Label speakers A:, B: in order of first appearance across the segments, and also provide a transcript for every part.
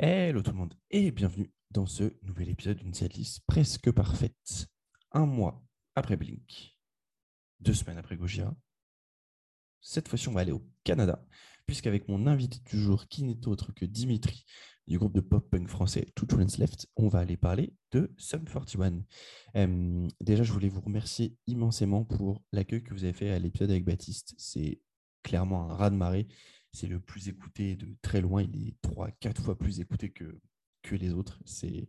A: Hello tout le monde et bienvenue dans ce nouvel épisode d'une setlist presque parfaite. Un mois après Blink, deux semaines après Gojira. Cette fois-ci, on va aller au Canada, puisqu'avec mon invité du jour, qui n'est autre que Dimitri du groupe de pop-punk français Two Trends Left, on va aller parler de Sum 41. Euh, déjà, je voulais vous remercier immensément pour l'accueil que vous avez fait à l'épisode avec Baptiste. C'est clairement un raz de marée. C'est le plus écouté de très loin. Il est trois, quatre fois plus écouté que, les autres. C'est,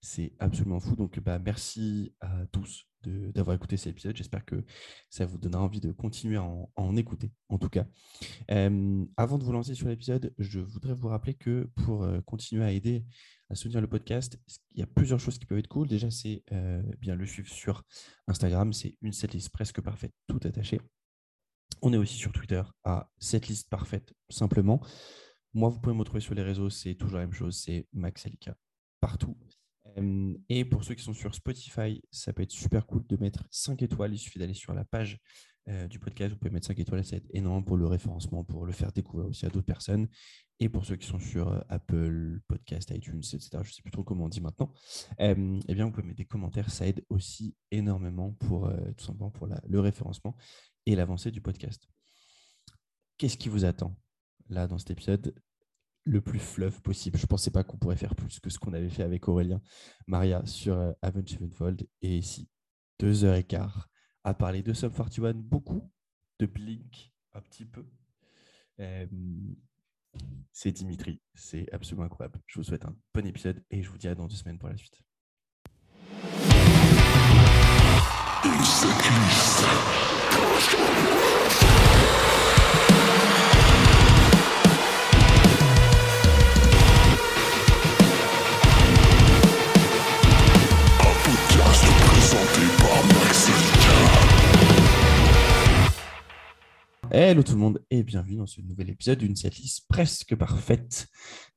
A: c'est absolument fou. Donc, bah, merci à tous d'avoir écouté cet épisode. J'espère que ça vous donnera envie de continuer à en, écouter, en tout cas. Euh, avant de vous lancer sur l'épisode, je voudrais vous rappeler que pour euh, continuer à aider à soutenir le podcast, il y a plusieurs choses qui peuvent être cool. Déjà, c'est euh, bien le suivre sur Instagram. C'est une setlist presque parfaite, tout attaché. On est aussi sur Twitter à setlist parfaite, simplement. Moi, vous pouvez me retrouver sur les réseaux, c'est toujours la même chose, c'est Max Alika partout. Et pour ceux qui sont sur Spotify, ça peut être super cool de mettre 5 étoiles. Il suffit d'aller sur la page du podcast. Vous pouvez mettre 5 étoiles. Ça va être énorme pour le référencement, pour le faire découvrir aussi à d'autres personnes. Et pour ceux qui sont sur Apple, Podcast, iTunes, etc., je ne sais plus trop comment on dit maintenant, eh bien, vous pouvez mettre des commentaires. Ça aide aussi énormément pour tout simplement pour le référencement et l'avancée du podcast. Qu'est-ce qui vous attend là dans cet épisode le plus fleuve possible? Je ne pensais pas qu'on pourrait faire plus que ce qu'on avait fait avec Aurélien Maria sur euh, Avenged Sevenfold. Et ici, deux heures et quart à parler de Sum 41, beaucoup, de Blink, un petit peu. Euh, c'est Dimitri, c'est absolument incroyable. Je vous souhaite un bon épisode et je vous dis à dans deux semaines pour la suite. Hello tout le monde et bienvenue dans ce nouvel épisode d'une setlist presque parfaite.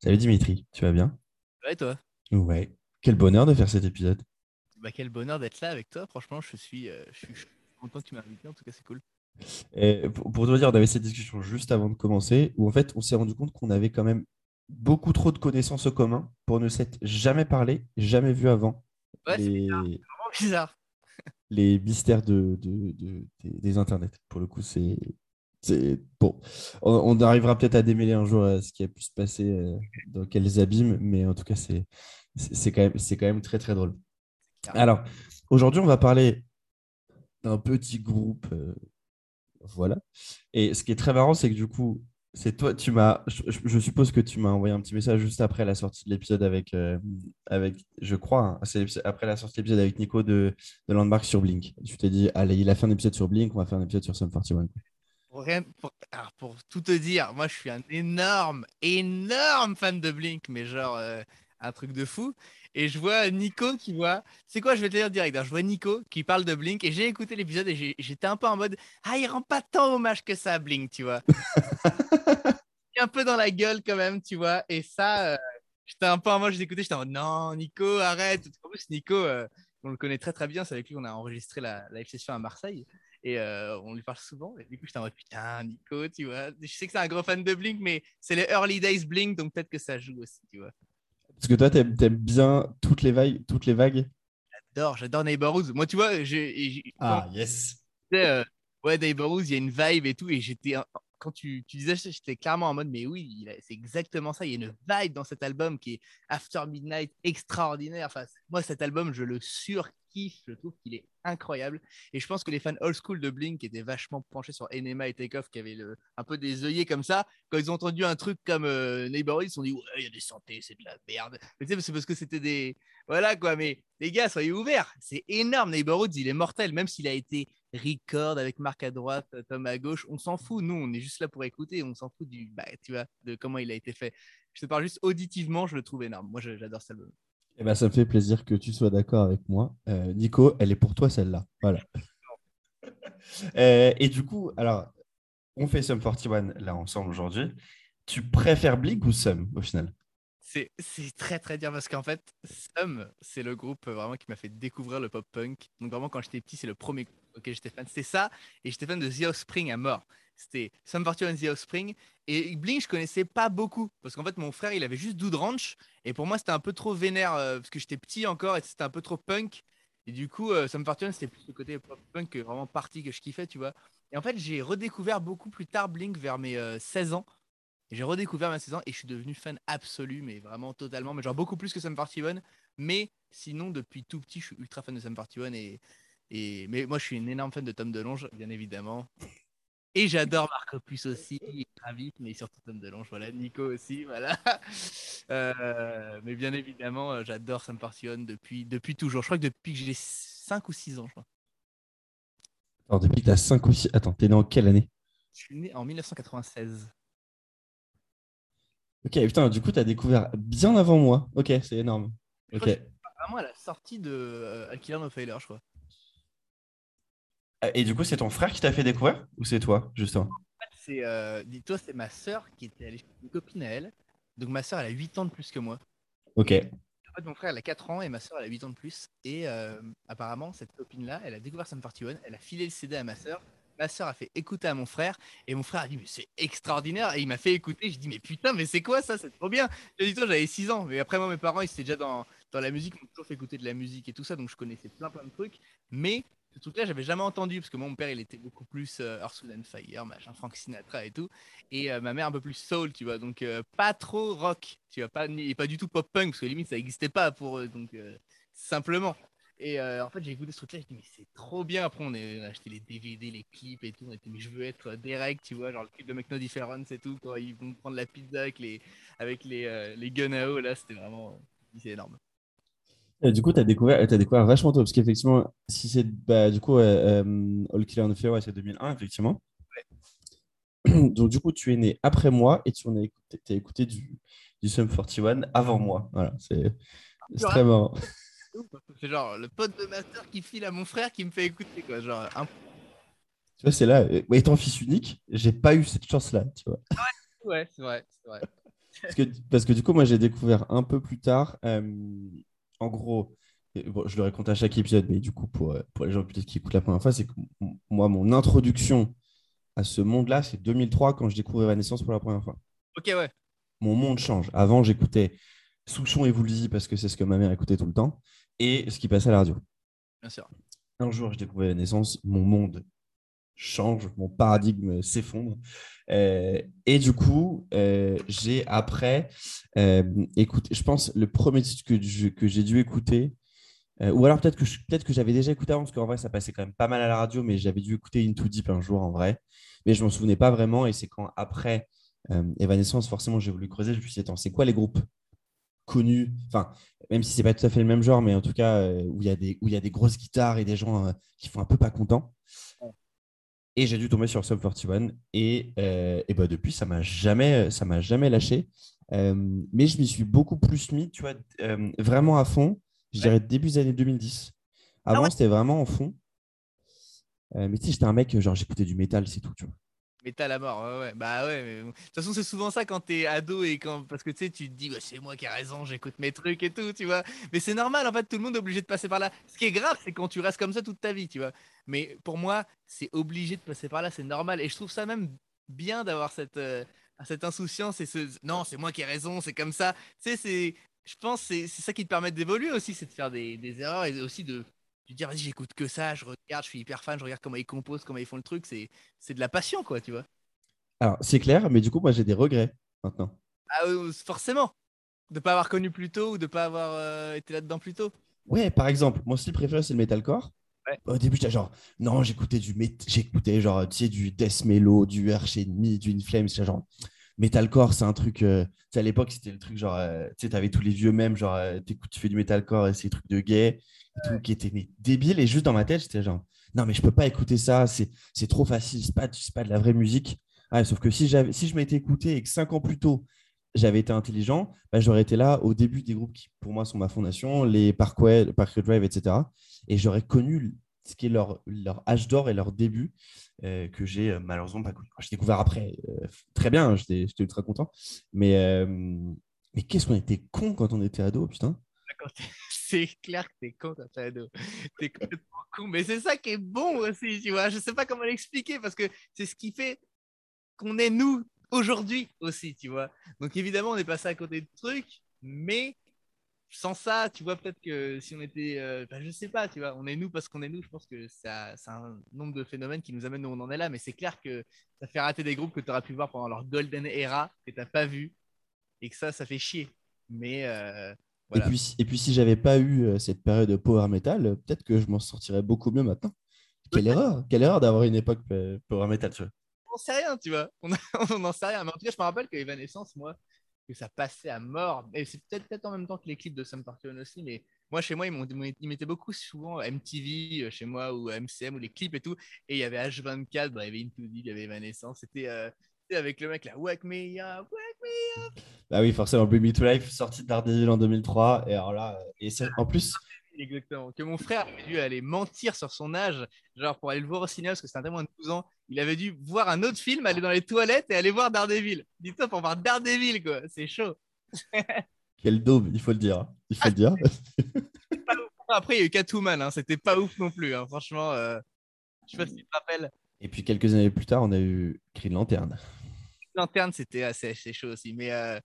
A: Salut Dimitri, tu vas bien?
B: Ouais, toi?
A: Ouais. Quel bonheur de faire cet épisode.
B: Bah, quel bonheur d'être là avec toi. Franchement, je suis, euh, je, suis, content que tu m'as invité. En tout cas, c'est cool.
A: Et pour, te dire, on avait cette discussion juste avant de commencer où en fait, on s'est rendu compte qu'on avait quand même beaucoup trop de connaissances au commun pour ne s'être jamais parlé, jamais vu avant.
B: Ouais, c'est bizarre.
A: les mystères de, de, des internets. Pour le coup, c'est bon. On, arrivera peut-être à démêler un jour euh, ce qui a pu se passer euh, dans quels abîmes, mais en tout cas, c'est quand même quand même très très drôle. Alors aujourd'hui, on va parler d'un petit groupe, euh, voilà. Et ce qui est très marrant, c'est que du coup, c'est toi, tu m'as, je, suppose que tu m'as envoyé un petit message juste après la sortie de l'épisode avec, avec, je crois, hein, après la sortie de l'épisode avec Nico de, de Landmark sur Blink. Tu t'es dit, allez, il a fait un épisode sur Blink, on va faire un épisode sur Sum 41
B: pour, tout te dire, moi je suis un énorme, énorme fan de Blink, mais genre euh, un truc de fou. Et je vois Nico qui voit. C'est quoi, je vais te dire direct. Hein, je vois Nico qui parle de Blink et j'ai écouté l'épisode et j'étais un peu en mode Ah, il rend pas tant hommage que ça à Blink, tu vois. un peu dans la gueule quand même, tu vois. Et ça, euh, j'étais un peu en mode, j'écoutais, j'étais en mode Non, Nico, arrête. En plus, Nico, euh, on le connaît très très bien. C'est avec lui qu'on a enregistré la live session à Marseille et euh, on lui parle souvent. Et du coup, je en putain, Nico, tu vois. Je sais que c'est un gros fan de Blink, mais c'est les early days Blink, donc peut-être que ça joue aussi, tu vois.
A: Parce que toi, t'aimes, aimes bien toutes les vagues, toutes les vagues.
B: J'adore, j'adore Neighborhood. Moi, tu vois, j'ai.
A: Ah, yes.
B: Euh, ouais, Neighborhood, il y a une vibe et tout, et j'étais quand tu, tu disais, j'étais clairement en mode, mais oui, c'est exactement ça. Il y a une vibe dans cet album qui est After Midnight extraordinaire. Enfin, moi, cet album, je le Je trouve qu'il est incroyable. Et je pense que les fans old school de Blink étaient vachement penchés sur Enema et Takeoff, qui avaient un peu des œillets comme ça, quand ils ont entendu un truc comme euh, Neighborhood, ils se sont dit, ouais, il y a des santé, c'est de la merde. Mais c'est parce que c'était des. Voilà quoi, mais les gars, soyez ouverts. C'est énorme. Neighborhood, il est mortel, même s'il a été record avec Marc à droite, Tom à gauche. On s'en fout. Nous, on est juste là pour écouter. On s'en fout du, bah, tu vois, de comment il a été fait. Je te parle juste auditivement, je le trouve énorme. Moi, j'adore cet.
A: Eh ben, ça me fait plaisir que tu sois d'accord avec moi. Euh, Nico, elle est pour toi celle-là. Voilà. Euh, et du coup, alors, on fait Sum 41 là ensemble aujourd'hui. Tu préfères Blink ou Sum au final?
B: C'est très très dur parce qu'en fait, Sum, c'est le groupe vraiment qui m'a fait découvrir le pop punk. Donc vraiment, quand j'étais petit, c'est le premier groupe auquel j'étais fan. C'était ça, et j'étais fan de The Offspring à mort. C'était Sum 41 The Offspring. Et Blink, je connaissais pas beaucoup. Parce qu'en fait, mon frère, il avait juste Dude Ranch. Et pour moi, c'était un peu trop vénère. euh, parce que j'étais petit encore et c'était un peu trop punk. Et du coup, euh, Sum 41, c'était plus le côté punk que vraiment party que je kiffais, tu vois. Et en fait, j'ai redécouvert beaucoup plus tard Blink vers mes euh, 16 ans. J'ai redécouvert 16 ans et je suis devenu fan absolu, mais vraiment totalement. Mais genre beaucoup plus que Sum 41. Mais sinon, depuis tout petit, je suis ultra fan de Sum 41. Et, et... Mais moi, je suis une énorme fan de Tom DeLonge, bien évidemment. Et j'adore Marc Opus aussi, et Travis, mais surtout Tom DeLonge. Voilà, Nico aussi, voilà. Euh, mais bien évidemment, euh, j'adore Sum 41 depuis, depuis toujours. Je crois que depuis que j'ai 5 ou 6 ans, je crois.
A: Alors, depuis que tu as 5 ou 6. Attends, t'es né en quelle année?
B: Je suis né en 1996.
A: Ok, putain, du coup, tu as découvert bien avant moi. Ok, c'est énorme.
B: Je
A: Ok.
B: crois que je suis Vraiment à la sortie de euh, Alkiller No Failure, je crois.
A: Ah, Et du coup, c'est ton frère qui t'a fait découvrir ou c'est toi, justement?
B: C'est, euh, dis-toi, c'est ma sœur qui était allée chez une copine à elle. Donc ma sœur, elle a 8 ans de plus que moi.
A: Ok.
B: En fait, mon frère, elle a 4 ans et ma sœur, elle a 8 ans de plus. Et euh, apparemment, cette copine-là, elle a découvert Sum 41, elle a filé le CD à ma sœur. Ma sœur a fait écouter à mon frère et mon frère a dit mais c'est extraordinaire et il m'a fait écouter. Je dis mais putain mais c'est quoi ça? C'est trop bien. Je dis toi j'avais 6 ans mais après moi mes parents ils étaient déjà dans, dans la musique ils m'ont toujours fait écouter de la musique et tout ça donc je connaissais plein plein de trucs mais ce truc là j'avais jamais entendu parce que moi, mon père il était beaucoup plus euh, Earth, Wind Fire machin Frank Sinatra et tout et euh, ma mère un peu plus soul tu vois donc euh, pas trop rock tu vois pas et pas du tout pop punk parce que limite ça n'existait pas pour eux donc euh, simplement et en fait, j'ai écouté ce truc-là, j'ai dit, mais c'est trop bien. Après, on, a acheté les DVD, les clips et tout. On était, mais je veux être Derek, tu vois, genre le clip de Make No Difference et tout, quand ils vont prendre la pizza avec les, avec les, les guns à là, c'était vraiment. C'est énorme.
A: Et du coup, tu as découvert, t'as découvert vachement tôt, parce qu'effectivement, si c'est bah, du coup euh, euh, All Killer on ouais, c'est 2001, effectivement. Donc, du coup, tu es né après moi et tu en as écouté, t'as écouté du, du Sum 41 avant moi. Voilà, c'est très marrant.
B: C'est genre le pote de ma soeur qui file à mon frère qui me fait écouter, quoi. Genre, un...
A: Tu vois, c'est là, euh, étant fils unique, j'ai pas eu cette chance-là, tu vois.
B: ouais, c'est vrai, vrai.
A: Parce que, parce que du coup, moi, j'ai découvert un peu plus tard. euh, en gros, bon, je le raconte à chaque épisode, mais du coup, pour, euh, pour les gens peut-être qui écoutent la première fois, c'est que moi, mon introduction à ce monde-là, c'est 2003 quand je découvre Evanescence pour la première fois.
B: Ok, ouais.
A: Mon monde change. Avant, j'écoutais Souchon et Woolsey parce que c'est ce que ma mère écoutait tout le temps et ce qui passait à la radio.
B: Bien sûr.
A: Un jour, je découvre Evanescence, mon monde change, mon paradigme s'effondre. Euh, et du coup, euh, j'ai après euh, écouté, je pense, le premier titre que j'ai dû écouter, ou alors peut-être que, peut-être que j'avais déjà écouté avant, parce qu'en vrai, ça passait quand même pas mal à la radio, mais j'avais dû écouter Into Deep un jour en vrai. Mais je m'en souvenais pas vraiment. Et c'est quand après Evanescence, forcément, j'ai voulu creuser. Je me suis dit, attends, c'est quoi les groupes connus? Enfin, même si c'est pas tout à fait le même genre, mais en tout cas, où il y, a des- y a des grosses guitares et des gens qui font un peu pas contents. Et j'ai dû tomber sur Sum 41. Et, euh, et bah, depuis, ça m'a jamais, ça m'a jamais lâché. Euh, mais je m'y suis beaucoup plus mis, tu vois, euh, vraiment à fond. Je
B: Ouais.
A: dirais début des années 2010. Avant,
B: ouais.
A: c'était vraiment en fond. Euh, mais tu sais, j'étais un mec, genre, j'écoutais du métal, c'est tout, tu vois.
B: Métal à mort, ouais. Bah ouais, mais de toute façon, c'est souvent ça quand t'es ado et quand. Parce que tu sais, tu te dis, ouais, c'est moi qui ai raison, j'écoute mes trucs et tout, tu vois. Mais c'est normal, en fait, tout le monde est obligé de passer par là. Ce qui est grave, c'est quand tu restes comme ça toute ta vie, tu vois. Mais pour moi, c'est obligé de passer par là, c'est normal. Et je trouve ça même bien d'avoir cette, euh, cette insouciance et ce. Non, c'est moi qui ai raison, c'est comme ça. Tu sais, c'est. Je pense c'est ça qui te permet d'évoluer aussi, c'est de faire des, des erreurs et aussi de. De dire, vas-y, j'écoute que ça, je regarde, je suis hyper fan, je regarde comment ils composent, comment ils font le truc. C'est c'est de la passion, quoi, tu vois.
A: Alors, c'est clair, mais du coup, moi, j'ai des regrets maintenant.
B: Ah, forcément. De pas avoir connu plus tôt ou de pas avoir euh, été là-dedans plus tôt.
A: Ouais, par exemple, mon style préféré, c'est le metalcore.
B: Ouais.
A: Au début, j'étais genre, non, j'écoutais du j'écoutais genre, tu sais, du death mellow, du Arch Enemy, du Inflames, j'étais genre, metalcore, c'est un truc, euh, tu sais, à l'époque, c'était le truc genre, euh, tu sais, t'avais tous les vieux mêmes, genre, t'écoutes, tu fais du metalcore et c'est des trucs de gay, et tout, qui étaient mais, débiles, et juste dans ma tête, j'étais genre, non, mais je peux pas écouter ça, c'est trop facile, c'est pas, pas de la vraie musique. Ah, sauf que si, j'avais, si je m'étais écouté et que cinq ans plus tôt, j'avais été intelligent, bah, j'aurais été là au début des groupes qui, pour moi, sont ma fondation, les Parkway, Parkway Drive, etc. Et j'aurais connu ce qui est leur, leur âge d'or et leur début euh, que j'ai euh, malheureusement pas connu. J'ai découvert après, euh, très bien, hein, j'étais j'étais ultra content. Mais, mais qu'est-ce qu'on était con quand on était ado, putain.
B: C'est clair que t'es con quand t'es complètement con. Mais c'est ça qui est bon aussi, tu vois. Je sais pas comment l'expliquer parce que c'est ce qui fait. qu'on est nous aujourd'hui aussi, tu vois. Donc évidemment, on est passé à côté de trucs, mais sans ça, tu vois, peut-être que si on était, euh, bah, je sais pas, tu vois, on est nous parce qu'on est nous, je pense que c'est un nombre de phénomènes qui nous amènent où on en est là, mais c'est clair que ça fait rater des groupes que tu auras pu voir pendant leur golden era, que tu n'as pas vu, et que ça, ça fait chier. Mais euh,
A: et, puis, et puis si j'avais pas eu euh, cette période de power metal, peut-être que je m'en sortirais beaucoup mieux maintenant. Quelle erreur, quelle erreur d'avoir une époque power metal, tu vois.
B: On sait rien, tu vois. On n'en sait rien. Mais en tout cas, je me rappelle que Evanescence, moi, que ça passait à mort. Et c'est peut-être peut en même temps que les clips de Sam Parton aussi, mais moi, chez moi, ils, ils mettaient beaucoup souvent MTV euh, chez moi ou MCM ou les clips et tout. Et il y avait H24, bah, il y avait Into Deep, il y avait Evanescence. C'était euh, avec le mec là, Wake Me Up, Me Up.
A: Bah oui, forcément, Bring Me to Life, sorti de Daredevil en 2003. Et alors là, et en plus.
B: Exactement. Que mon frère avait dû aller mentir sur son âge, genre pour aller le voir au cinéma, parce que c'était un témoin de 12 ans. Il avait dû voir un autre film, aller dans les toilettes et aller voir Daredevil. Dis-toi pour voir Daredevil, quoi. C'est chaud.
A: Quel daube, il faut le dire. Il faut le dire.
B: Après, il y a eu Catwoman, hein. c'était pas ouf non plus. Hein. Franchement, euh... je sais pas si tu te rappelles.
A: Et puis quelques années plus tard, on a eu Green Lantern.
B: Lantern, c'était assez, chaud aussi. Mais euh...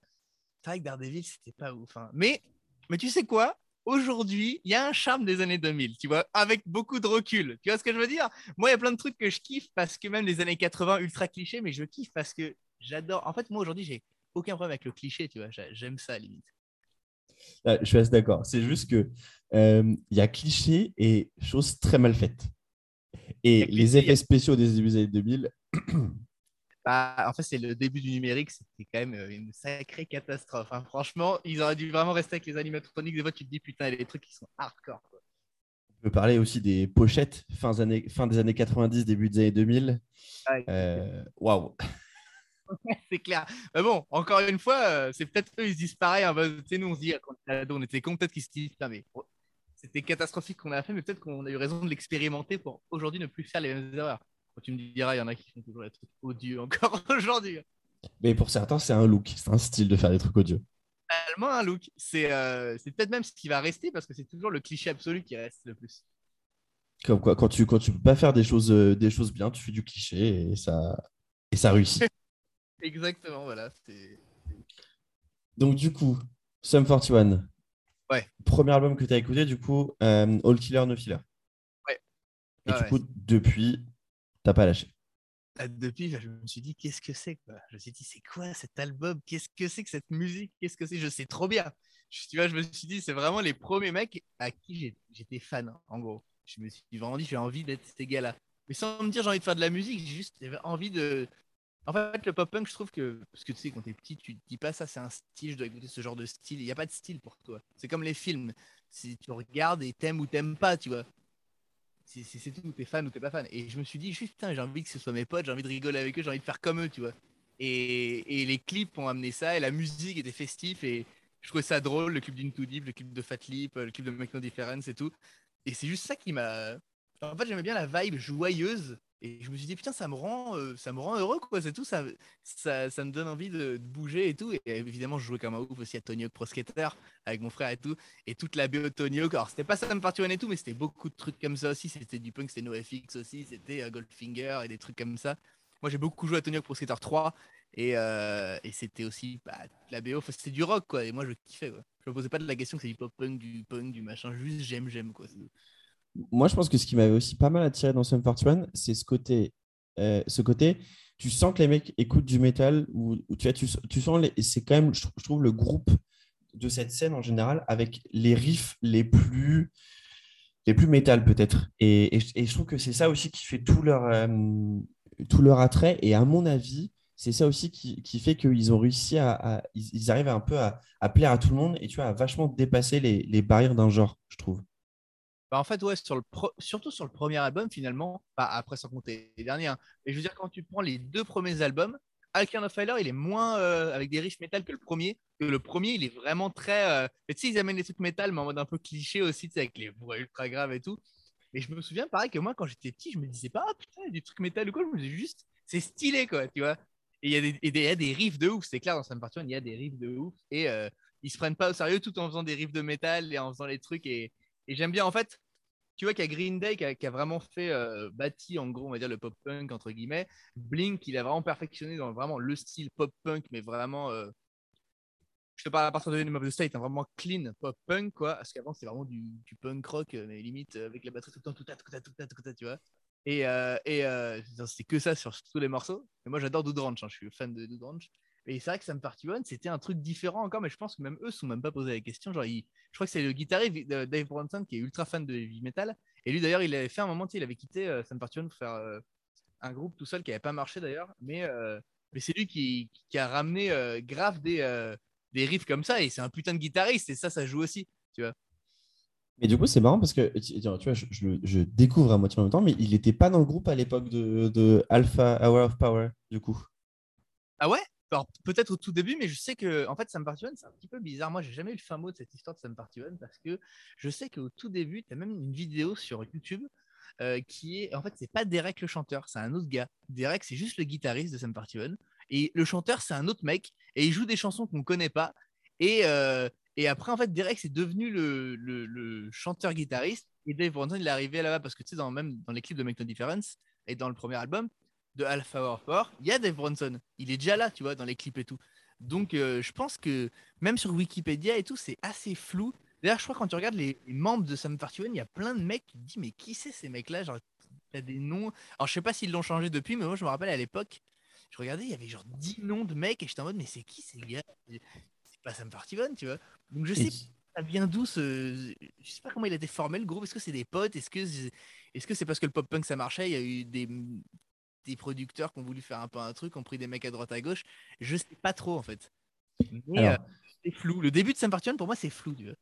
B: c'est vrai que Daredevil, c'était pas ouf. Hein. Mais, mais tu sais quoi? Aujourd'hui, il y a un charme des années 2000, tu vois, avec beaucoup de recul. Tu vois ce que je veux dire? Moi, il y a plein de trucs que je kiffe parce que même les années 80, ultra clichés, mais je kiffe parce que j'adore. En fait, moi, aujourd'hui, j'ai aucun problème avec le cliché, tu vois. J'aime ça, à limite.
A: Ah, je suis assez d'accord. C'est juste que euh, il y a cliché et choses très mal faites. Et les effets spéciaux des débuts des années 2000,
B: Bah, en fait, c'est le début du numérique, c'était quand même euh, une sacrée catastrophe. Hein. Franchement, ils auraient dû vraiment rester avec les animatroniques. Des fois, tu te dis, putain, il y a des trucs qui sont hardcore.
A: On peut parler aussi des pochettes fin, fin des années 90, début des années 2000. Euh, waouh!
B: c'est clair. Mais bon, encore une fois, euh, c'est peut-être eux, ils se disent pareil. Hein, bah, nous, on se dit, quand on était con, peut-être qu'ils se disent, mais c'était catastrophique qu'on a fait, mais peut-être qu'on a eu raison de l'expérimenter pour aujourd'hui ne plus faire les mêmes erreurs tu me diras, il y en a qui font toujours des trucs odieux encore aujourd'hui.
A: Mais pour certains, c'est un look, c'est un style de faire des trucs odieux.
B: Tellement un look. C'est euh, peut-être même ce qui va rester parce que c'est toujours le cliché absolu qui reste le plus.
A: Comme quoi, quand tu quand tu peux pas faire des choses euh, des choses bien, tu fais du cliché et ça et ça réussit.
B: Exactement, voilà.
A: Donc du coup, Sum 41.
B: Ouais.
A: Premier album que tu as écouté, du coup, euh, All Killer No Filler.
B: Ouais.
A: Et du coup, depuis, Pas lâché.
B: Depuis, je me suis dit, qu'est-ce que c'est quoi? Je me suis dit, c'est quoi cet album? Qu'est-ce que c'est que cette musique? Qu'est-ce que c'est? Je sais trop bien. tu vois, je me suis dit, c'est vraiment les premiers mecs à qui j'étais fan, en gros. Je me suis vraiment dit, j'ai envie d'être ces gars-là. Mais sans me dire, j'ai envie de faire de la musique, j'ai juste envie de. En fait, le pop-punk, je trouve que. Parce que tu sais, quand t'es petit, tu te dis pas ça, c'est un style, je dois écouter ce genre de style. Il n'y a pas de style pour toi. C'est comme les films. Si tu regardes et t'aimes ou t'aimes pas, tu vois c'est tout, t'es fan ou t'es pas fan. Et je me suis dit, juste, putain, j'ai envie que ce soit mes potes, j'ai envie de rigoler avec eux, j'ai envie de faire comme eux, tu vois. Et, et, les clips ont amené ça, et la musique était festif, et je trouvais ça drôle, le clip d'Into Deep, le clip de Fat Lip, le clip de Make No Difference et tout. Et c'est juste ça qui m'a. En fait, j'aimais bien la vibe joyeuse et je me suis dit, putain, ça me rend, euh, ça me rend heureux, quoi. C'est tout, ça, ça, ça, me donne envie de, bouger et tout. Et évidemment, je jouais comme un ouf aussi à Tony Hawk Pro Skater avec mon frère et tout. Et toute la BO de Tony Hawk. Alors, c'était pas Sam Party One et tout, mais c'était beaucoup de trucs comme ça aussi. C'était du punk, c'était NoFX aussi, c'était euh, Goldfinger et des trucs comme ça. Moi, j'ai beaucoup joué à Tony Hawk Pro Skater 3. Et, euh, et c'était aussi bah, la BO, c'était du rock, quoi. Et moi, je kiffais, quoi. Je me posais pas de la question que c'est du pop punk, du punk, du machin. Juste, j'aime, j'aime, quoi
A: moi, je pense que ce qui m'avait aussi pas mal attiré dans Sum 41, c'est ce côté, euh, ce côté, tu sens que les mecs écoutent du métal, ou, tu, vois, tu, sens, c'est quand même, je, trouve, le groupe de cette scène en général avec les riffs les plus, les plus métal peut-être. Et, je trouve que c'est ça aussi qui fait tout leur, euh, tout leur attrait. Et à mon avis, c'est ça aussi qui, fait qu'ils ont réussi à, ils, arrivent un peu à, plaire à tout le monde et tu vois, à vachement dépasser les barrières d'un genre, je trouve.
B: Bah, en fait, ouais, surtout sur le premier album, finalement, après sans compter les derniers, hein. mais je veux dire, quand tu prends les deux premiers albums, Alkern of Fire, il est moins euh, avec des riffs métal que le premier. Le premier, il est vraiment très. Euh, tu sais, ils amènent des trucs métal, mais en mode un peu cliché aussi, avec les voix ultra graves et tout. Mais je me souviens, pareil, que moi, quand j'étais petit, je me disais pas, ah putain, des trucs métal ou quoi, je me disais juste, c'est stylé, quoi, tu vois. Et il y, a des, riffs de ouf, c'est clair, dans cette partie, il y a des riffs de ouf. Et euh, ils se prennent pas au sérieux tout en faisant des riffs de métal et en faisant les trucs. Et, et j'aime bien, en fait, tu vois a Green Day qui a, vraiment fait euh, bâti en gros on va dire le pop punk entre guillemets. Blink il a vraiment perfectionné dans vraiment le style pop punk mais vraiment euh, je te parle à partir de Name of the State hein, vraiment clean pop punk quoi. Parce qu'avant c'était vraiment du, punk rock euh, mais limite euh, avec la batterie tout le temps tout à tout à tout à tout à tu vois. Et, c'est que ça sur tous les morceaux. Et moi j'adore Dude Ranch hein, je suis fan de Dude Ranch et c'est vrai que Sam Party One, c'était un truc différent encore, mais je pense que même eux se sont même pas posé la question. Genre, il- je crois que c'est le guitariste Dave Bronson qui est ultra fan de heavy metal. Et lui, d'ailleurs, il avait fait un moment, tu il avait quitté euh, Sam Party One pour faire euh, un groupe tout seul qui avait pas marché d'ailleurs. Mais, euh, mais c'est lui qui, qui a ramené euh, grave des, des riffs comme ça. Et c'est un putain de guitariste. Et ça, ça joue aussi.
A: Mais du coup, c'est marrant parce que tu tu vois, je, je découvre à moitié en même temps, mais il n'était pas dans le groupe à l'époque de, de Alpha Hour of Power, du coup.
B: Ah ouais? Alors, peut-être au tout début, mais je sais que en fait, Sam Party One, c'est un petit peu bizarre. Moi, j'ai jamais eu le fin mot de cette histoire de Sam Party One parce que je sais qu'au tout début, tu as même une vidéo sur YouTube euh, qui est. En fait, c'est pas Derek le chanteur, c'est un autre gars. Derek, c'est juste le guitariste de Sam Party One. Et le chanteur, c'est un autre mec. Et il joue des chansons qu'on connaît pas. Et, euh, et après, en fait, Derek, c'est devenu le, le- chanteur-guitariste. Et Dave Bronson, il est arrivé là-bas parce que tu sais, dans, même dans les clips de Make No Difference et dans le premier album de Alpha Power, il y a Dave Bronson. Il est déjà là, tu vois, dans les clips et tout. Donc, euh, je pense que même sur Wikipédia et tout, c'est assez flou. D'ailleurs, je crois que quand tu regardes les, les membres de Sam 41, il y a plein de mecs qui te disent Mais qui c'est ces mecs-là? Genre, il y a des noms. Alors, je sais pas s'ils l'ont changé depuis, mais moi, je me rappelle à l'époque, je regardais, il y avait genre 10 noms de mecs et j'étais en mode Mais c'est qui ces gars? C'est pas Sam 41, tu vois. Donc, je sais ça vient d'où ce. Je sais pas comment il a été formé le groupe. Est-ce que c'est des potes? Est-ce que c'est est-ce que c'est parce que le pop punk ça marchait? Il y a eu des, des producteurs qui ont voulu faire un peu un truc, ont pris des mecs à droite à gauche. Je sais pas trop en fait. Mais euh, c'est flou. Le début de One, pour moi c'est flou. Tu vois.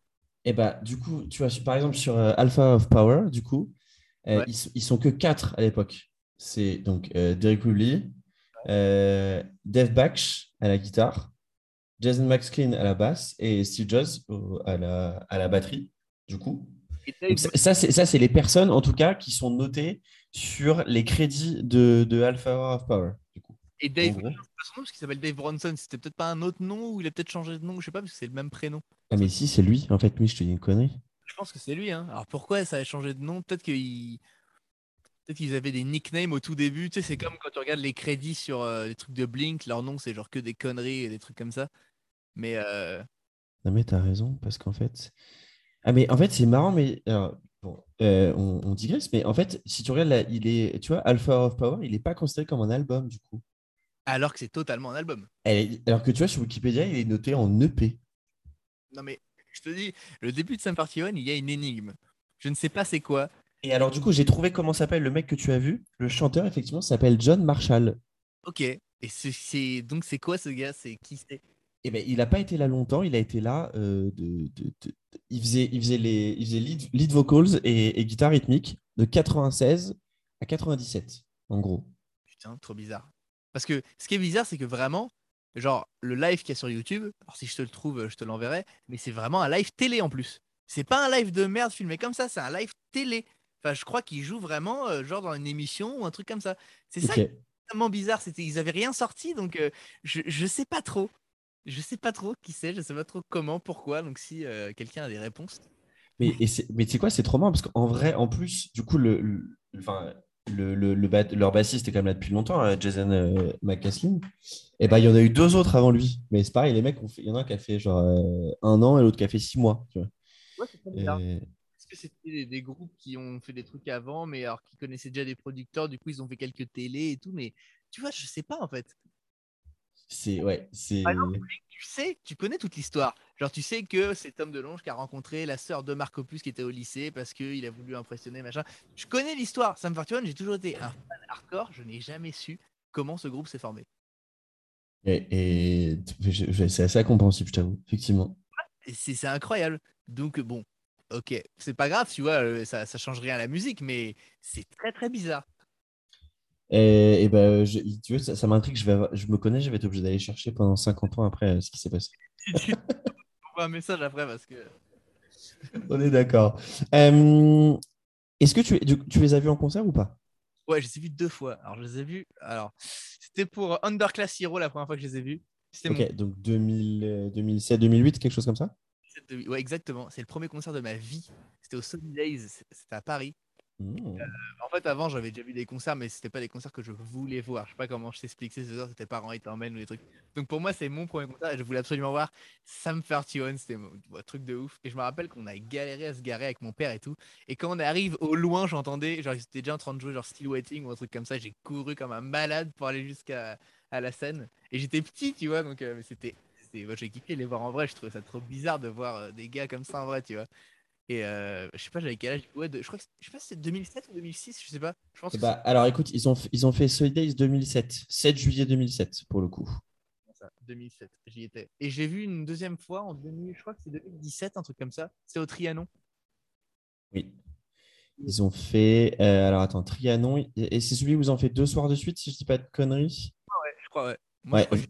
A: Et bah, du coup, tu vois, par exemple, sur euh, Alpha of Power, du coup, euh,
B: Ouais.
A: ils, sont- ils sont que quatre à l'époque. C'est donc Derek euh, Dave Baksh à la guitare, Jason McScreen à la basse et Steve Jobs au- à la, à la batterie, du coup. Donc, ça, ça, c'est ça, c'est les personnes, en tout cas, qui sont notées sur les crédits de, de Alpha Hour of Power, du coup.
B: Et Dave, pas son nom parce qu'il s'appelle Dave Bronson. C'était peut-être pas un autre nom ou il a peut-être changé de nom, je sais pas, parce que c'est le même prénom.
A: Ah, mais si, c'est lui. En fait, lui, je te dis une connerie.
B: Je pense que c'est lui. Hein. Alors pourquoi ça a changé de nom? Peut-être qu'ils peut qu'ils avaient des nicknames au tout début. Tu sais, c'est comme quand tu regardes les crédits sur euh, les trucs de Blink, leur nom c'est genre que des conneries et des trucs comme ça. Mais euh,
A: Non, mais t'as raison, parce qu'en fait. Ah, mais en fait, c'est marrant, mais. alors, euh, on, on digresse, mais en fait, si tu regardes, là, il est. Tu vois, Alpha of Power, il n'est pas considéré comme un album, du coup.
B: alors que c'est totalement un album.
A: Est- Alors que tu vois, sur Wikipédia, il est noté en EP.
B: Non mais je te dis, le début de Sam Party One, il y a une énigme. Je ne sais pas c'est quoi.
A: Et alors, du coup, j'ai trouvé comment s'appelle le mec que tu as vu. Le chanteur, effectivement, s'appelle John Marshall.
B: Ok. Et c'est c'est- donc c'est quoi ce gars? C'est qui c'est?
A: Eh ben, il n'a pas été là longtemps. Il a été là. euh, de, de- de- de- il, faisait, il faisait, les, il faisait lead, lead vocals et, et guitare rythmique de 96 à 97, en gros.
B: Putain, trop bizarre. Parce que ce qui est bizarre, c'est que vraiment, genre le live qu'il y a sur YouTube, alors si je te le trouve, je te l'enverrai, mais c'est vraiment un live télé en plus. C'est pas un live de merde filmé comme ça, c'est un live télé. Enfin, je crois qu'il joue vraiment euh, genre dans une émission ou un truc comme ça. C'est ça qui est tellement bizarre, ils avaient rien sorti donc euh, je je sais pas trop. Je sais pas trop qui c'est, je sais pas trop comment, pourquoi. Donc si euh, quelqu'un a des réponses.
A: Mais, et c'est- mais tu sais quoi, c'est trop marrant parce qu'en vrai, en plus, du coup, le, le- enfin, le, le, le bat- leur bassiste est quand même là depuis longtemps, euh, Jason euh, McCaslin. Et ben, il y en a eu deux autres avant lui. Mais c'est pareil, les mecs, ont fait- il y en a un qui a fait genre euh, un an et l'autre qui a fait six mois. Tu vois.
B: Ouais, c'est.
A: Et-
B: Est-ce que c'était des, des groupes qui ont fait des trucs avant, mais alors qui connaissaient déjà des producteurs, du coup ils ont fait quelques télés et tout, mais tu vois, je sais pas en fait.
A: C'est ouais, c'est
B: Tu sais, tu connais toute l'histoire. Genre, tu sais que c'est Tom DeLonge qui a rencontré la sœur de Marc Opus qui était au lycée parce qu'il a voulu impressionner, machin. Je connais l'histoire. Sam 41, j'ai toujours été un fan hardcore. Je n'ai jamais su comment ce groupe s'est formé.
A: et, et- c'est assez incompréhensible, je t'avoue, effectivement.
B: C'est incroyable. Donc, bon, ok, c'est pas grave, tu vois, euh, ça, ça change rien à la musique, mais c'est très très bizarre.
A: Et, et ben, je- tu veux, ça, ça m'intrigue. Je vais, je me connais, je vais être obligé d'aller chercher pendant 50 ans après euh, ce qui s'est passé.
B: Tu un message après parce que.
A: On est d'accord. Euh, Est-ce que tu, tu, tu les as vus en concert ou pas?
B: Ouais, je les ai vus deux fois. Alors, je les ai vus. Alors, c'était pour Underclass Hero la première fois que je les ai vus. C'était mon
A: Ok, donc 2000, euh, 2007, 2008, quelque chose comme ça?
B: Ouais, exactement. C'est le premier concert de ma vie. C'était au Sony Days. C'était à Paris.
A: Mmh.
B: En fait, avant, j'avais déjà vu des concerts, mais c'était pas des concerts que je voulais voir. Je sais pas comment je t'explique. C'est ça, c'était parents ils t'emmènent ou des trucs. Donc pour moi, c'est mon premier concert et je voulais absolument voir Sam 31. C'était mon truc de ouf. Et je me rappelle qu'on a galéré à se garer avec mon père et tout. Et quand on arrive au loin, j'entendais, genre, ils étaient déjà en train de jouer genre Still Waiting ou un truc comme ça. J'ai couru comme un malade pour aller jusqu'à à la scène. Et j'étais petit, tu vois, donc euh, c'était- moi, J'ai kiffé les voir en vrai. Je trouvais ça trop bizarre de voir euh, des gars comme ça en vrai, tu vois. Et euh, je sais pas, j'avais quel âge? Ouais, de- je crois que c'est- je sais pas si c'est 2007 ou 2006, je sais pas. Je pense
A: Eh bah, alors écoute, ils ont, ils ont fait Solid Days 2007, 7 juillet 2007 pour le coup.
B: c'est ça, 2007, j'y étais. Et j'ai vu une deuxième fois en 2000, je crois que c'est 2017, un truc comme ça. C'est au Trianon.
A: Oui. Ils ont fait. euh, alors attends, Trianon. Et et c'est celui où ils ont fait deux soirs de suite, si je dis pas de conneries?
B: Ouais, je crois, ouais. Moi,
A: Ouais.
B: je crois que j'ai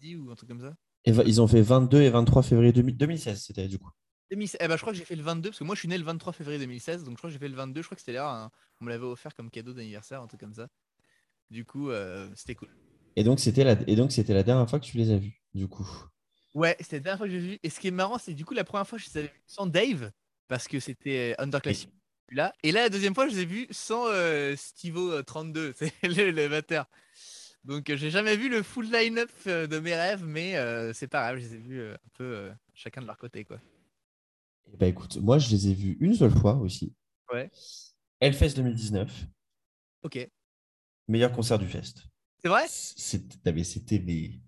B: dit ou un truc comme ça.
A: Et ils ont fait 22 et 23 février 2000 2016, c'était du coup.
B: 2016 eh ben, je crois que j'ai fait le 22, parce que moi je suis né le 23 février 2016, donc je crois que j'ai fait le 22. Je crois que c'était là, un- on me l'avait offert comme cadeau d'anniversaire, un truc comme ça. Du coup, euh, c'était cool.
A: Et donc, c'était la... et donc, c'était la dernière fois que tu les as vus, du coup.
B: Ouais, c'était la dernière fois que j'ai vu. Et ce qui est marrant, c'est du coup la première fois, je les avais vus sans Dave, parce que c'était euh, Underclass là. Et là, la deuxième fois, je les ai vus sans euh, Stivo euh, 32, c'est le, le batteur. Donc, euh, j'ai jamais vu le full line-up euh, de mes rêves, mais euh, c'est pas grave, je les ai vus euh, un peu euh, chacun de leur côté, quoi.
A: Ben, écoute, moi, je les ai vus une seule fois aussi.
B: Ouais.
A: Hellfest 2019,
B: Ok.
A: meilleur concert du fest.
B: C'est vrai?
A: C'était c'était mais-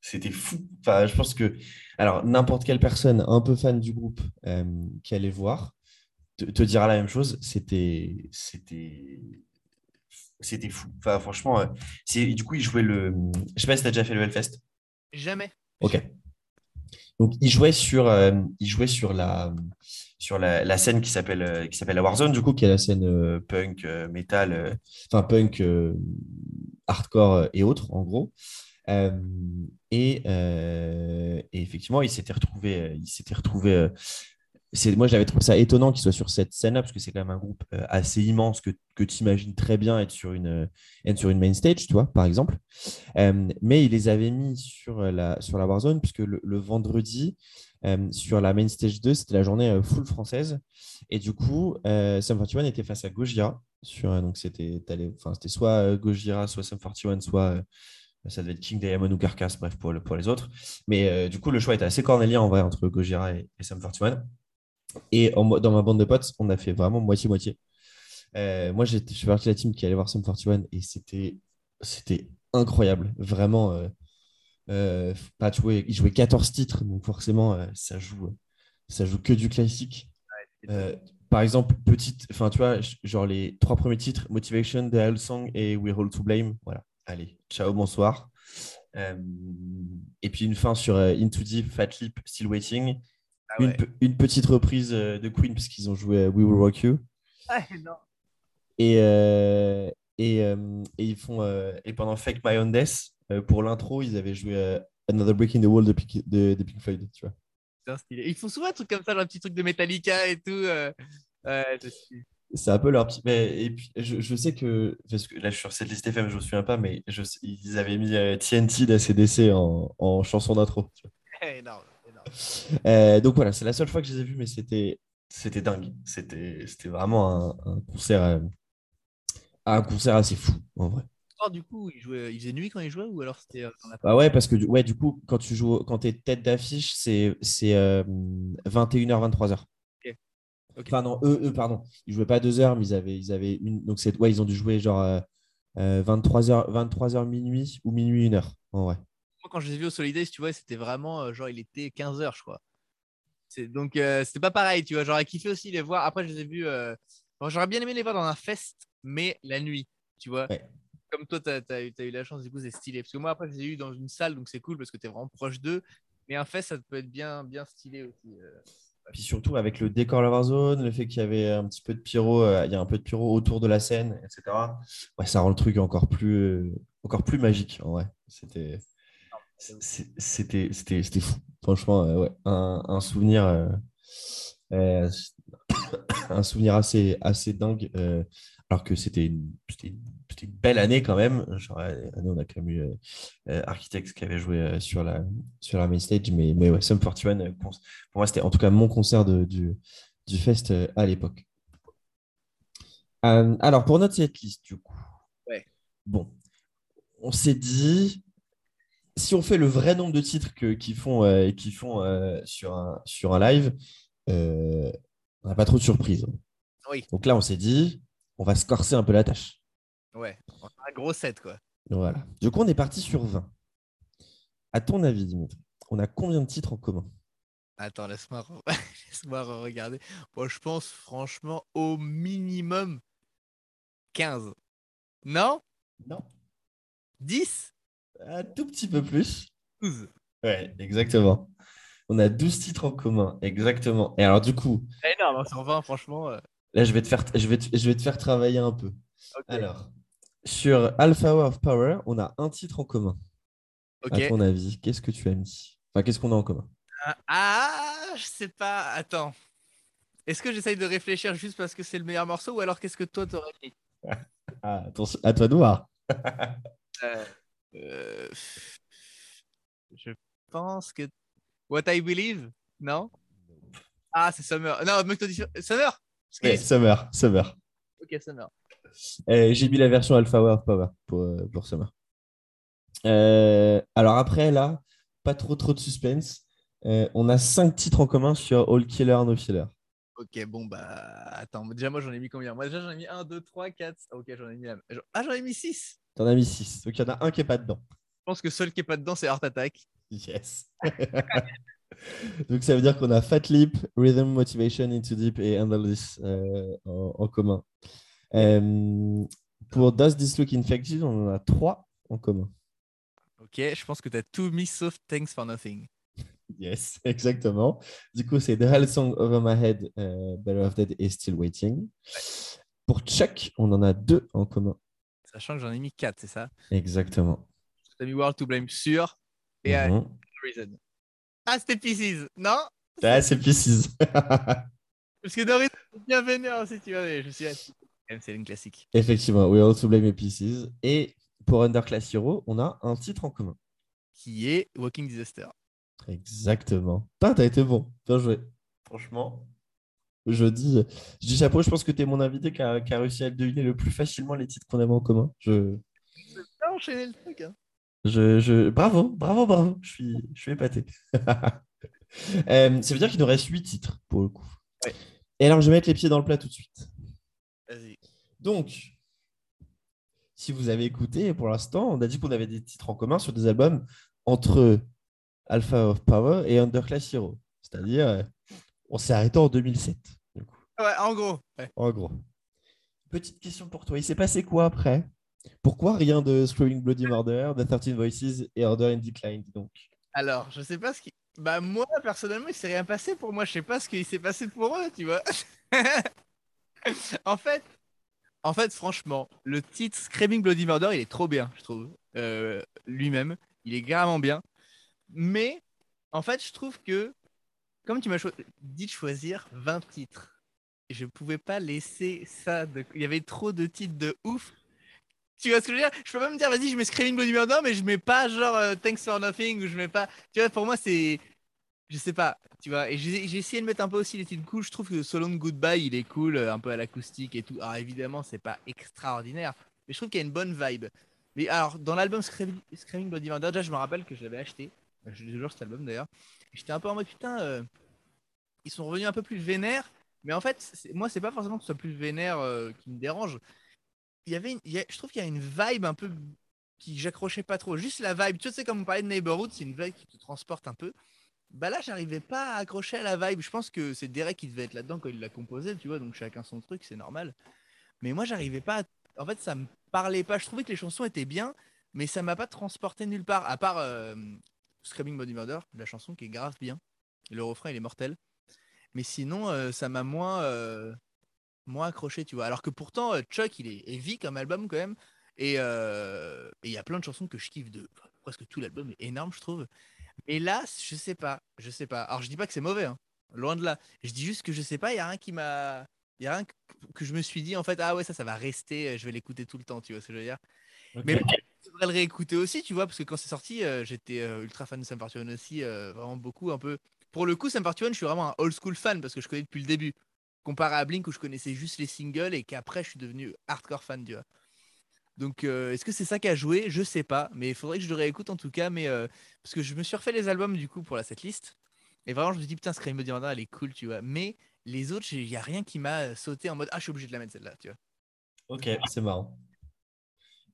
A: c'était fou. Enfin, je pense que alors n'importe quelle personne un peu fan du groupe euh, qui allait voir te, te dira la même chose. C'était c'était c'était fou. Enfin, franchement, euh, c'est du coup ils jouaient le. Je sais pas si t'as déjà fait le Hellfest.
B: Jamais.
A: Ok. Donc ils jouaient sur euh, sur la sur la, scène qui s'appelle euh, qui s'appelle la Warzone du coup qui est la scène euh, punk metal enfin punk hardcore et autres en gros. Et, effectivement il s'était retrouvé il moi j'avais trouvé ça étonnant qu'il soit sur cette scène là parce que c'est quand même un groupe euh, assez immense que, que tu imagines très bien être sur une être sur une main stage tu vois par exemple euh, mais il les avait mis sur la, sur la Warzone, puisque le, vendredi, euh, sur la main stage 2, c'était la journée euh, full française. Et du coup, euh, Sum 41 était face à Gojira. Euh, donc, c'était soit euh, Gojira, soit Sum 41, soit euh, ça devait être King Diamond ou Carcass, bref, pour, le- pour les autres. Mais euh, du coup, le choix était assez cornélien en vrai entre Gojira et, et Sum 41. Et en dans ma bande de potes, on a fait vraiment moitié-moitié. Euh, moi, je suis parti de la team qui allait voir Sum 41 et c'était c'était incroyable. Vraiment, euh, euh, bah, tu vois, il jouait 14 titres, donc forcément, euh, ça joue, ça joue que du classique. Euh, par exemple, petite, enfin, tu vois, genre les trois premiers titres, Motivation, The Hell Song et We're All to Blame. Voilà, allez, ciao, bonsoir. Euh, et puis une fin sur Into Deep, Fat Lip, Still Waiting.
B: Ah
A: Une,
B: ouais.
A: pe- une petite reprise euh, de Queen, parce qu'ils ont joué euh, We Will Rock You.
B: Ah, non.
A: Et, euh, et, euh, et ils font euh, et pendant Fake My Own Death pour l'intro ils avaient joué Another Break in the Wall de Pink, de, de Pink Floyd tu vois
B: stylé. Ils font souvent un truc comme ça, un petit truc de Metallica et tout. c'est
A: un peu leur petit mais, et puis je, je sais que parce que là je suis sur cette liste FM je me souviens pas mais je, ils avaient mis TNT d'ACDC en, en chanson d'intro
B: énorme.
A: Euh, donc voilà c'est la seule fois que je les ai vus mais c'était c'était dingue c'était c'était vraiment un, un concert euh, un concert assez fou en vrai
B: Oh, du coup, ils, jouaient... ils faisaient nuit quand ils jouaient ou alors c'était. euh,
A: Bah ouais, parce que ouais, du coup, quand tu joues, quand es tête d'affiche, c'est c'est, euh, 21h, 23h.
B: Ok. Ok.
A: Enfin, non, eux, eux, pardon. Ils jouaient pas deux heures, mais ils avaient, ils avaient une. Donc, c'est, ouais, ils ont dû jouer genre euh, euh, 23h, 23h minuit ou minuit, une heure. En vrai.
B: Quand je les ai vus au Solidays, tu vois, c'était vraiment euh, genre, il était 15h, je crois. Donc, euh, c'était pas pareil, tu vois. J'aurais kiffé aussi les voir. Après, je les ai vus. euh, bon, J'aurais bien aimé les voir dans un fest, mais la nuit, tu vois.
A: Ouais.
B: Comme toi, tu as, eu, t'as eu la chance, du coup, c'est stylé. Parce que moi, après, je les ai eu dans une salle, donc c'est cool parce que tu es vraiment proche d'eux. Mais un fest, ça peut être bien, bien stylé aussi. euh.
A: Puis surtout avec le décor la Warzone, le fait qu'il y avait un petit peu de pyro, euh, il y a un peu de pyro autour de la scène, etc. Ouais, ça rend le truc encore plus, euh, encore plus magique. En vrai, c'était, c'était, c'était, c'était fou. Franchement, euh, ouais, un, un souvenir, euh, euh, un souvenir assez, assez dingue. alors que c'était une, une belle année quand même. Genre, année, on a quand même eu Architects qui avait joué sur, la, sur la main stage. Mais, mais ouais, Sum 41, euh, pour moi, c'était en tout cas mon concert de- du, du fest à l'époque. Euh, alors, pour notre setlist, du coup.
B: Ouais.
A: Bon, on s'est dit, si on fait le vrai nombre de titres qu'ils font, euh, font euh, sur, un, sur un live, euh, on n'a pas trop de surprises.
B: Oui.
A: Donc là, on s'est dit, on va se corser un peu la tâche.
B: Ouais, un gros set, quoi.
A: Voilà. Du coup, on est parti sur 20. À ton avis, Dimitri, on a combien de titres en commun?
B: Attends, laisse-moi re- laisse-moi re- regarder. Bon, je pense franchement au minimum 15. Non?
A: Non.
B: 10
A: Un tout petit peu plus.
B: 12
A: Ouais, exactement. On a 12 titres en commun, exactement. Et alors, du coup,
B: Énorme, hein, sur 20, franchement. euh,
A: là, je vais te faire, je vais te, je vais te faire travailler un peu.
B: ok.
A: Alors, sur Alpha Hour of Power, on a un titre en commun.
B: Ok.
A: À ton avis, qu'est-ce que tu as mis? Enfin, qu'est-ce qu'on a en commun?
B: Ah, Ah, je sais pas. Attends. Est-ce que j'essaye de réfléchir juste parce que c'est le meilleur morceau ou alors qu'est-ce que toi t'aurais mis
A: ah, attention, à toi de voir.
B: Euh, euh, Je pense que. What I Believe Non? Ah, c'est Summer. Non, Summer?
A: Ouais, Summer, Summer.
B: Ok, Summer.
A: Euh, J'ai mis la version Alpha Power pour, pour Summer. Euh, alors après, là, pas trop trop de suspense. Euh, on a cinq titres en commun sur All Killer, No Filler.
B: Ok, bon, bah. Attends, déjà, moi j'en ai mis combien? Moi déjà, j'en ai mis 1, 2, 3, 4. Ok, j'en ai mis. Ah, j'en ai mis 6.
A: T'en as mis six. Donc il y en a un qui est pas dedans.
B: Je pense que seul qui est pas dedans, c'est Heart Attack.
A: Yes. Donc ça veut dire qu'on a Fat Lip, Rhythm, Motivation, Into Deep et Handle This euh, en, en commun. Euh, pour Does This Look Infected, on en a trois en commun.
B: Ok, je pense que t'as tout mis sauf Thanks for Nothing.
A: Yes, exactement. Du coup, c'est The Hell Song Over My Head, euh, Better Off Dead et Still Waiting. Pour Chuck, on en a deux en commun.
B: Sachant que j'en ai mis 4, c'est ça
A: Exactement.
B: T'as mis World to Blame sûr et euh,
A: Mhm.
B: Reason. Ah, c'était Pieces, non
A: Ah, c'est Pieces.
B: Parce que Doris, c'est bien vénère aussi, tu vois. Je me suis dit, c'est une classique.
A: Effectivement, We All to Blame et Pieces. Et pour Underclass Hero, on a un titre en commun.
B: Qui est Walking Disaster.
A: Exactement. Putain, t'as été bon. Bien joué. Franchement. Je dis, je dis chapeau, je pense que tu es mon invité qui a, qui a réussi à deviner le plus facilement les titres qu'on avait en commun. Je,
B: enchaîné le truc, hein.
A: je, je... Bravo, bravo, bravo. Je suis, je suis épaté. Euh, ça veut dire qu'il nous reste 8 titres pour le coup.
B: Ouais.
A: Et alors, je vais mettre les pieds dans le plat tout de suite.
B: Vas-y.
A: Donc, si vous avez écouté, pour l'instant, on a dit qu'on avait des titres en commun sur des albums entre Alpha of Power et Underclass Hero. C'est-à-dire, euh, on s'est arrêté en 2007, du coup,
B: Ouais, en gros. ouais.
A: en gros. Petite question pour toi. Il s'est passé quoi après? Pourquoi rien de Screaming Bloody Murder, The 13 Voices et Order in Decline donc?
B: Alors, je sais pas ce qui. Bah, moi, personnellement, il s'est rien passé pour moi. Je sais pas ce qui s'est passé pour eux, tu vois. en fait, en fait, franchement, le titre Screaming Bloody Murder, il est trop bien, je trouve. Euh, Lui-même, il est carrément bien. Mais, en fait, je trouve que, comme tu m'as cho- dit de choisir 20 titres, je pouvais pas laisser ça. De... Il y avait trop de titres de ouf. Tu vois ce que je veux dire? Je peux pas me dire, vas-y, je mets Screaming Bloody Murder, mais je mets pas genre euh, Thanks for Nothing ou je mets pas. Tu vois, pour moi, c'est. Je sais pas, tu vois. Et j'ai j'ai essayé de mettre un peu aussi les titres cool. Je trouve que So Long Goodbye, il est cool, euh, un peu à l'acoustique et tout. Alors évidemment, c'est pas extraordinaire, mais je trouve qu'il y a une bonne vibe. Mais alors, dans l'album Screaming, Bloody Murder, déjà, je me rappelle que je l'avais acheté. L'ai toujours cet album d'ailleurs. J'étais un peu en mode putain, euh, ils sont revenus un peu plus vénères. Mais en fait, moi, c'est pas forcément que ce soit plus vénère euh, qui me dérange. Il y avait, une- je trouve qu'il y a une vibe un peu qui j'accrochais pas trop. Juste la vibe, tu sais, comme on parlait de Neighborhood, c'est une vibe qui te transporte un peu. Bah là, j'arrivais pas à accrocher à la vibe. Je pense que c'est Derek qui devait être là-dedans quand il l'a composé, tu vois, donc chacun son truc, c'est normal. Mais moi, j'arrivais pas. à- En fait, ça me parlait pas. Je trouvais que les chansons étaient bien, mais ça m'a pas transporté nulle part. À part euh, Screaming Body Murder, la chanson qui est grave bien. Le refrain, il est mortel. Mais sinon, euh, ça m'a moins, euh, moins accroché, tu vois. Alors que pourtant, euh, Chuck, il est heavy comme album quand même. Et il y a plein de chansons que je kiffe de. presque tout l'album est énorme, je trouve. Et là, je sais pas, je sais pas. Alors je dis pas que c'est mauvais, hein. loin de là. Je dis juste que je sais pas, il y a rien qui m'a Il y a rien que, que je me suis dit, en fait, ah ouais, ça, ça va rester, je vais l'écouter tout le temps, tu vois ce que je veux dire. Mais je devrais le réécouter aussi, tu vois, parce que quand c'est sorti, euh, j'étais euh, ultra fan de Sam Fortune aussi, euh, vraiment beaucoup, un peu. Pour le coup, Sam Fortune, je suis vraiment un old school fan parce que je connais depuis le début. Comparé à Blink où je connaissais juste les singles et qu'après, je suis devenu hardcore fan, vois. Donc, euh, est-ce que c'est ça qui a joué? Je sais pas, mais il faudrait que je le réécoute en tout cas. Mais euh, parce que je me suis refait les albums du coup pour la setlist. Et vraiment, je me dis, putain, Scream Me Demanda, elle est cool, tu vois. Mais les autres, il n'y a rien qui m'a sauté en mode, ah, je suis obligé de la mettre celle-là, tu vois.
A: Ok, c'est marrant.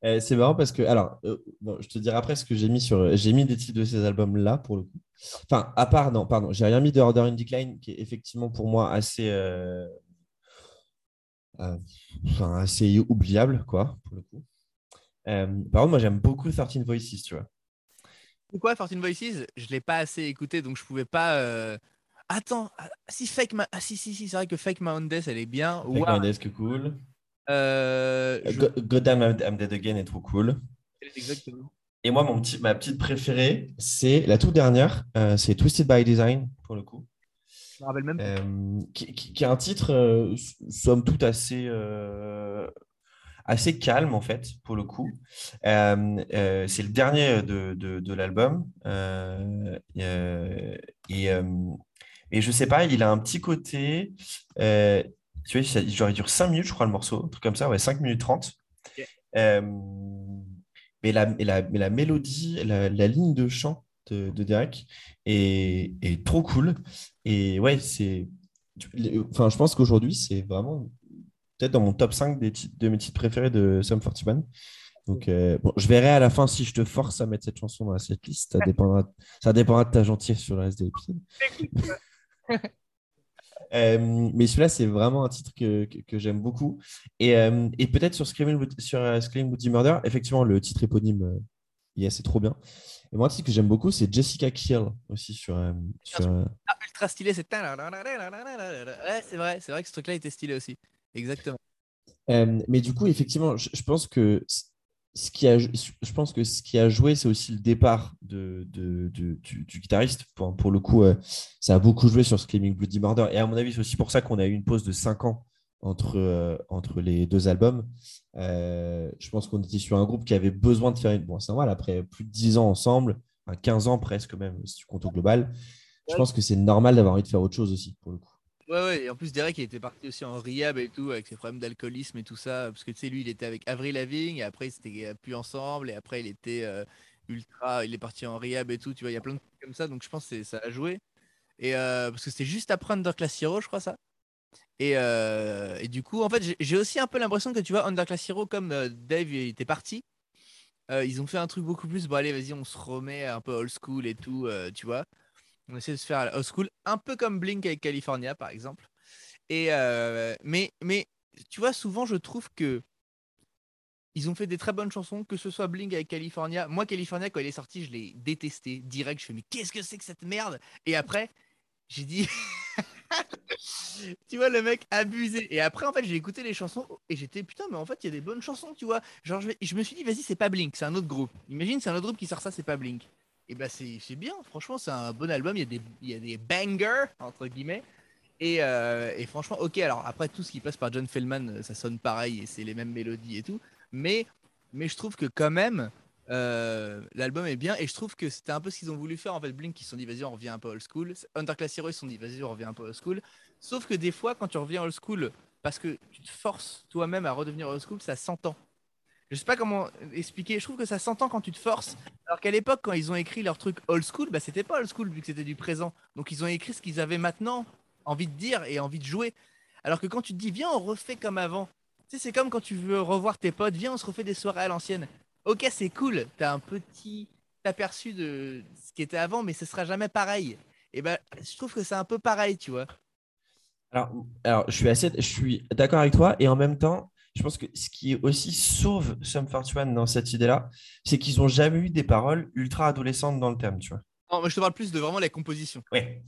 A: Euh, c'est marrant parce que, alors, euh, bon, je te dirai après ce que j'ai mis sur. J'ai mis des titres de ces albums-là pour le coup. Enfin, à part, non, pardon, j'ai rien mis de Order in Decline qui est effectivement pour moi assez. euh, enfin, assez oubliable, quoi, pour le coup. Par contre, moi, j'aime beaucoup 13 Voices, tu vois.
B: Pourquoi 14 Voices? Je l'ai pas assez écouté, donc je pouvais pas. Attends, ah, si Fake Ma... ah, si, si, si, c'est vrai que Fake Death, elle est bien.
A: Avec
B: Wow.
A: Mendes, que cool.
B: Euh, je-
A: Go- Goddamn I'm Dead Again est trop cool.
B: Exactement.
A: Et moi, mon petit, ma petite préférée, c'est la toute dernière, euh, c'est Twisted by Design, pour le coup.
B: Je me rappelle même.
A: Euh, qui, qui- qui est un titre, euh, somme toute, assez, euh, assez calme, en fait, pour le coup. Euh, euh, c'est le dernier de, de, de l'album. Euh, euh, et, euh, et je sais pas, il a un petit côté. Tu vois, il dure 5 minutes, je crois, le morceau, un truc comme ça, ouais, 5 minutes 30.
B: Ok.
A: Euh, mais, la, mais, la, mais la mélodie, la, la ligne de chant de, de Derek est, est trop cool. Et ouais, c'est. Enfin, je pense qu'aujourd'hui, c'est vraiment peut-être dans mon top 5 des titres- de mes titres préférés de Sum 41. Donc, euh, bon, je verrai à la fin si je te force à mettre cette chanson dans la setlist. Ça dépendra, ça dépendra de ta gentillesse sur le reste de l'épisode. Euh, mais celui-là, c'est vraiment un titre que, que, que j'aime beaucoup. Et, euh, et peut-être sur Screaming, Wood- sur, euh, Screaming Woody Murder, effectivement, le titre éponyme, euh, yeah, c'est trop bien. Et moi, un titre que j'aime beaucoup, c'est Jessica Kill aussi sur. sur, euh,
B: Ah, ultra stylé, c'est. Ouais, c'est vrai, c'est vrai que ce truc-là était stylé aussi. Exactement.
A: Mais du coup, effectivement, je, je pense que ce qui a, je pense que ce qui a joué, c'est aussi le départ de, de- de- du, du guitariste. Pour, pour le coup, euh, ça a beaucoup joué sur Screaming Bloody Murder. Et à mon avis, c'est aussi pour ça qu'on a eu une pause de 5 ans entre, euh, entre les deux albums. Euh, je pense qu'on était sur un groupe qui avait besoin de faire une. Bon, c'est normal, après plus de 10 ans ensemble, enfin, 15 ans presque même, si tu comptes au global, je pense que c'est normal d'avoir envie de faire autre chose aussi, pour le coup.
B: Ouais, ouais, et en plus, Derek, il était parti aussi en rehab et tout, avec ses problèmes d'alcoolisme et tout ça. Parce que tu sais, lui, il était avec Avril Lavigne, et après, ils s'étaient plus ensemble, et après, il était euh, ultra. Il est parti en rehab et tout, tu vois, il y a plein de trucs comme ça, donc je pense que ça a joué. Et euh, parce que c'était juste après Underclass Hero, je crois, ça. Et, euh, et du coup, en fait, j'ai- aussi un peu l'impression que tu vois, Underclass Hero, comme euh, Dave il était parti, euh, ils ont fait un truc beaucoup plus. Bon, allez, vas-y, on se remet un peu old school et tout, euh, tu vois. On essaie de se faire à la old school, un peu comme Blink avec California, par exemple. Et euh, mais, mais tu vois, souvent, je trouve que ils ont fait des très bonnes chansons, que ce soit Blink avec California. Moi, California, quand il est sorti, je l'ai détesté direct. Je fais, mais qu'est-ce que c'est que cette merde? Et après, j'ai dit, tu vois, le mec abusé. Et après, en fait, j'ai écouté les chansons et j'étais, putain, mais en fait, il y a des bonnes chansons, tu vois. Genre, je, me suis dit, vas-y, c'est pas Blink, c'est un autre groupe. Imagine, c'est un autre groupe qui sort ça, c'est pas Blink. Et c'est c'est bien, franchement, c'est un bon album. Il y a des, il y a des bangers, entre guillemets. Et, euh, et franchement, ok, alors après, tout ce qui passe par John Feldman, euh, ça sonne pareil et c'est les mêmes mélodies et tout. Mais, mais je trouve que quand même, euh, l'album est bien et je trouve que c'était un peu ce qu'ils ont voulu faire en fait. Blink, ils se sont dit, vas-y, on revient un peu old school. Underclass Hero, ils se sont dit, vas-y, on revient un peu old school. Sauf que des fois, quand tu reviens old school, parce que tu te forces toi-même à redevenir old school, ça s'entend. Je sais pas comment expliquer. Je trouve que ça s'entend quand tu te forces. Alors qu'à l'époque, quand ils ont écrit leur truc old school, bah, c'était pas old school vu que c'était du présent. Donc ils ont écrit ce qu'ils avaient maintenant envie de dire et envie de jouer. Alors que quand tu te dis, viens, on refait comme avant. Tu sais, c'est comme quand tu veux revoir tes potes, viens, on se refait des soirées à l'ancienne. Ok, c'est cool. T'as un petit aperçu de ce qui était avant, mais ce sera jamais pareil. Et ben, je trouve que c'est un peu pareil, tu vois.
A: Alors, alors, je suis assez, je suis d'accord avec toi, et en même temps, je pense que ce qui aussi sauve Sum 41 dans cette idée-là, c'est qu'ils n'ont jamais eu des paroles ultra adolescentes dans le thème, tu vois.
B: Non, moi, je te parle plus de vraiment la composition.
A: Ouais.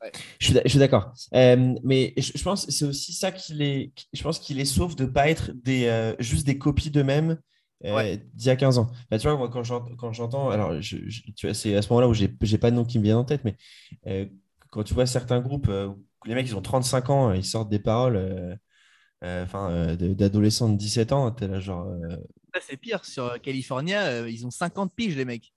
B: Ouais.
A: Je suis, d'accord. Euh, mais je, je pense que c'est aussi ça qui les, je pense qu'il les sauve de ne pas être des, euh, juste des copies d'eux-mêmes euh,
B: Ouais.
A: d'il y a 15 ans. Bah, tu vois, moi, quand j'ent- quand j'entends, alors je, je- tu vois, c'est à ce moment-là où j'ai pas de nom qui me vient en tête, mais quand tu vois certains groupes, où les mecs, ils ont 35 ans, ils sortent des paroles. Euh, euh, enfin, euh, de- d'adolescents de 17 ans, t'es là genre. euh,
B: Ça, c'est pire. Sur euh, California, euh, ils ont 50 piges, les mecs.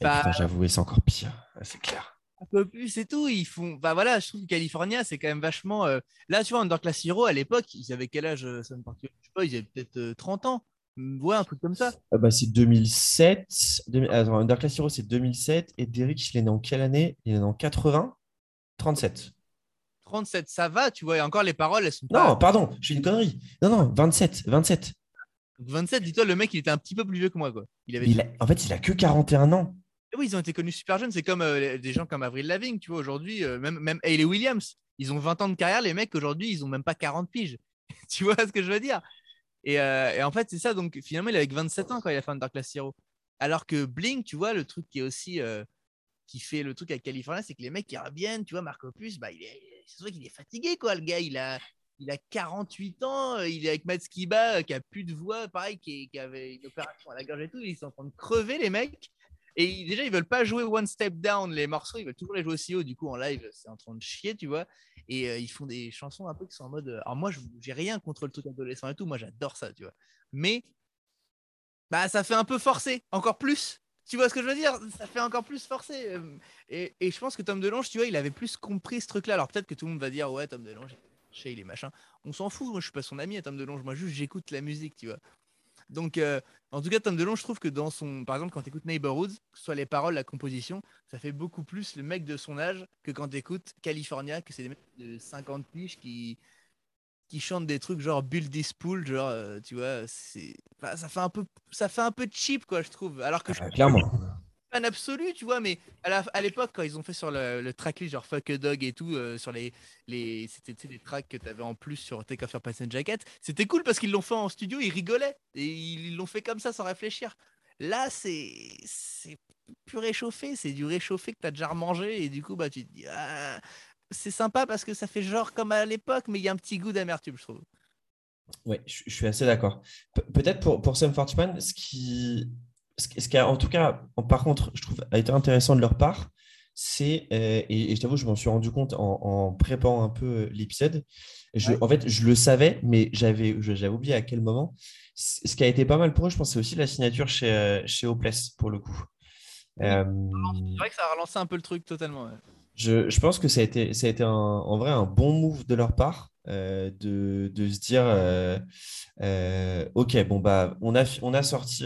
A: eh,
B: Bah,
A: j'avoue, c'est encore pire. C'est clair.
B: un peu plus et tout. Ils font. Bah voilà, je trouve que California, c'est quand même vachement. euh, Là, tu vois, Underclass Hero, à l'époque, ils avaient quel âge euh, Sun Party Je sais pas, ils avaient peut-être euh, 30 ans. Mm, Ouais, un truc comme ça.
A: Ah bah, c'est 2007. 2000 Attends, Underclass Hero, c'est 2007. Et Derrick, il est né en quelle année? Il est né en 80? 37.
B: 37, ça va, tu vois. Et encore, les paroles, elles sont
A: Non,
B: pas.
A: pardon, je suis une connerie. Non, non, 27. 27.
B: Donc, 27, dis-toi, le mec, il était un petit peu plus vieux que moi, quoi. Il avait.
A: Il a- En fait, il a que 41 ans.
B: Et Oui, ils ont été connus super jeunes. C'est comme euh, des gens comme Avril Lavigne, tu vois. Aujourd'hui, euh, même, même Hayley Williams, ils ont 20 ans de carrière. Les mecs, aujourd'hui, ils ont même pas 40 piges. tu vois ce que je veux dire? Et, euh, et en fait, c'est ça. Donc, finalement, il avait que 27 ans quand il a fait Underclass Hero. Alors que Blink, tu vois, le truc qui est aussi. euh, qui fait le truc avec California, c'est que les mecs qui reviennent, tu vois, Marco Opus, bah, il est, c'est vrai qu'il est fatigué, quoi, le gars. Il a, il a 48 ans, euh, il est avec Matt Skiba, euh, qui a plus de voix, pareil, qui, avait une opération à la gorge et tout. Ils sont en train de crever, les mecs. Et déjà, ils veulent pas jouer One Step Down, les morceaux, ils veulent toujours les jouer aussi haut. Du coup, en live, c'est en train de chier, tu vois. Et euh, ils font des chansons un peu qui sont en mode. Alors, moi, j'ai rien contre le truc adolescent et tout. Moi, j'adore ça, tu vois. Mais, bah, ça fait un peu forcé, encore plus. Tu vois ce que je veux dire? Ça fait encore plus forcé. euh, Et, je pense que Tom DeLonge, tu vois, il avait plus compris ce truc-là. Alors, peut-être que tout le monde va dire, ouais, Tom DeLonge, chez il est machin. On s'en fout. Moi, je suis pas son ami à Tom DeLonge. Moi, juste, j'écoute la musique, tu vois. Donc, euh, en tout cas, Tom DeLonge, je trouve que dans son. Par exemple, quand tu écoutes Neighborhoods, que ce soit les paroles, la composition, ça fait beaucoup plus le mec de son âge que quand tu écoutes California, que c'est des mecs de 50 piges qui, qui chantent des trucs genre Build this pool, genre, euh, tu vois, c'est. enfin, ça, fait un peu, ça fait un peu cheap, quoi, je trouve. Alors que je
A: Ah,
B: suis
A: clairement.
B: fan absolu, tu vois, mais à l'époque, quand ils ont fait sur le, le tracklist, genre Fuck a Dog et tout, euh, sur les. les C'était des tracks que tu avais en plus sur Take Off Your and Jacket, c'était cool parce qu'ils l'ont fait en studio, ils rigolaient. Et ils l'ont fait comme ça sans réfléchir. Là, c'est. C'est plus réchauffé, c'est du réchauffé que tu as déjà remangé, et du coup, bah, tu te dis. Ah, c'est sympa parce que ça fait genre comme à l'époque, mais il y a un petit goût d'amertume, je trouve.
A: Ouais, je, je suis assez d'accord. Pe- Peut-être pour, pour Sum 41, ce qui, ce qui, ce qui a, en tout cas, par contre, je trouve, a été intéressant de leur part, c'est, euh, et, et je t'avoue, je m'en suis rendu compte en, en préparant un peu euh, l'épisode.
B: Ouais.
A: En fait, je le savais, mais j'avais oublié à quel moment. Ce qui a été pas mal pour eux, je pense, c'est aussi la signature chez, euh, chez Hopeless, pour le coup.
B: Oui.
A: Euh,
B: C'est vrai que ça a relancé un peu le truc totalement. ouais.
A: Je, je pense que ça a été, ça a été un- en vrai un bon move de leur part euh, de, de se dire euh, euh, ok bon bah on a, fi- on a sorti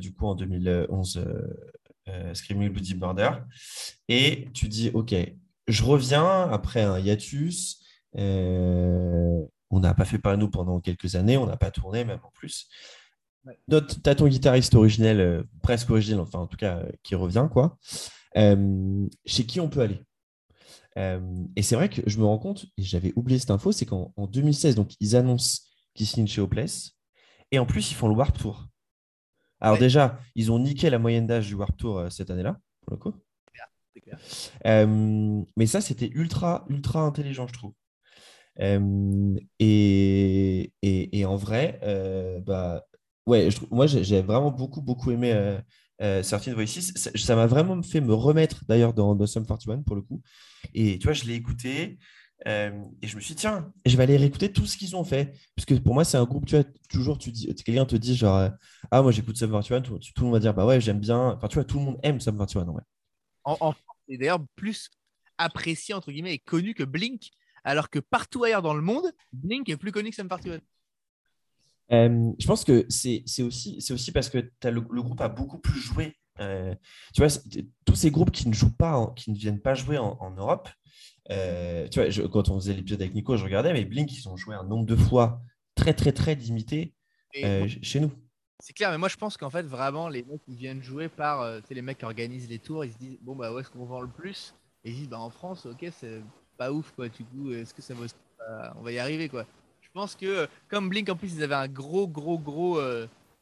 A: du coup en 2011 euh, euh, Screaming Bloody Murder. Et tu dis ok je reviens après un hiatus. On n'a pas fait pas nous pendant quelques années on n'a pas tourné même en plus.
B: Ouais.
A: T'as ton guitariste originel presque originel enfin en tout cas qui revient quoi. Chez qui on peut aller? Euh, et c'est vrai que je me rends compte, et j'avais oublié cette info, c'est qu'en en 2016, donc, ils annoncent qu'ils signent chez Hopeless, et en plus, ils font le Warp Tour. Alors
B: Ouais.
A: déjà, ils ont niqué la moyenne d'âge du Warp Tour euh, cette année-là, pour le coup.
B: Clair.
A: Euh, mais ça, c'était ultra, ultra intelligent, je trouve. Et, et, et en vrai, bah, ouais, je moi, j'ai vraiment beaucoup, beaucoup aimé euh, Certain Voices. Ça ça m'a vraiment fait me remettre, d'ailleurs, dans, dans Sum 41, pour le coup. Et tu vois, je l'ai écouté euh, et je me suis dit, tiens, je vais aller réécouter tout ce qu'ils ont fait. Parce que pour moi, c'est un groupe, tu vois, toujours, tu dis, quelqu'un te dit, genre, euh, ah, moi, j'écoute Sum 41, tout, tout le monde va dire, bah ouais, j'aime bien. Enfin, tu vois, tout le monde aime Sum 41, en vrai.
B: En, en France, c'est d'ailleurs plus apprécié, entre guillemets, et connu que Blink, alors que partout ailleurs dans le monde, Blink est plus connu que Sum 41.
A: Euh, je pense que c'est aussi, aussi parce que le, le groupe a beaucoup plus joué. Euh, tu vois, tous ces groupes qui ne jouent pas, en- qui ne viennent pas jouer en, en Europe, euh, tu vois, je- quand on faisait l'épisode avec Nico, je regardais, mais Blink, ils ont joué un nombre de fois très, très, très limité euh, chez nous.
B: c'est clair, mais moi je pense qu'en fait, vraiment, les mecs qui viennent jouer par, tu sais, les mecs qui organisent les tours, ils se disent, bon, bah, où est-ce qu'on vend le plus? Et ils disent, bah, en France, ok, c'est pas ouf, quoi, du coup, est-ce que ça va, on va y arriver, quoi. Je pense que, comme Blink, en plus, ils avaient un gros, gros, gros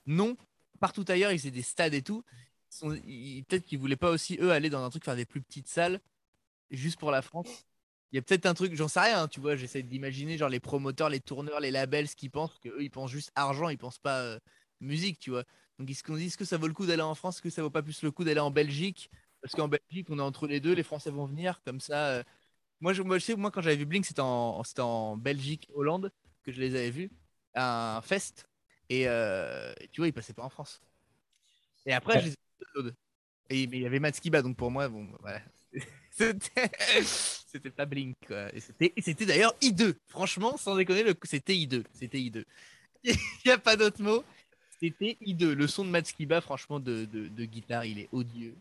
B: nom, partout ailleurs, ils faisaient des stades et tout. Peut-être qu'ils voulaient pas aussi, eux, aller dans un truc, faire des plus petites salles, juste pour la France. Il y a peut-être un truc, j'en sais rien, hein, tu vois, j'essaie d'imaginer, genre les promoteurs, les tourneurs, les labels, ce qu'ils pensent, que eux, ils pensent juste argent, ils pensent pas euh, musique, tu vois. Donc, ils se disent, est-ce que ça vaut le coup d'aller en France, est-ce que ça vaut pas plus le coup d'aller en Belgique? Parce qu'en Belgique, on est entre les deux, les Français vont venir, comme ça. euh. Moi, je, moi, je sais, moi, quand j'avais vu Blink, c'était en, c'était en Belgique, Hollande, que je les avais vus à un fest. Et euh, tu vois, ils passaient pas en France. Et après,
A: Ouais.
B: je les ai Et mais il y avait Matskiba, donc pour moi, bon, voilà. C'était pas Blink, quoi. Et c'était d'ailleurs I2. Franchement, sans déconner, c'était I2. C'était I2. Il n'y a pas d'autre mot. C'était I2. Le son de Matskiba, franchement, de, de, guitare, il est odieux.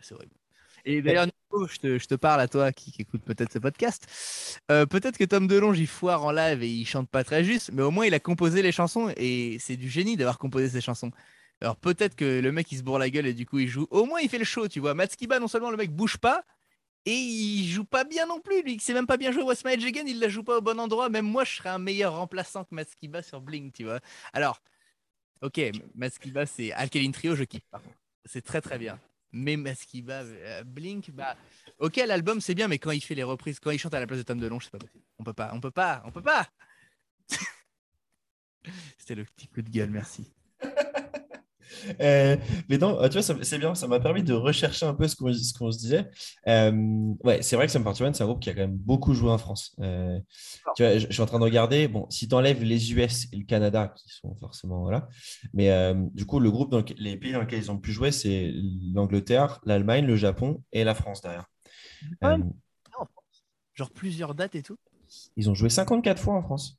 B: C'est horrible. Et d'ailleurs, je te, je te parle à toi qui, qui écoute peut-être ce podcast. Euh, peut-être que Tom DeLonge, il foire en live et il chante pas très juste, mais au moins il a composé les chansons et c'est du génie d'avoir composé ces chansons. Alors peut-être que le mec il se bourre la gueule et du coup il joue. Au moins il fait le show, tu vois. Matskiba, non seulement le mec bouge pas, et il joue pas bien non plus. Lui, il sait même pas bien jouer Age Again, il la joue pas au bon endroit. Même moi, je serais un meilleur remplaçant que Matskiba sur Blink, tu vois. Alors, ok, Matskiba, c'est Alkaline Trio, je kiffe. C'est très très bien. Mais Matskiba, euh, Blink, bah, ok, l'album c'est bien, mais quand il fait les reprises, quand il chante à la place de Tom DeLonge, c'est pas possible. On peut pas, on peut pas, on peut pas. C'était le petit coup de gueule, merci.
A: Euh, mais non, tu vois, c'est bien, ça m'a permis de rechercher un peu ce qu'on se disait. Euh, ouais, c'est vrai que Sum 41, c'est un groupe qui a quand même beaucoup joué en France. Euh, tu vois, je, je suis en train de regarder, bon, si tu enlèves les US et le Canada, qui sont forcément, voilà, mais euh, du coup, le groupe dans lequel- les pays dans lesquels ils ont pu jouer, c'est l'Angleterre, l'Allemagne, le Japon et la France derrière.
B: Ouais.
A: Euh,
B: Genre plusieurs dates et tout.
A: ils ont joué 54 fois en France.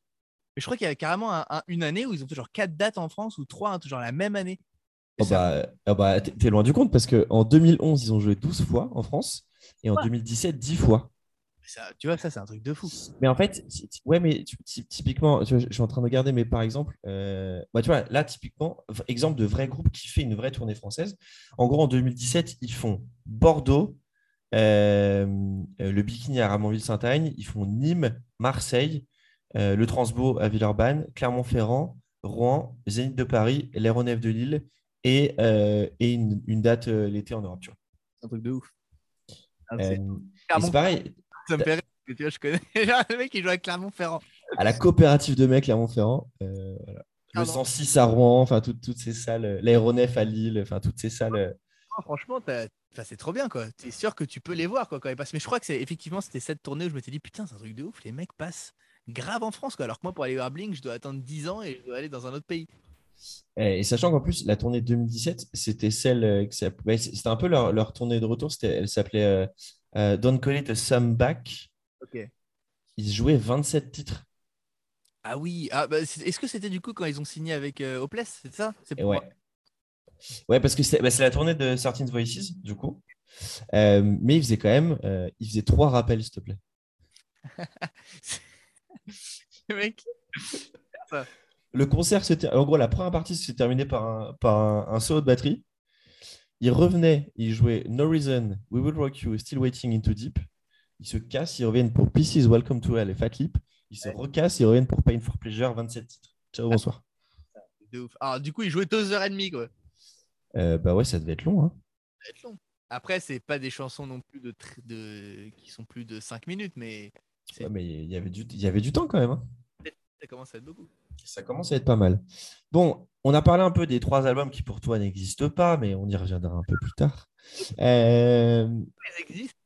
B: Mais je crois qu'il y a carrément un- un- une année où ils ont fait genre quatre dates en France ou trois, hein, genre la même année.
A: Oh bah, oh bah, t'es t'es loin du compte parce qu'en 2011, ils ont joué 12 fois en France et en
B: Ouais.
A: 2017, 10 fois.
B: ça- tu vois, ça c'est un truc de fou.
A: Mais en fait, ouais, mais ty- ty- typiquement, tu vois, je suis en train de regarder, mais par exemple, euh, bah, tu vois, là, typiquement, exemple de vrai groupe qui fait une vraie tournée française. En gros, en 2017, ils font Bordeaux, euh, le Bikini à Ramonville-Saint-Agne, ils font Nîmes, Marseille, euh, le Transbo à Villeurbanne, Clermont-Ferrand, Rouen, Zénith de Paris, l'aéronef de Lille et, euh, et une, une date euh, l'été en Europe. Tu vois.
B: C'est un truc de ouf. Ah,
A: Euh,
B: c'est-
A: pareil,
B: ça me fait que tu vois, je connais genre, le mec qui joue à Clermont-Ferrand.
A: à la coopérative de mecs Clermont-Ferrand. voilà. Le
B: Pardon.
A: 106 à Rouen, enfin toutes, toutes ces salles, l'aéronef à Lille, enfin toutes ces salles.
B: Ah, franchement, enfin, c'est trop bien quoi. T'es sûr que tu peux les voir quoi quand ils passent. Mais je crois que c'est effectivement c'était cette tournée où je m'étais dit putain c'est un truc de ouf. Les mecs passent grave en France quoi. Alors que moi pour aller voir Blink je dois attendre 10 ans et je dois aller dans un autre pays.
A: Et, et sachant qu'en plus, la tournée 2017, c'était celle euh, qui s'app- ouais, c'était un peu leur, leur tournée de retour. C'était, elle s'appelait euh, euh, Don't Call It a Some Back.
B: Ok.
A: Ils jouaient 27 titres.
B: Ah oui. Ah, bah, Est-ce que c'était du coup quand ils ont signé avec euh, Hopeless C'est ça? Pour-
A: ouais. Ouais, parce que c'est bah, c'est la tournée de Certain Voices, du coup. Euh, mais ils faisaient quand même, euh, ils faisaient trois rappels, s'il te plaît.
B: Mecs.
A: Le concert, c'était en gros, la première partie s'est terminée par un, par un, un solo de batterie. Ils revenaient, ils jouaient No Reason, We Will Rock You, Still Waiting into Deep. Ils se cassent, ils reviennent pour Pieces, Welcome to Hell et Fat Lip. Ils se recassent, ils reviennent pour Pain for Pleasure, 27 titres. Ciao, bonsoir.
B: De ouf. Alors du coup ils jouaient 2h30 quoi.
A: Euh, bah ouais, ça devait être long. Hein.
B: Ça va être long. Après c'est pas des chansons non plus de, de... qui sont plus de 5 minutes mais
A: Ouais, mais il y avait du, il y avait du temps quand même. hein.
B: ça commence à être beaucoup.
A: Ça commence à être pas mal. Bon, on a parlé un peu des trois albums qui pour toi n'existent pas, mais on y reviendra un peu plus tard. Euh,
B: Ils existent.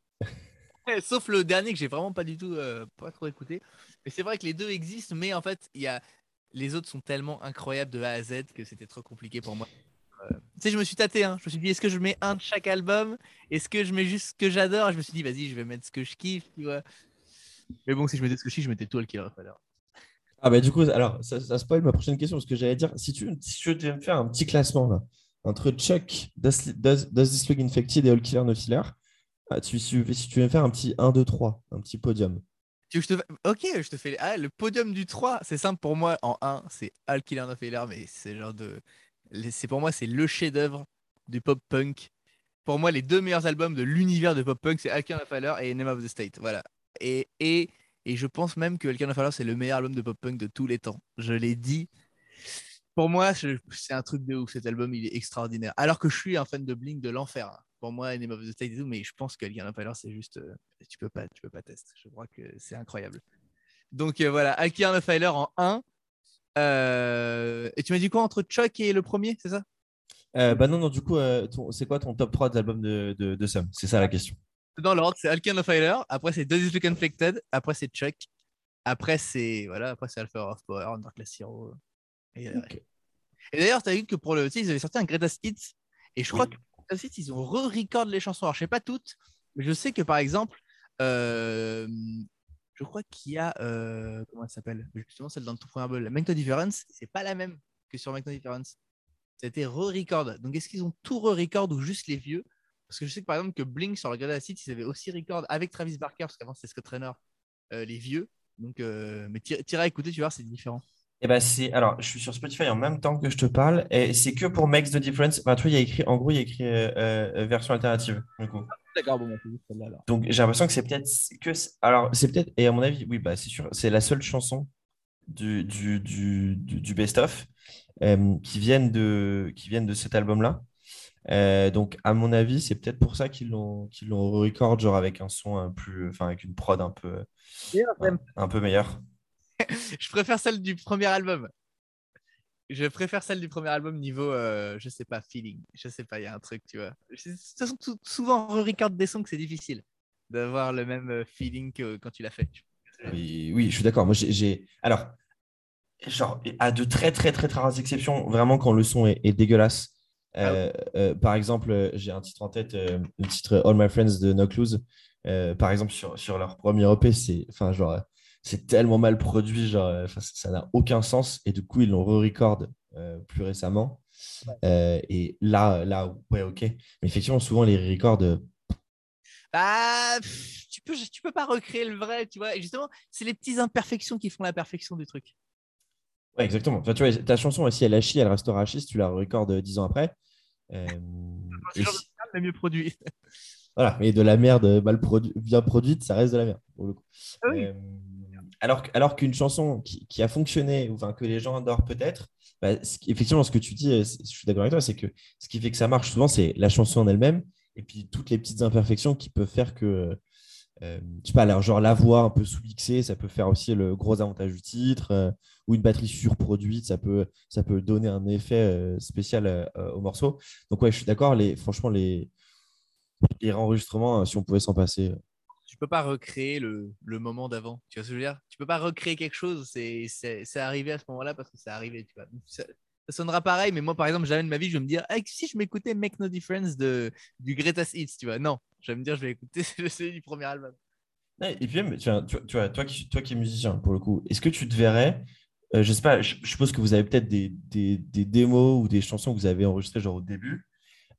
B: Sauf le dernier que j'ai vraiment pas du tout euh, pas trop écouté. Mais c'est vrai que les deux existent, mais en fait, il y a les autres sont tellement incroyables de A à Z que c'était trop compliqué pour moi. Euh, tu sais, je me suis tâté. Hein. Je me suis dit, est-ce que je mets un de chaque album? Est-ce que je mets juste ce que j'adore? Je me suis dit, vas-y, je vais mettre ce que je kiffe, tu vois. Mais bon, si je mettais ce que je kiffe, je mettais tout le Killer of.
A: Ah bah du coup, alors ça, ça spoil ma prochaine question, parce que j'allais dire, si tu, si tu me faire un petit classement là, entre Chuck, Does, Does, Does This Look Infected et All Killer No Filler, ah, tu, si, tu veux me faire un petit 1, 2, 3, un petit podium.
B: Tu je te Ok, je te fais ah, le podium du 3. C'est simple pour moi. En 1, c'est All Killer No Failure, mais c'est genre de. C'est pour moi, c'est le chef-d'œuvre du pop punk. Pour moi, les deux meilleurs albums de l'univers de pop punk, c'est All Killer No Failure et Name of the State. Voilà. Et, et je pense même que All Killer No Failure, c'est le meilleur album de pop punk de tous les temps. Je l'ai dit. Pour moi, c'est un truc de ouf. Cet album, il est extraordinaire. Alors que je suis un fan de Blink de l'enfer. hein. Pour moi, Name of the State et tout, mais je pense que All Killer No Failure, c'est juste. euh, tu peux pas, tu peux pas tester. Je crois que c'est incroyable. Donc euh, voilà, Alkier No Filer en 1. Euh, Et tu m'as dit quoi entre Chuck et le premier, c'est ça?
A: Euh, bah non, non, du coup, euh, c'est quoi ton top 3 d'albums de, de, de Sum? C'est ça la question.
B: Dans l'ordre, c'est Alkier No Filer, après c'est Does It Look Inflicted, après c'est Chuck, Après, c'est voilà, après c'est Alpha of Power, Underclass Hero. Et, et d'ailleurs, tu as vu que pour le. Tu sais, ils avaient sorti un Greatest Hits. Et je crois que pour Greatest Hits, ils ont re-record les chansons. Alors, je sais pas toutes, mais je sais que par exemple, euh, je crois qu'il y a. euh, comment elle s'appelle? Justement, celle dans le tout premier album. La Make No Difference, c'est pas la même que sur Make No Difference. C'était re-record. Donc, est-ce qu'ils ont tout re-record ou juste les vieux? Parce que je sais que par exemple, que Blink sur le Greatest Hits, ils avaient aussi record avec Travis Barker, parce qu'avant c'était Scott Trainer, euh, les vieux. Donc, euh, mais à écouter, tu vois, c'est différent.
A: Et ben c'est alors je suis sur Spotify en même temps que je te parle et c'est que pour Makes the Difference. Vois, il y a écrit en gros il y a écrit euh, euh, version alternative du coup.
B: D'accord, bon, c'est juste celle-là alors.
A: Donc j'ai l'impression que c'est peut-être que alors c'est peut-être et à mon avis oui bah c'est sûr c'est la seule chanson du du, du, du, du best-of euh, qui viennent de qui viennent de cet album-là. Euh, donc à mon avis c'est peut-être pour ça qu'ils l'ont qu'ils l'ont record genre avec un son un plus enfin avec une prod un peu un, un peu meilleure.
B: Je préfère celle du premier album. Je préfère celle du premier album niveau, euh, je sais pas, feeling. Je sais pas, il y a un truc, tu vois. De toute façon, tout- souvent, on record des sons que c'est difficile d'avoir le même euh, feeling que quand tu l'as fait.
A: Oui, oui, je suis d'accord. Moi, j'ai- j'ai. Alors, genre, à de très, très, très, très rares exceptions, vraiment, quand le son est, est dégueulasse. Euh, euh, par exemple, j'ai un titre en tête, euh, le titre All My Friends de No Clues. Par exemple, sur, sur leur premier EP, c'est enfin, genre, c'est tellement mal produit, genre, ça n'a aucun sens. Et du coup, ils l'ont re-record plus récemment. Et là, là, ouais, ok. Mais effectivement, souvent, les re-records, euh,
B: Bah, tu peux, tu peux pas recréer le vrai, tu vois. Et justement, c'est les petites imperfections qui font la perfection du truc.
A: Ouais, exactement. Enfin, tu vois, ta chanson, si elle a chié, elle restera à chier si tu la recordes dix ans après. Euh, et
B: de mieux produit.
A: voilà, mais de la merde mal produ- bien produite, ça reste de la merde. Pour le coup.
B: Ah oui.
A: Euh, alors alors qu'une chanson qui, qui a fonctionné, ou enfin, que les gens adorent peut-être, bah, effectivement, ce que tu dis, euh, je suis d'accord avec toi, c'est que ce qui fait que ça marche souvent, c'est la chanson en elle-même, et puis toutes les petites imperfections qui peuvent faire que, euh, je sais pas, alors, genre la voix un peu sous-mixée, ça peut faire aussi le gros avantage du titre, euh, ou une batterie surproduite, ça peut, ça peut donner un effet euh, spécial euh, euh, au morceau. Donc ouais, je suis d'accord, les, franchement, les, les enregistrements, si on pouvait s'en passer.
B: tu peux pas recréer le, le moment d'avant. Tu vois ce que je veux dire? Tu peux pas recréer quelque chose. C'est c'est- c'est arrivé à ce moment-là parce que c'est arrivé. Tu vois. Ça, ça sonnera pareil, mais moi, par exemple, jamais de ma vie, je vais me dire Ah, si je m'écoutais Make No Difference de, du Greatest Hits, tu vois. Non, je vais me dire je vais écouter celui du premier album.
A: Et puis vois, tu vois, toi, qui, toi qui es musicien, pour le coup, est-ce que tu te verrais, euh, je sais pas, je, suppose que vous avez peut-être des, des, des démos ou des chansons que vous avez enregistrées genre au début,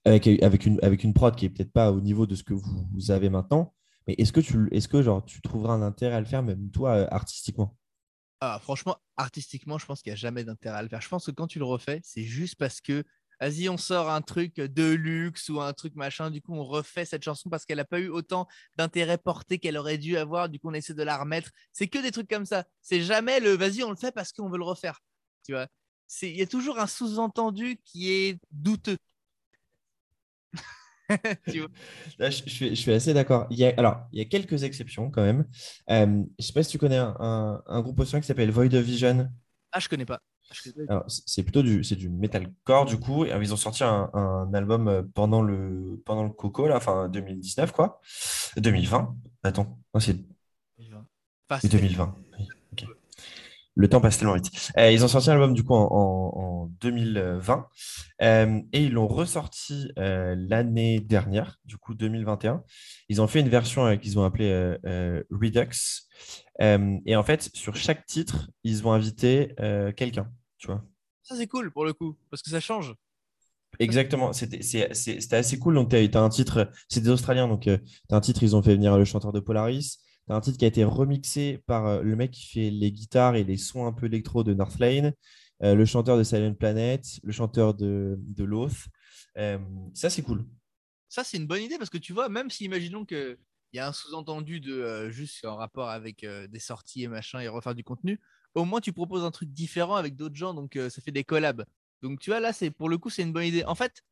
A: avec, avec, une, avec une prod qui est peut-être pas au niveau de ce que vous, vous avez maintenant, mais est-ce que, tu, est-ce que genre, tu trouveras un intérêt à le faire, même toi, euh, artistiquement?
B: Ah, franchement, artistiquement, je pense qu'il n'y a jamais d'intérêt à le faire. Je pense que quand tu le refais, c'est juste parce que, vas-y, on sort un truc de luxe ou un truc machin. Du coup, on refait cette chanson parce qu'elle n'a pas eu autant d'intérêt porté qu'elle aurait dû avoir. Du coup, on essaie de la remettre. C'est que des trucs comme ça. C'est jamais le vas-y, on le fait parce qu'on veut le refaire. Tu vois C'est- Il y a toujours un sous-entendu qui est douteux. Tu vois
A: Là, je, je suis, je suis assez d'accord. Il y a, alors, il y a quelques exceptions quand même. Euh, je sais pas si tu connais un, un, un groupe australien qui s'appelle Void of Vision.
B: ah, je connais pas.
A: C'est plutôt du, c'est du metalcore du coup. Et, euh, ils ont sorti un, un album euh, pendant le, pendant le Coco, là, enfin 2019 quoi. 2020. Attends, non, c'est
B: Enfin,
A: c'est
B: c'était-
A: 2020. Le temps passe tellement vite. Euh, ils ont sorti un album du coup en, en- en 2020 euh, et ils l'ont ressorti euh, l'année dernière, du coup 2021. Ils ont fait une version qu'ils ont appelée Redux. Et en fait, sur chaque titre, ils ont invité quelqu'un, tu vois.
B: Ça, c'est cool pour le coup parce que ça change.
A: Exactement, c'était assez cool. Donc, tu as, un titre, c'est des Australiens, donc tu as un titre, ils ont fait venir le chanteur de Polaris. Un titre qui a été remixé par euh, le mec qui fait les guitares et les sons un peu électro de Northlane, euh, le chanteur de Silent Planet, le chanteur de, de Loth. Euh, ça, c'est cool.
B: Ça, c'est une bonne idée parce que tu vois, même si imaginons qu'il y a un sous-entendu de euh, juste en rapport avec des sorties et machin et refaire du contenu, au moins tu proposes un truc différent avec d'autres gens, donc ça fait des collabs. Donc tu vois, là, c'est pour le coup, c'est une bonne idée. En fait,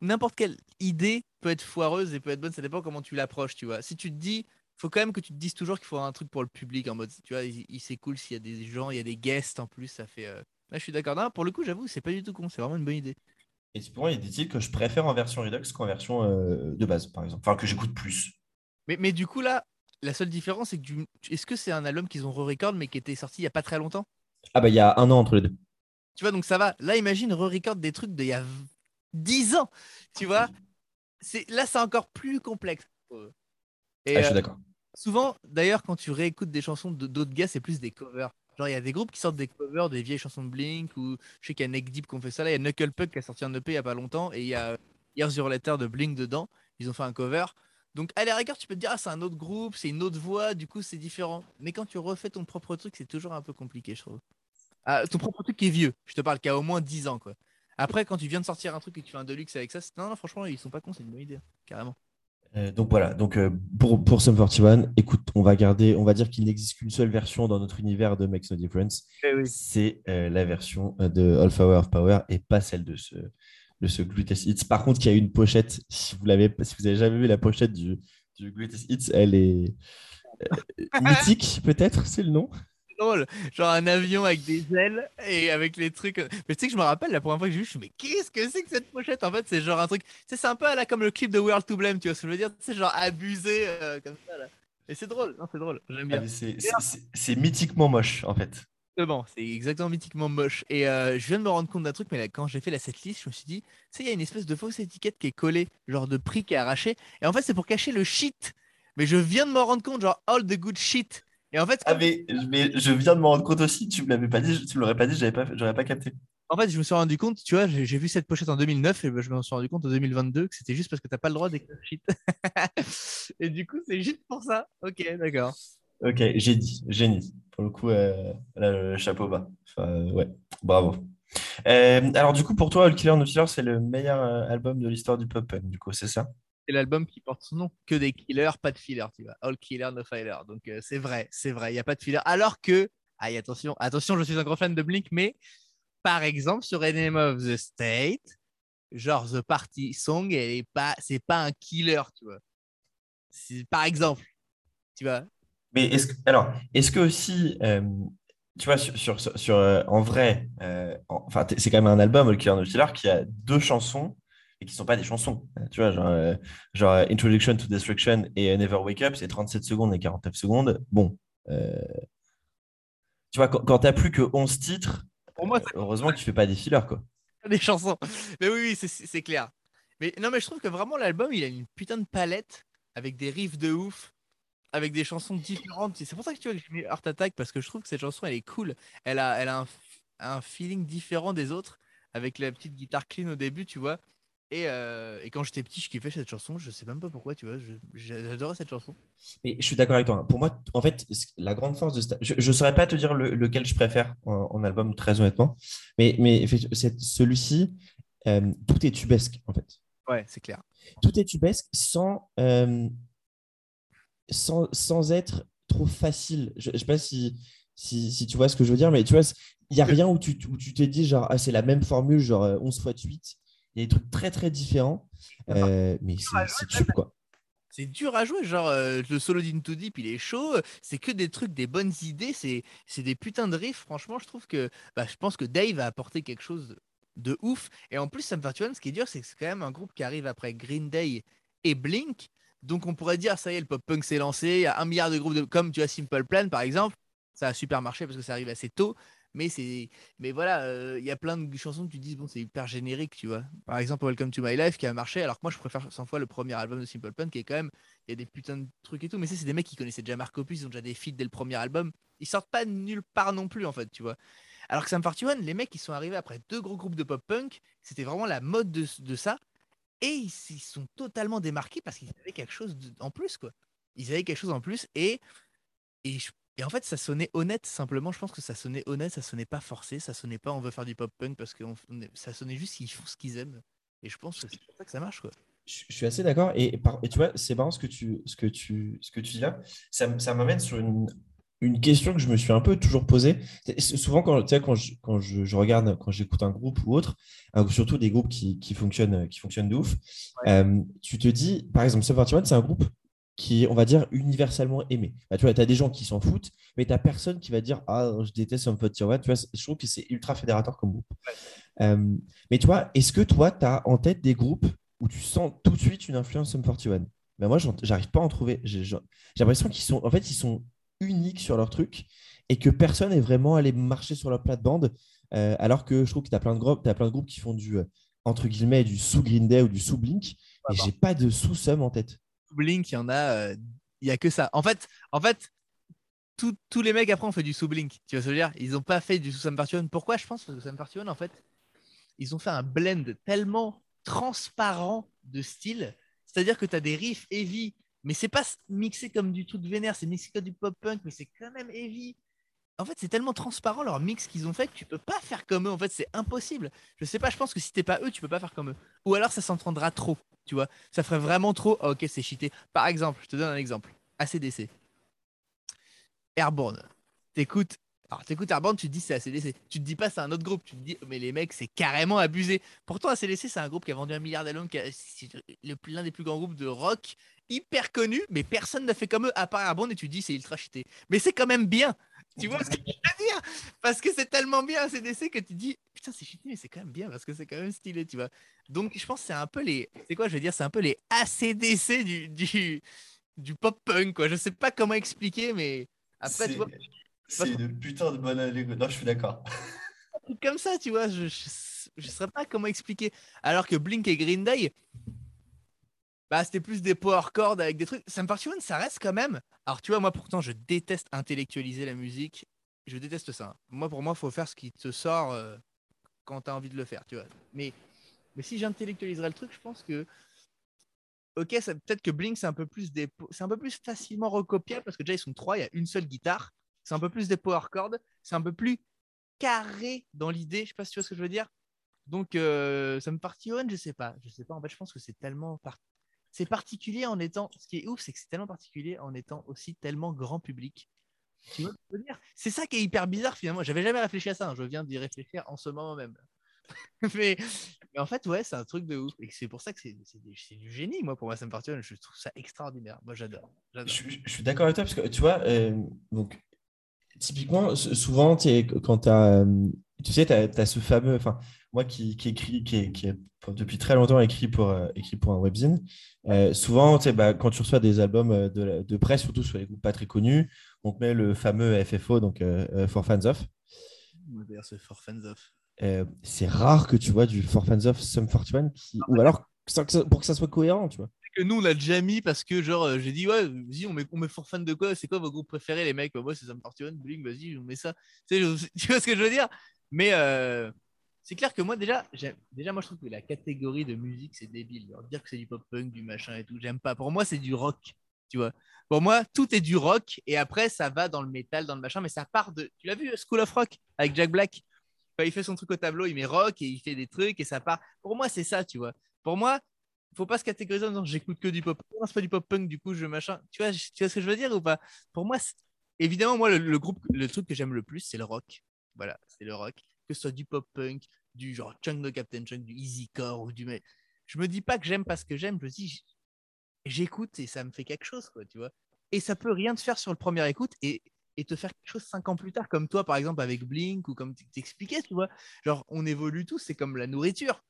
B: n'importe quelle idée peut être foireuse et peut être bonne, ça dépend comment tu l'approches, tu vois. Si tu te dis, faut quand même que tu te dises toujours qu'il faut un truc pour le public en mode, tu vois, il, il- c'est cool s'il y a des gens, il y a des guests en plus, ça fait. euh, Là, je suis d'accord. Pour le coup, j'avoue, c'est pas du tout con, c'est vraiment une bonne idée.
A: Et pour moi, il y a des titres que je préfère en version Redux qu'en version euh, de base, par exemple. Enfin, que j'écoute plus.
B: Mais, mais du coup, là, la seule différence, c'est que du- est-ce que c'est un album qu'ils ont re-record mais qui était sorti il y a pas très longtemps?
A: Ah bah il y a un an entre les deux.
B: Tu vois, donc ça va. Là, imagine re-record des trucs d'il y a 10 ans. Tu vois? C'est Là, c'est encore plus complexe. Et
A: Ah, je suis
B: euh,
A: d'accord.
B: Souvent, d'ailleurs, quand tu réécoutes des chansons d'autres gars, c'est plus des covers. Genre, il y a des groupes qui sortent des covers des vieilles chansons de Blink, ou je sais qu'il y a Neck Deep qui ont fait ça. Là, il y a Knuckle Puck qui a sorti un EP il y a pas longtemps, et il y a Years Your Letter de Blink dedans. Ils ont fait un cover. Donc, à la rigueur, tu peux te dire, ah, c'est un autre groupe, c'est une autre voix, du coup, c'est différent. Mais quand tu refais ton propre truc, c'est toujours un peu compliqué, je trouve. Ah, ton propre truc qui est vieux, je te parle, qui a au moins 10 ans, quoi. Après, quand tu viens de sortir un truc et que tu fais un deluxe avec ça, non, non, franchement, ils sont pas cons, c'est une bonne idée, carrément.
A: Euh, donc voilà, donc euh, pour, pour Sum 41, écoute, on va garder, on va dire qu'il n'existe qu'une seule version dans notre univers de Makes No Difference. C'est euh, la version de All Power of Power et pas celle de ce, de ce Greatest Hits. Par contre, il y a une pochette, si vous l'avez, si vous avez jamais vu la pochette du, du Greatest Hits, elle est mythique, peut-être, c'est le nom.
B: Drôle. Genre un avion avec des ailes et avec les trucs. Mais tu sais que je me rappelle la première fois que j'ai vu, je me suis dit, mais qu'est-ce que c'est que cette pochette? En fait, c'est genre un truc. C'est un peu à la, comme le clip de World to Blame, tu vois ce que je veux dire? C'est genre abusé euh, comme ça là. Et c'est drôle, non, c'est drôle, j'aime
A: Ah,
B: bien.
A: c'est- mythiquement moche, en fait.
B: Exactement, c'est exactement mythiquement moche. Et euh, je viens de me rendre compte d'un truc, mais là, quand j'ai fait la setlist, je me suis dit, tu sais, il y a une espèce de fausse étiquette qui est collée, genre de prix qui est arraché. Et en fait, c'est pour cacher le shit. Mais je viens de me rendre compte, genre, all the good shit. Et en fait,
A: Ah, mais, mais je viens de me rendre compte aussi, tu me l'avais pas dit, tu me l'aurais pas dit, j'avais pas, j'aurais pas capté.
B: En fait, je me suis rendu compte, tu vois, j'ai vu cette pochette en 2009 et ben, je me suis rendu compte en 2022 que c'était juste parce que t'as pas le droit d'écrire shit. et du coup, c'est juste pour ça. Ok, d'accord.
A: Ok, j'ai dit, génie. Pour le coup, euh, là, le chapeau bas. Enfin, euh, ouais, bravo. Euh, alors, du coup, pour toi, All Killer No Filler, c'est le meilleur album de l'histoire du pop punk, du coup, c'est ça?
B: C'est l'album qui porte son nom. Que des killers, pas de filler, tu vois. All killer, no filler. Donc euh, c'est vrai, c'est vrai, il n'y a pas de filler. Alors que, aïe, attention, attention, je suis un gros fan de Blink, mais par exemple, sur Enemy of the State, genre The Party Song, elle est pas, c'est pas un killer, tu vois. Par exemple, tu vois.
A: Mais est-ce que, alors, est-ce que aussi, euh, tu vois, sur, sur, euh, en vrai, en- enfin, c'est quand même un album, All Killer No Filler, qui a deux chansons et qui sont pas des chansons. Euh, Tu vois, genre, euh, genre euh, Introduction to Destruction et Never Wake Up, c'est 37 secondes et 49 secondes. Bon, euh, tu vois, quand, quand t'as plus que 11 titres,
B: Pour moi,
A: heureusement que tu fais pas des fillers, quoi.
B: des chansons. Mais oui, oui, c'est- c'est clair. Mais non, mais je trouve que vraiment l'album, il a une putain de palette avec des riffs de ouf, avec des chansons différentes. C'est pour ça que tu vois que j'ai mis Heart Attack parce que je trouve que cette chanson, elle est cool. Elle a, elle a un, un feeling différent des autres avec la petite guitare clean au début, tu vois. Et, euh, et quand j'étais petit, je kiffais cette chanson. Je sais même pas pourquoi, tu vois. J'adorais cette chanson.
A: Mais je suis d'accord avec toi. Pour moi, en fait, la grande force de ce- je ne saurais pas te dire le- lequel je préfère en, en album, très honnêtement. Mais, mais celui-ci, euh, tout est tubesque, en fait.
B: Ouais, c'est clair.
A: Tout est tubesque sans, euh, sans, sans être trop facile. Je ne sais pas si, si, si tu vois ce que je veux dire, mais tu vois, il n'y a rien où tu, où tu te dis, genre, ah, c'est la même formule, genre euh, 11 x 8. Il y a des trucs très, très différents. euh, mais c'est tube, quoi.
B: C'est dur à jouer, genre euh, le solo d'Into Deep, il est chaud. C'est que des trucs, des bonnes idées, c'est des putains de riffs. Franchement, je trouve que bah, je pense que Dave a apporté quelque chose de ouf. Et en plus, Sum 41, ce qui est dur, c'est que c'est quand même un groupe qui arrive après Green Day et Blink. Donc on pourrait dire, ça y est, le pop punk s'est lancé. Il y a un milliard de groupes, de... comme tu as Simple Plan par exemple. Ça a super marché parce que ça arrive assez tôt. Mais c'est, mais voilà, euh, il y a plein de chansons que tu dis bon, c'est hyper générique, tu vois. Par exemple, Welcome to My Life qui a marché, alors que moi je préfère 100 fois le premier album de Simple Plan qui est quand même, il y a des putains de trucs et tout. Mais c'est des mecs qui connaissaient déjà Marc Opus, ils ont déjà des feats dès le premier album. Ils sortent pas nulle part non plus en fait, tu vois. Alors que Sam 41, les mecs ils sont arrivés après deux gros groupes de pop punk, c'était vraiment la mode de, de ça, et ils s'y sont totalement démarqués parce qu'ils avaient quelque chose en plus quoi. Ils avaient quelque chose en plus et et, je- et en fait ça sonnait honnête simplement. Je pense que ça sonnait honnête, ça sonnait pas forcé, ça sonnait pas on veut faire du pop punk parce que on- ça sonnait juste qu'ils font ce qu'ils aiment. Et je pense que c'est pour ça que ça marche quoi.
A: Je je suis assez d'accord. Et, tu vois, c'est marrant ce que tu, ce que tu, ce que tu dis là. Ça, m'amène sur une, une question que je me suis un peu toujours posée. Souvent, quand, tu sais, quand, je, quand je, je regarde, quand j'écoute un groupe ou autre, euh, surtout des groupes qui, qui, fonctionnent, qui fonctionnent de ouf, euh, tu te dis, par exemple, 41, c'est un groupe qui est, on va dire, universellement aimé. Bah, tu vois, tu as des gens qui s'en foutent, mais tu n'as personne qui va dire Ah, je déteste Sum 41. Tu vois, je trouve que c'est ultra fédérateur comme groupe. Euh, mais toi, est-ce que toi, tu as en tête des groupes où tu sens tout de suite une influence Sum 41 Mais moi, j'arrive pas à en trouver. J'ai l'impression qu'ils sont, en fait, ils sont uniques sur leur truc et que personne n'est vraiment allé marcher sur leur plate-bande. Euh, alors que je trouve que tu as plein de groupes, t'as plein de groupes qui font du, euh, entre guillemets, du sous Green Day ou du sous Blink. Et j'ai pas de sous Sum en tête.
B: Blink, il y en a, euh, il y a que ça. En fait, en fait tout- tous les mecs après ont fait du sous Blink. Tu vois ce que je veux dire? Ils n'ont pas fait du sous Sum 41. Pourquoi? Je pense parce que Sum 41, en fait, ils ont fait un blend tellement transparent de style. C'est-à-dire que tu as des riffs heavy, mais c'est pas mixé comme du truc vénère, c'est mixé comme du pop punk, mais c'est quand même heavy. En fait, c'est tellement transparent leur mix qu'ils ont fait que tu peux pas faire comme eux. En fait, c'est impossible. Je sais pas, je pense que si t'es pas eux, tu peux pas faire comme eux. Ou alors ça s'entendra trop, tu vois. Ça ferait vraiment trop. Ah, ok, c'est cheaté. Par exemple, je te donne un exemple. ACDC. Airborne. T'écoutes. Alors, t'écoutes Airborne, tu te dis c'est ACDC. Tu te dis pas c'est un autre groupe. Tu te dis, mais les mecs, c'est carrément abusé. Pourtant, ACDC, c'est un groupe qui a vendu un milliard d'albums, qui l'un des plus grands groupes de rock, hyper connu, mais personne n'a fait comme eux à part Airborne et tu te dis c'est ultra cheaté. Mais c'est quand même bien. Tu vois ce que je veux dire? Parce que c'est tellement bien ACDC que tu dis putain, c'est cheaté, mais c'est quand même bien parce que c'est quand même stylé, tu vois. Donc, je pense que c'est un peu les. C'est quoi, je veux dire C'est un peu les ACDC du, du, du pop punk, quoi. Je sais pas comment expliquer, mais après, tu vois,
C: C'est une putain de bonne allégorie. Non, je suis d'accord.
B: comme ça, tu vois, je, je, je saurais pas comment expliquer. Alors que Blink et Green Day, bah, c'était plus des power chords avec des trucs. Sum 41, ça reste quand même. Alors, tu vois, moi, pourtant, je déteste intellectualiser la musique. Je déteste ça. Moi, pour moi, il faut faire ce qui te sort euh, quand tu as envie de le faire, tu vois. Mais, mais si j'intellectualiserais le truc, je pense que. Ok, peut-être que Blink, c'est un peu plus des, un peu plus facilement recopiable parce que déjà ils sont trois, il y a une seule guitare. C'est un peu plus des power chords, c'est un peu plus carré dans l'idée. Je sais pas si tu vois ce que je veux dire. Donc, ça me partillonne, je sais pas. Je sais pas. En fait, je pense que c'est tellement par- c'est particulier en étant. Ce qui est ouf, c'est que c'est tellement particulier en étant aussi tellement grand public. Tu vois C'est ça qui est hyper bizarre finalement. J'avais jamais réfléchi à ça. hein. Je viens d'y réfléchir en ce moment même. mais, en fait, ouais, c'est un truc de ouf. Et c'est pour ça que c'est du, génie, moi, pour moi, ça me partillonne. Je trouve ça extraordinaire. Moi, j'adore.
A: Je suis d'accord avec toi parce que tu vois, euh, donc, typiquement, souvent, quand tu as, tu sais, tu as, ce fameux, enfin, moi qui, qui écrit, qui, qui depuis très longtemps écrit pour, euh, écrit pour un webzine, euh, souvent, bah, quand tu reçois des albums euh, de, la- de presse, surtout sur les groupes pas très connus, on te met le fameux FFO, donc euh, For Fans Of.
B: D'ailleurs, c'est for fans
A: c'est rare que tu vois du For Fans Of Sum 41 qui, ou alors pour que ça soit cohérent, tu vois.
B: Que nous on l'a déjà mis parce que genre euh, j'ai dit ouais vas-y on met, on met for de quoi? C'est quoi vos groupes préférés les mecs? Bah, moi c'est Sam 41 Blink vas-y on met ça. Tu, vois ce que je veux dire? Mais euh, c'est clair que moi déjà déjà moi je trouve que la catégorie de musique c'est débile. Genre, dire que c'est du pop punk du machin et tout j'aime pas. Pour moi c'est du rock tu vois. Pour moi tout est du rock et après ça va dans le métal dans le machin mais ça part de tu l'as vu School of Rock avec Jack Black? Quand il fait son truc au tableau il met rock et il fait des trucs et ça part. Pour moi c'est ça tu vois. Pour moi faut pas se catégoriser en disant j'écoute que du pop non c'est pas du pop punk du coup je machin. Tu vois tu vois ce que je veux dire ou pas? Pour moi évidemment moi le, groupe le truc que j'aime le plus c'est le rock. Voilà c'est le rock. Que ce soit du pop punk du genre Chunk de Captain Chunk du easycore ou du mais je me dis pas que j'aime parce que j'aime je me dis j'écoute et ça me fait quelque chose quoi tu vois. Et ça peut rien te faire sur le premier écoute et te faire quelque chose cinq ans plus tard comme toi par exemple avec Blink ou comme tu t'expliquais tu vois. Genre on évolue tous c'est comme la nourriture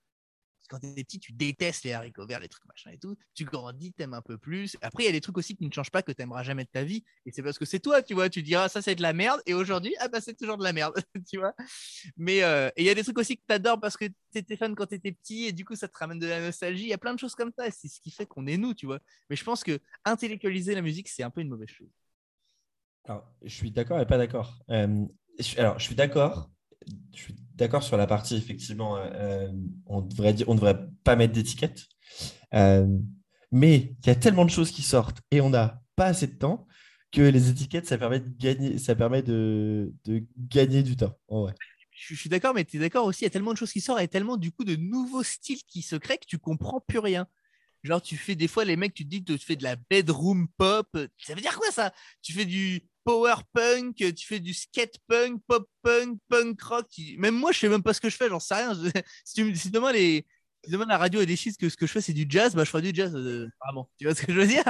B: quand t'es petit, tu détestes les haricots verts, les trucs machin et tout. Tu grandis, t'aimes un peu plus. Après, il y a des trucs aussi qui ne changent pas, que t'aimeras jamais de ta vie. Et c'est parce que c'est toi, tu vois. Tu diras, ça, c'est de la merde. Et aujourd'hui, ah bah, c'est toujours de la merde, tu vois. Mais euh, il y a des trucs aussi que t'adores parce que t'étais fan quand t'étais petit et du coup, ça te ramène de la nostalgie. Il y a plein de choses comme ça. C'est ce qui fait qu'on est nous, tu vois. Mais je pense que intellectualiser la musique, c'est un peu une mauvaise chose.
A: Alors, je suis d'accord et pas d'accord. Euh, alors, je suis d'accord. Je suis d'accord sur la partie, effectivement, euh, euh, on devrait dire, on devrait pas mettre d'étiquette. Euh, mais il y a tellement de choses qui sortent et on n'a pas assez de temps que les étiquettes, ça permet de gagner, ça permet de, de gagner du temps. En vrai.
B: Je, je suis d'accord, mais tu es d'accord aussi, il y a tellement de choses qui sortent et tellement du coup de nouveaux styles qui se créent que tu comprends plus rien. Genre, tu fais des fois, les mecs, tu te dis que tu fais de la bedroom pop. Ça veut dire quoi ça? Tu fais du power punk, tu fais du skate punk, pop punk, punk rock. tu- Même moi, je sais même pas ce que je fais, j'en sais rien. Je- Si, tu me- si demain, les... si demain la radio est décide que ce que je fais c'est du jazz, bah je ferai du jazz, euh, vraiment. Tu vois ce que je veux dire?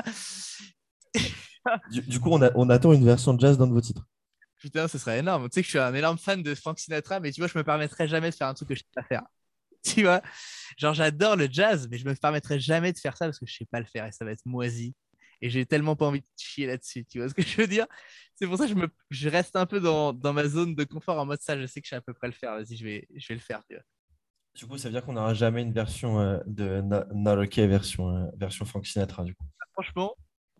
A: Du, du coup, on, a- on attend une version de jazz dans de vos titres.
B: Putain, ce serait énorme. Tu sais que je suis un énorme fan de Frank Sinatra, mais tu vois, je me permettrais jamais de faire un truc que je sais pas faire. tu vois? Genre, j'adore le jazz, mais je me permettrai jamais de faire ça parce que je sais pas le faire et ça va être moisi. Et j'ai tellement pas envie de chier là-dessus, tu vois ce que je veux dire? C'est pour ça que je, me, je reste un peu dans, dans, ma zone de confort en mode ça, je sais que je sais à peu près le faire, vas-y, je vais, je vais le faire, tu vois.
A: Du coup, ça veut dire qu'on n'aura jamais une version euh, de Not OK version, euh, version Frank Sinatra, du coup.
B: Franchement,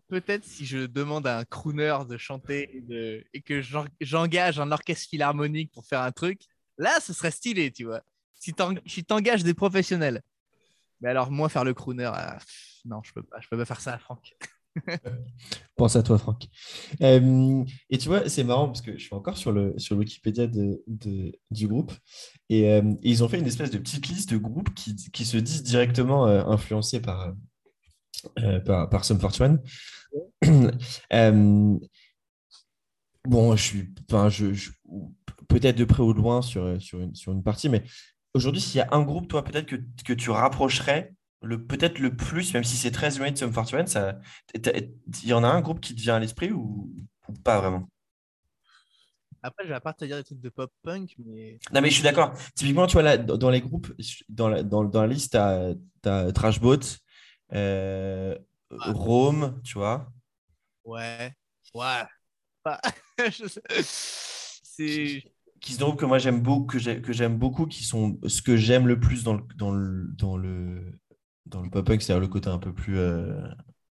B: peut-être si je demande à un crooner de chanter et, de, et que j'engage un orchestre philharmonique pour faire un truc, là, ce serait stylé, tu vois. Si tu engages des professionnels. Mais alors, moi, faire le crooner, ah, non, je peux pas, je peux pas faire ça, Franck.
A: Pense à toi, Franck. Euh, et tu vois, c'est marrant parce que je suis encore sur le sur Wikipédia de, du groupe euh, et, ils ont fait une espèce de petite liste de groupes qui, qui se disent directement euh, influencés par, par, par Sum 41. bon, je suis enfin, je, peut-être de près ou de loin sur, sur, une, sur une partie, mais aujourd'hui, s'il y a un groupe, toi, peut-être que, que tu rapprocherais le peut-être le plus, même si c'est très de Sum 41, ça, il y en a un groupe qui te vient à l'esprit ou, pas vraiment?
B: Après, je vais pas te dire des trucs de pop punk, mais.
A: Non, mais je suis d'accord. Typiquement, tu vois, là, dans les groupes, dans la, dans, dans la liste, tu as, Trashbot, euh, Rome, tu vois.
B: Ouais, ouais.
A: c'est qui sont que moi j'aime beaucoup que j'aime beaucoup qui sont ce que j'aime le plus dans le dans le dans le dans le pop punk, c'est-à-dire le côté un peu plus euh,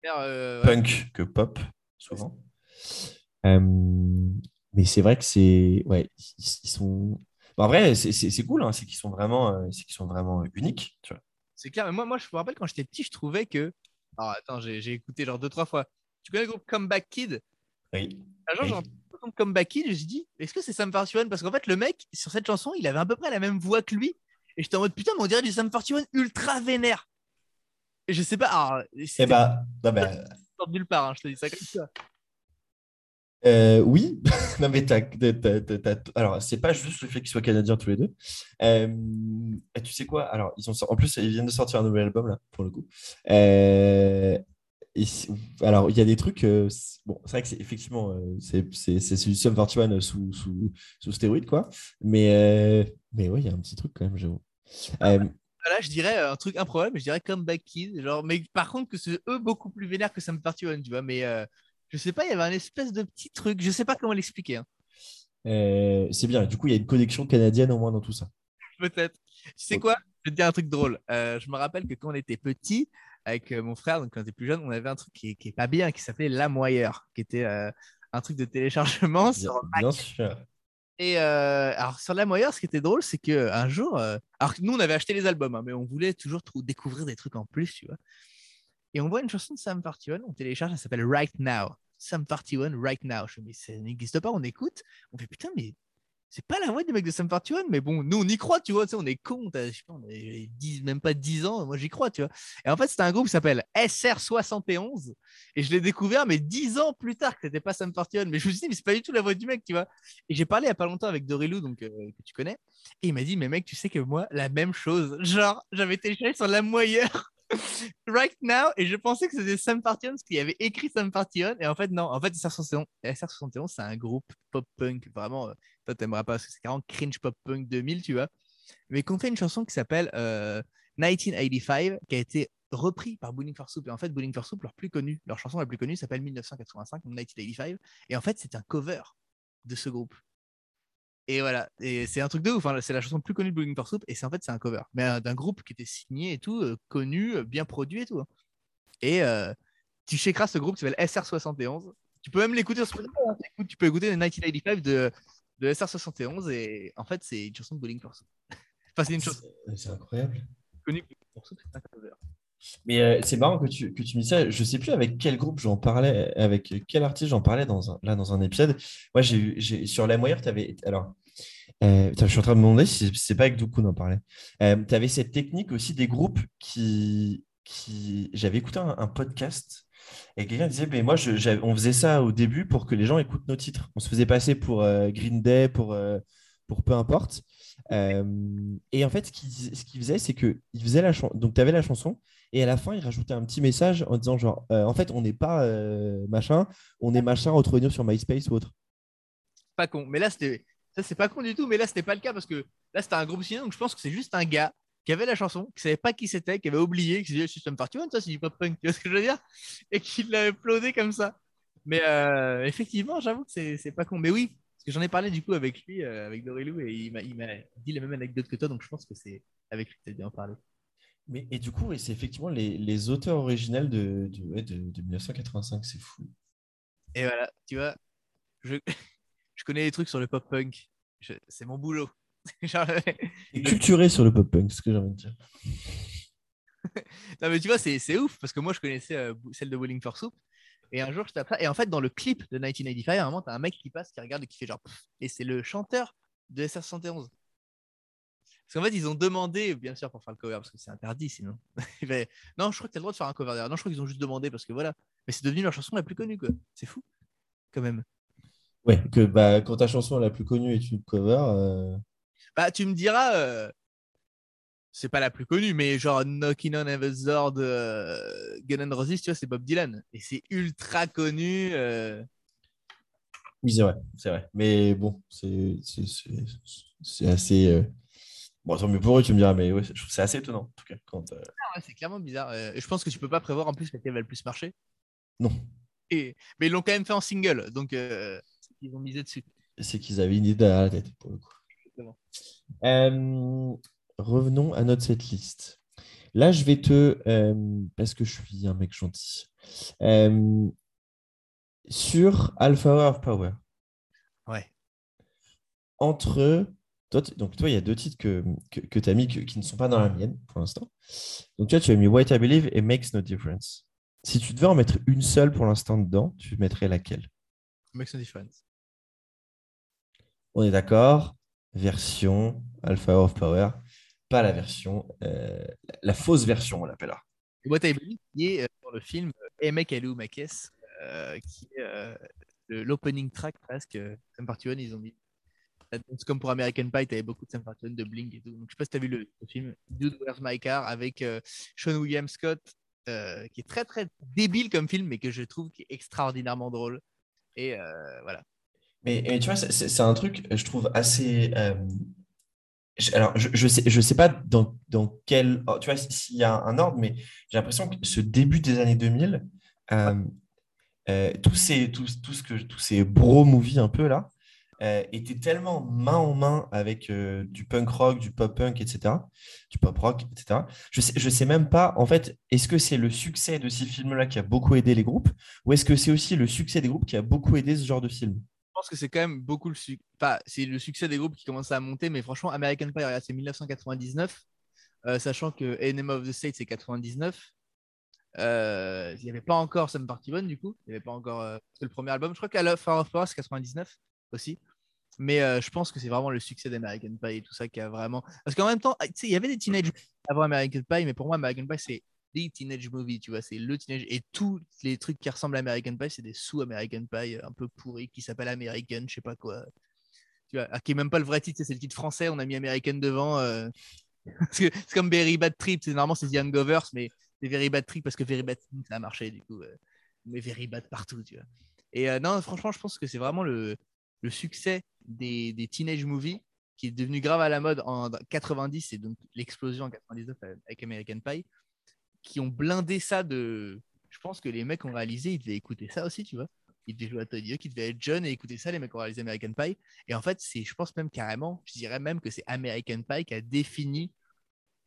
A: euh, punk que pop, souvent. Euh, mais c'est vrai que c'est. Ouais, ils, sont. en vrai, c'est cool, hein, c'est qu'ils sont, vraiment, qu'ils sont vraiment uniques.
B: C'est clair, mais moi, moi, je me rappelle quand j'étais petit, je trouvais que. Oh, attends, j'ai écouté genre deux, trois fois. Tu connais le groupe Comeback Kid?
A: Oui.
B: Un jour, j'ai entendu Comeback Kid, je me suis dit, est-ce que c'est Sam 41 Parce qu'en fait, le mec, sur cette chanson, il avait à peu près la même voix que lui. Et j'étais en mode, putain, mais on dirait du Sam 41 ultra vénère. Je sais pas. Alors,
A: eh bah, non, bah...
B: nulle part, hein, je te dis ça comme ça.
A: Euh, oui, non mais t'as, alors c'est pas juste le fait qu'ils soient canadiens tous les deux. Euh, tu sais quoi? Alors ils ont en plus ils viennent de sortir un nouvel album là pour le coup. Euh, alors il y a des trucs. bon, c'est vrai que c'est effectivement c'est c'est du Sum 41 sous sous sous stéroïde quoi. Mais mais ouais il y a un petit truc quand même j'avoue.
B: Ah là, je dirais un truc improbable, je dirais Comeback Kid. Genre, mais par contre, que c'est eux beaucoup plus vénères que Sam 41, tu vois. Mais euh, je sais pas, il y avait un espèce de petit truc, je sais pas comment l'expliquer. Hein.
A: Euh, c'est bien, du coup, il y a une connexion canadienne au moins dans tout ça.
B: Peut-être. Tu sais quoi? Je vais te dire un truc drôle. Euh, je me rappelle que quand on était petit, avec mon frère, donc quand on était plus jeune, on avait un truc qui, qui est pas bien, qui s'appelait Lamoyeur, qui était un truc de téléchargement
A: sur Bien sûr.
B: Et euh, alors sur la moyenne, ce qui était drôle, c'est qu'un jour, euh, alors nous on avait acheté les albums, hein, mais on voulait toujours découvrir des trucs en plus, tu vois. Et on voit une chanson de Sam 41, on télécharge, elle s'appelle Right Now. Sam 41, Right Now. Je me dis, ça n'existe pas, on écoute. On fait putain, mais c'est pas la voix du mec de Sam 41, mais bon, nous on y croit, tu vois, on est con, je on a même pas 10 ans, moi j'y crois, tu vois. Et en fait, c'était un groupe qui s'appelle SR71, et je l'ai découvert, mais 10 ans plus tard que c'était pas Sam 41, mais je me suis dit, mais c'est pas du tout la voix du mec, tu vois. Et j'ai parlé il y a pas longtemps avec Dorilou, donc euh, que tu connais, et il m'a dit, mais mec, tu sais que moi, la même chose, genre, j'avais téléchargé sur la moyenne right now et je pensais que c'était Sam Partian parce qu'il avait écrit Sam Partian et en fait non en fait SR71 c'est un groupe pop punk vraiment euh, toi t'aimeras pas parce que c'est carrément cringe pop punk 2000 tu vois. Mais qu'on fait une chanson qui s'appelle 1985 euh, qui a été repris par Bowling for Soup. Et en fait Bowling for Soup leur plus connu leur chanson la plus connue s'appelle 1985 1985 et en fait c'est un cover de ce groupe et voilà, et c'est un truc de ouf. Hein. C'est la chanson plus connue de Bowling for Soup, et c'est en fait c'est un cover, mais euh, d'un groupe qui était signé et tout, euh, connu, euh, bien produit et tout. Hein. Et tu checkeras ce groupe qui s'appelle SR71. Tu peux même l'écouter sur Spotify. Hein. Tu peux écouter le 1985 de, de SR71, et en fait c'est une chanson de Bowling for Soup.
A: enfin, c'est une chanson. C'est incroyable. Connue Soup, c'est un cover. Mais c'est marrant que tu, que tu me dis ça. Je sais plus avec quel groupe j'en parlais, avec quel artiste j'en parlais dans un, là dans un épisode. Moi, j'ai sur la moyenne, tu avais. Alors, euh, je suis en train de me demander si c'est pas avec Doku d'en parler. Euh, tu avais cette technique aussi des groupes qui. qui... J'avais écouté un, podcast et quelqu'un disait mais moi, on faisait ça au début pour que les gens écoutent nos titres. On se faisait passer pour euh, Green Day, pour, pour peu importe. et en fait, ce qu'il faisait, c'est qu'il faisait la chanson. Donc, tu avais la chanson et à la fin, il rajoutait un petit message en disant genre, euh, en fait, on n'est pas euh, machin, on est machin, retrouvez-nous sur MySpace ou autre.
B: Pas con. Mais là, c'était ça, c'est pas con du tout. Mais là, c'était pas le cas parce que là, c'était un groupe signé, donc je pense que c'est juste un gars qui avait la chanson, qui savait pas qui c'était, qui avait oublié, qui se disait System 41, ça c'est du pop punk, tu vois ce que je veux dire? Et qui l'a uploadé comme ça. Mais euh, effectivement, j'avoue que c'est pas con. Mais oui, parce que j'en ai parlé du coup avec lui, euh, avec Dorilou, et il m'a dit la même anecdote que toi, donc je pense que c'est avec lui que tu as bien parlé.
A: Mais, et du coup, c'est effectivement les, les, auteurs originels de, de, de, 1985, c'est fou.
B: Et voilà, tu vois, je, je connais des trucs sur le pop punk. C'est mon boulot.
A: Et culturé sur le pop punk, ce que j'ai envie de dire.
B: non, mais tu vois, c'est ouf parce que moi je connaissais euh, celle de Willing for Soup. Et un jour, je tape ça. Et en fait, dans le clip de 1985, à un moment, t'as un mec qui passe, qui regarde et qui fait genre. Et c'est le chanteur de SR71. Parce qu'en fait, ils ont demandé, bien sûr, pour faire le cover, parce que c'est interdit sinon. non, je crois que tu as le droit de faire un cover derrière. Non, je crois qu'ils ont juste demandé parce que voilà. Mais c'est devenu leur chanson la plus connue, quoi. C'est fou, quand même.
A: Ouais, que bah, quand ta chanson la plus connue est une cover. Euh,
B: bah, tu me diras, euh, c'est pas la plus connue, mais genre Knocking on Heaven's Door de euh, Gun N' Roses, tu vois, c'est Bob Dylan. Et c'est ultra connu.
A: Oui, c'est vrai, c'est vrai. Mais bon, c'est assez. Bon, tant mieux pour eux, tu me diras, mais ouais, c'est assez étonnant, en tout cas. Quand,
B: ah c'est clairement bizarre. je pense que tu peux pas prévoir en plus laquelle va le plus marcher.
A: Non.
B: Et... Mais ils l'ont quand même fait en single, donc ils ont misé dessus.
A: C'est qu'ils avaient une idée à la tête, pour le coup. Euh, revenons à notre setlist. Là, je vais te. Euh, parce que je suis un mec gentil. Euh, sur Alpha Hour of Power.
B: Ouais.
A: Entre. Toi, donc, toi, il y a deux titres que, que, tu as mis qui ne sont pas dans la mienne pour l'instant. Donc, toi, tu as mis White I Believe et Makes No Difference. Si tu devais en mettre une seule pour l'instant dedans, tu mettrais laquelle?
B: Makes No Difference.
A: On est d'accord version Alpha of Power, pas la version, euh, la, fausse version, on l'appellera.
B: What I Believe, qui est euh, dans le film Emek Alou Makes, qui est l'opening track presque. Sam Party ils ont mis. C'est comme pour American Pie, tu avais beaucoup de Sam de Blink et tout. Donc, je sais pas si tu as vu le, film Dude Where's My Car avec euh, Sean William Scott, qui est très très débile comme film, mais que je trouve qui est extraordinairement drôle. Et voilà.
A: Mais, tu vois, c'est un truc, je trouve, assez. Euh, alors, je, je, sais, je sais pas dans, dans quel. Oh, tu vois, s'il y a un ordre, mais j'ai l'impression que ce début des années 2000, euh, euh, tous, ces, tous, tout ce que, tous ces bro movies un peu là, étaient tellement main en main avec du punk rock, du pop punk, etc., du pop rock, etc. Je sais, je sais même pas, en fait, est-ce que c'est le succès de ces films-là qui a beaucoup aidé les groupes, ou est-ce que c'est aussi le succès des groupes qui a beaucoup aidé ce genre de film?
B: Je pense que c'est quand même beaucoup le succès. Enfin, c'est le succès des groupes qui commence à monter, mais franchement, American Pie, c'est 1999, euh, sachant que Enemy of the State, c'est 99. Euh, il n'y avait pas encore Some Party One, du coup. Il n'y avait pas encore euh, le premier album. Je crois qu'à Far of Power, c'est 99 aussi. Mais je pense que c'est vraiment le succès d'American Pie et tout ça qui a vraiment. Parce qu'en même temps, il y avait des teenage avant American Pie, mais pour moi, American Pie, c'est teenage movie, tu vois, c'est le teenage. Et tous les trucs qui ressemblent à American Pie, c'est des sous-American Pie un peu pourris qui s'appellent American, je sais pas quoi. Tu vois, ah, qui est même pas le vrai titre, c'est le titre français, on a mis American devant. Euh. c'est comme Very Bad Trip, c'est normalement c'est The Hangovers, mais c'est Very Bad Trip parce que Very Bad Trip, ça a marché du coup. Euh. Mais Very Bad partout, tu vois. Et euh, non, franchement, je pense que c'est vraiment le, le succès des, des teenage movies qui est devenu grave à la mode en 90 et donc l'explosion en 99 avec American Pie qui ont blindé ça de. Je pense que les mecs ont réalisé, ils devaient écouter ça aussi, tu vois. Ils devaient jouer à Tony qui devaient être jeunes et écouter ça, les mecs ont réalisé American Pie. Et en fait, je pense même carrément, je dirais même que c'est American Pie qui a défini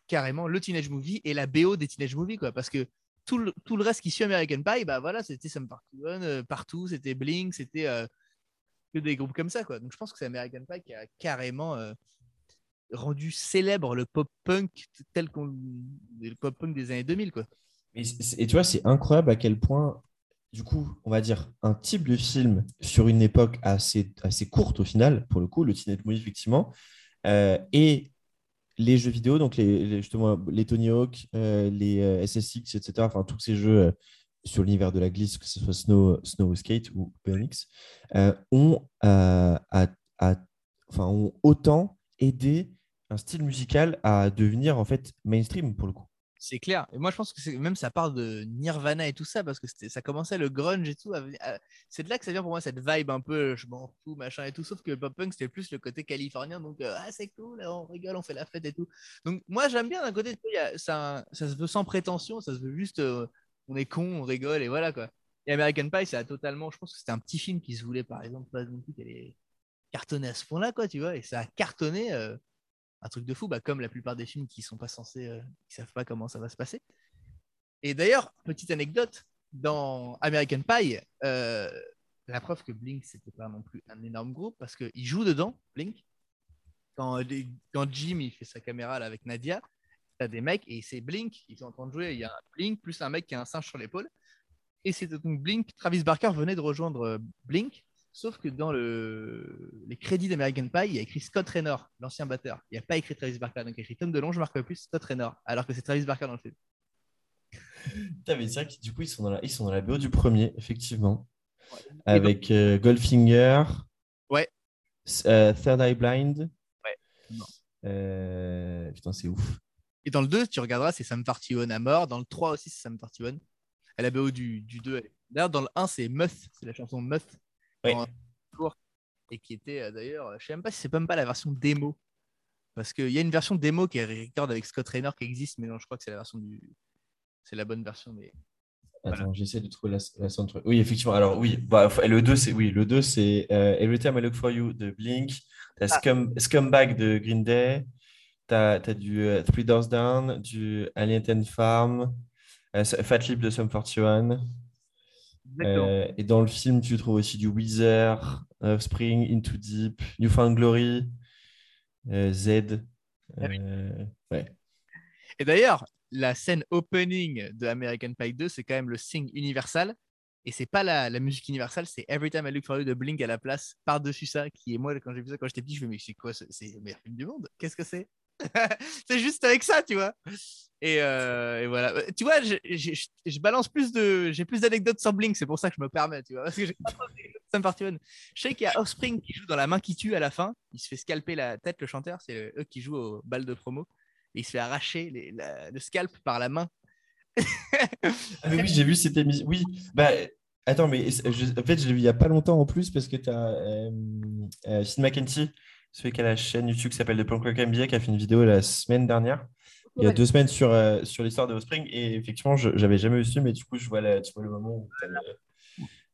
B: carrément le teenage movie et la BO des teenage movies, quoi. Parce que tout le, tout le reste qui suit American Pie, bah voilà, c'était Sam Party euh, partout, c'était Blink, c'était euh, que des groupes comme ça, quoi. Donc je pense que c'est American Pie qui a carrément euh, rendu célèbre le pop punk tel qu'on le pop punk des années 2000 quoi.
A: Et, tu vois, c'est incroyable à quel point du coup, on va dire un type de film sur une époque assez, assez courte au final, pour le coup, le teenage movie effectivement, euh, et les jeux vidéo, donc les, justement les Tony Hawk, euh, les SSX, etc., enfin tous ces jeux sur l'univers de la glisse, que ce soit Snow, Snow Skate ou BMX, ont, enfin, ont autant aidé un style musical à devenir en fait mainstream pour le coup.
B: C'est clair. Et moi, je pense que même ça part de Nirvana et tout ça, parce que ça commençait le grunge et tout. C'est de là que ça vient pour moi, cette vibe un peu je m'en fous, machin et tout. Sauf que le pop-punk, c'était plus le côté californien. Donc, euh, ah, c'est cool, on rigole, on fait la fête et tout. Donc, moi, j'aime bien d'un côté, ça, ça se veut sans prétention, ça se veut juste, euh, on est con, on rigole et voilà quoi. Et American Pie, ça a totalement, je pense que c'était un petit film qui se voulait, par exemple, pas non plus qu'elle est cartonnée à ce point-là, quoi, tu vois. Et ça a cartonné. Euh, un truc de fou, bah, comme la plupart des films qui sont pas censés, euh, qui savent pas comment ça va se passer. Et d'ailleurs, petite anecdote, dans American Pie, euh, la preuve que Blink c'était pas non plus un énorme groupe parce qu'il joue dedans, Blink. Quand, quand Jim il fait sa caméra là, avec Nadia, t'as des mecs et c'est Blink, ils sont en train de jouer. Il y a un Blink plus un mec qui a un singe sur l'épaule. Et c'est donc Blink. Travis Barker venait de rejoindre euh, Blink Sauf que dans le... les crédits d'American Pie, il y a écrit Scott Raynor, l'ancien batteur. Il n'y a pas écrit Travis Barker. Donc il y a écrit Tom DeLonge, marque plus Scott Raynor, alors que c'est Travis Barker dans le film.
A: mais c'est vrai que du coup, ils sont, dans la... ils sont dans la BO du premier, effectivement. Avec euh, Goldfinger.
B: Ouais.
A: Euh, Third Eye Blind.
B: Ouais.
A: Euh, putain, c'est ouf.
B: Et dans le 2, tu regarderas, c'est Sam Fartione à mort. Dans le 3 aussi, c'est Sam Fartione. À la BO du, du 2. D'ailleurs, dans le 1, c'est Muth. C'est la chanson Muth et qui était euh, d'ailleurs, je sais même pas si c'est même pas la version démo, parce qu'il y a une version démo qui est record avec Scott Raynor qui existe, mais non, je crois que c'est la version du, c'est la bonne version, mais
A: Attends, j'essaie de trouver la, la soundtrack. Oui, effectivement. Alors, oui, bah, le 2, c'est oui, le 2, c'est euh, Every Time I Look For You de Blink. Ah. Scumbag de Green Day. Tu as, du euh, Three Doors Down, du Alien Farm, Fat Lip de Sum 41. Euh, et dans le film, tu trouves aussi du Weezer, Spring, Into Deep, Newfound Glory, euh, Z. Ah euh, ouais.
B: Et d'ailleurs, la scène opening de American Pie 2, c'est quand même le signe universal. Et c'est pas la, la, musique universelle, c'est Every Time I Look For You de Blink à la place, par-dessus ça, qui est moi, quand j'ai vu ça quand j'étais petit, je me suis dit, mais c'est quoi, c'est le meilleur film du monde? Qu'est-ce que c'est? C'est juste avec ça, tu vois euh, et, voilà. Euh, tu vois, je, balance plus de. J'ai plus d'anecdotes sur Blink, c'est pour ça que je me permets, tu vois. Me Je sais qu'il y a Offspring qui joue dans La main qui tue à la fin. Il se fait scalper la tête, le chanteur. C'est eux qui jouent au bal de promo. Et il se fait arracher le scalp par la main.
A: ah, oui, j'ai vu cette émission. Oui, bah. Attends, mais en fait, je l'ai vu il n'y a pas longtemps en plus parce que tu as euh, euh, Sid McKenty, celui qui a la chaîne YouTube qui s'appelle The Punk Rock MBA, qui a fait une vidéo la semaine dernière il y a deux semaines sur, euh, sur l'histoire de Offspring. Et effectivement, je n'avais jamais vu mais du coup, je vois, tu vois le moment où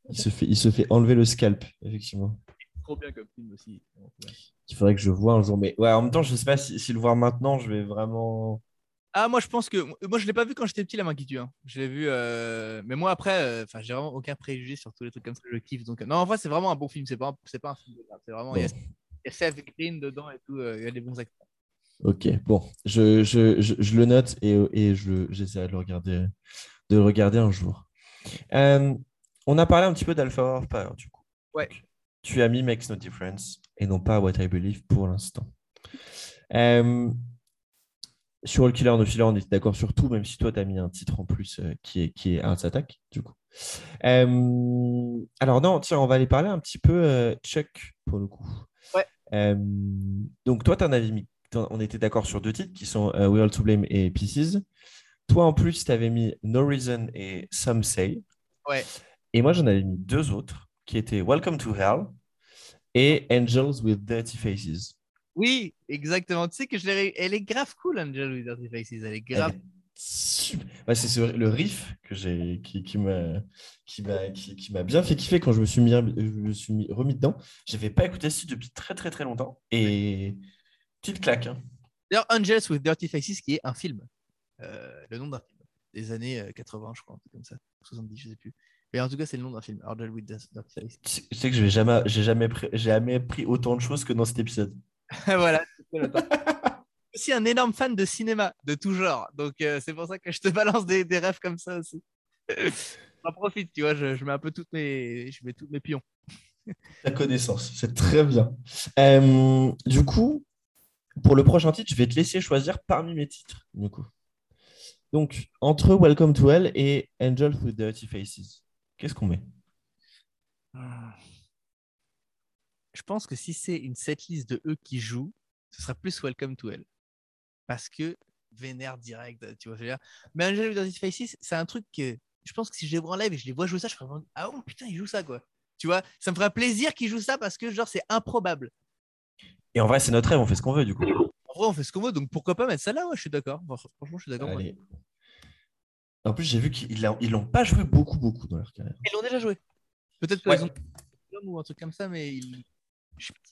A: il, se fait, il se fait enlever le scalp, effectivement.
B: Trop bien comme film aussi.
A: Il faudrait que je vois un jour. Mais ouais, en même temps, je ne sais pas si, le voir maintenant, je vais vraiment.
B: Ah, moi, je pense que. Moi, je ne l'ai pas vu quand j'étais petit, La main qui tue. Hein. Je l'ai vu. Euh, mais moi, après, euh, enfin, j'ai vraiment aucun préjugé sur tous les trucs comme ça. Je kiffe. Donc... Non, en vrai, c'est vraiment un bon film. C'est pas, un... pas un film de C'est vraiment. Y a, Seth Green dedans et tout. Il y a des bons acteurs.
A: Ok, bon, je, je, je, le note et, et j'essaierai de le regarder, de le regarder un jour. Euh, on a parlé un petit peu d'Alpha Power, du coup.
B: Ouais.
A: Tu as mis Makes No Difference et non pas What I Believe pour l'instant. Euh, sur All Killer No Filler, on était d'accord sur tout, même si toi, tu as mis un titre en plus euh, qui est, qui est Arts Attack, du coup. alors, non, tiens, on va aller parler un petit peu Chuck pour le coup.
B: Ouais.
A: donc, toi, tu en avais mis on était d'accord sur deux titres qui sont uh, We All to Blame et Pieces. Toi, en plus, tu avais mis No Reason et Some Say.
B: Ouais.
A: Et moi, j'en avais mis deux autres qui étaient Welcome to Hell et Angels with Dirty Faces.
B: Oui, exactement. Tu sais que je elle est grave cool, Angels with Dirty Faces. Elle est grave.
A: C'est le riff que j'ai qui, qui m'a qui m'a qui, m'a bien fait kiffer quand je me suis mis je me suis remis dedans. J'avais pas écouté ce depuis très très très longtemps et Petite claque. Hein.
B: D'ailleurs, Angels with Dirty Faces, qui est un film. Euh, le nom d'un film. Des années 80, euh, je crois, comme ça. 70, je sais plus. Mais en tout cas, c'est le nom d'un film. Angels with Dirty Faces.
A: Tu sais que je n'ai jamais, j'ai jamais, pris, jamais pris autant de choses que dans cet épisode.
B: voilà. Je suis un énorme fan de cinéma, de tout genre. Donc, euh, c'est pour ça que je te balance des, des rêves comme ça aussi. J'en profite, tu vois, je, je, mets un peu toutes mes, je mets tous mes pions.
A: Ta connaissance, c'est très bien. du coup, pour le prochain titre, je vais te laisser choisir parmi mes titres, du coup. Donc, entre Welcome to Hell et Angel with Dirty Faces, qu'est-ce qu'on met?
B: Je pense que si c'est une setlist de eux qui jouent, ce sera plus Welcome to Hell. Parce que vénère direct, tu vois. Je veux dire. Mais Angel Faces, c'est un truc que je pense que si je les vois en live et je les vois jouer ça, je ferais ah oh putain, il joue ça quoi. Tu vois, ça me ferait plaisir qu'il joue ça parce que genre c'est improbable.
A: Et en vrai, c'est notre rêve, on fait ce qu'on veut du coup.
B: En vrai, on fait ce qu'on veut, donc pourquoi pas mettre ça là? Ouais, je suis d'accord. franchement, je suis d'accord.
A: En plus, j'ai vu qu'ils l'ont pas joué beaucoup, beaucoup dans leur carrière.
B: Ils l'ont déjà joué. Peut-être que ouais. ou un truc comme ça, mais ils,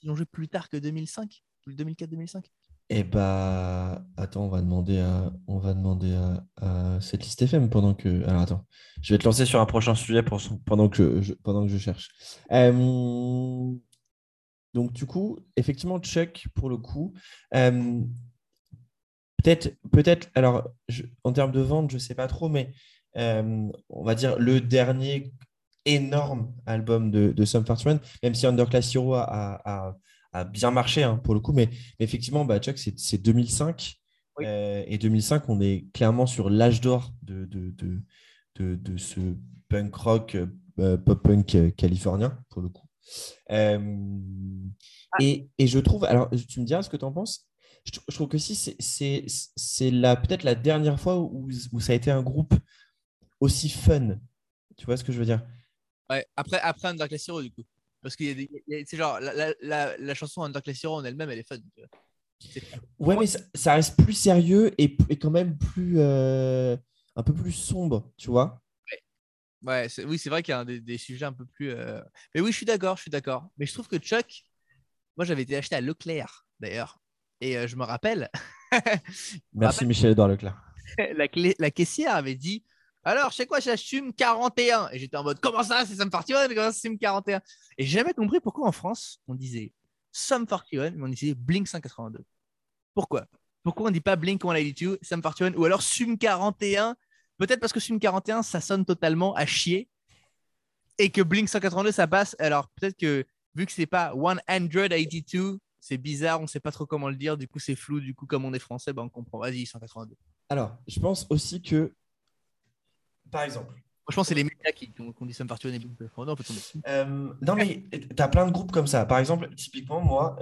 B: ils l'ont joué plus tard que 2005, 2004-2005.
A: Eh bah, attends, on va demander à, on va demander à, cette liste FM pendant que. Alors attends, je vais te lancer sur un prochain sujet pendant, que je, cherche. donc du coup, effectivement, Chuck, pour le coup, peut-être, peut-être. Alors, en termes de vente, je sais pas trop, mais on va dire le dernier énorme album de, de Sum 41, même si Underclass Hero a bien marché hein, pour le coup. Mais, effectivement, bah, Chuck, c'est 2005. Euh, et 2005, on est clairement sur l'âge d'or de, de, de, de, ce punk rock, euh, pop punk euh, californien, pour le coup. Ah. et, et, je trouve, alors tu me diras ce que tu en penses. Je, trouve que si c'est peut-être la dernière fois où, où, ça a été un groupe aussi fun. Tu vois ce que je veux dire?
B: Ouais, après, après Underclass Hero, du coup. Parce que c'est genre, la, la, la, chanson Underclass Hero en elle-même, elle est fun.
A: Ouais, mais ça, reste plus sérieux et, et quand même plus. Euh, un peu plus sombre, tu vois.
B: Ouais, ouais oui, c'est vrai qu'il y a des, des, sujets un peu plus. Euh, mais oui, je suis d'accord, je suis d'accord. Mais je trouve que Chuck, moi j'avais été acheté à Leclerc d'ailleurs. Et euh, je me rappelle.
A: Merci Michel-Edouard Leclerc.
B: la, clé, la caissière avait dit alors, je sais quoi, j'assume 41. Et j'étais en mode, comment ça, c'est Sum 41 Comment ça, c'est 41 Et j'ai jamais compris pourquoi en France, on disait Sum 41, mais on disait Blink 182. Pourquoi? Pourquoi on dit pas Blink 182, Sum 41 ou alors Sum 41 Peut-être parce que Sum 41, ça sonne totalement à chier et que Blink 182, ça passe. Alors, peut-être que vu que c'est pas 182, c'est bizarre, on sait pas trop comment le dire, du coup, c'est flou. Du coup, comme on est français, ben, on comprend. Vas-y, 182.
A: Alors, je pense aussi que par exemple.
B: Franchement, c'est les médias qui, ont dit ça me
A: Non, euh, non, mais tu as plein de groupes comme ça. Par exemple, typiquement, moi,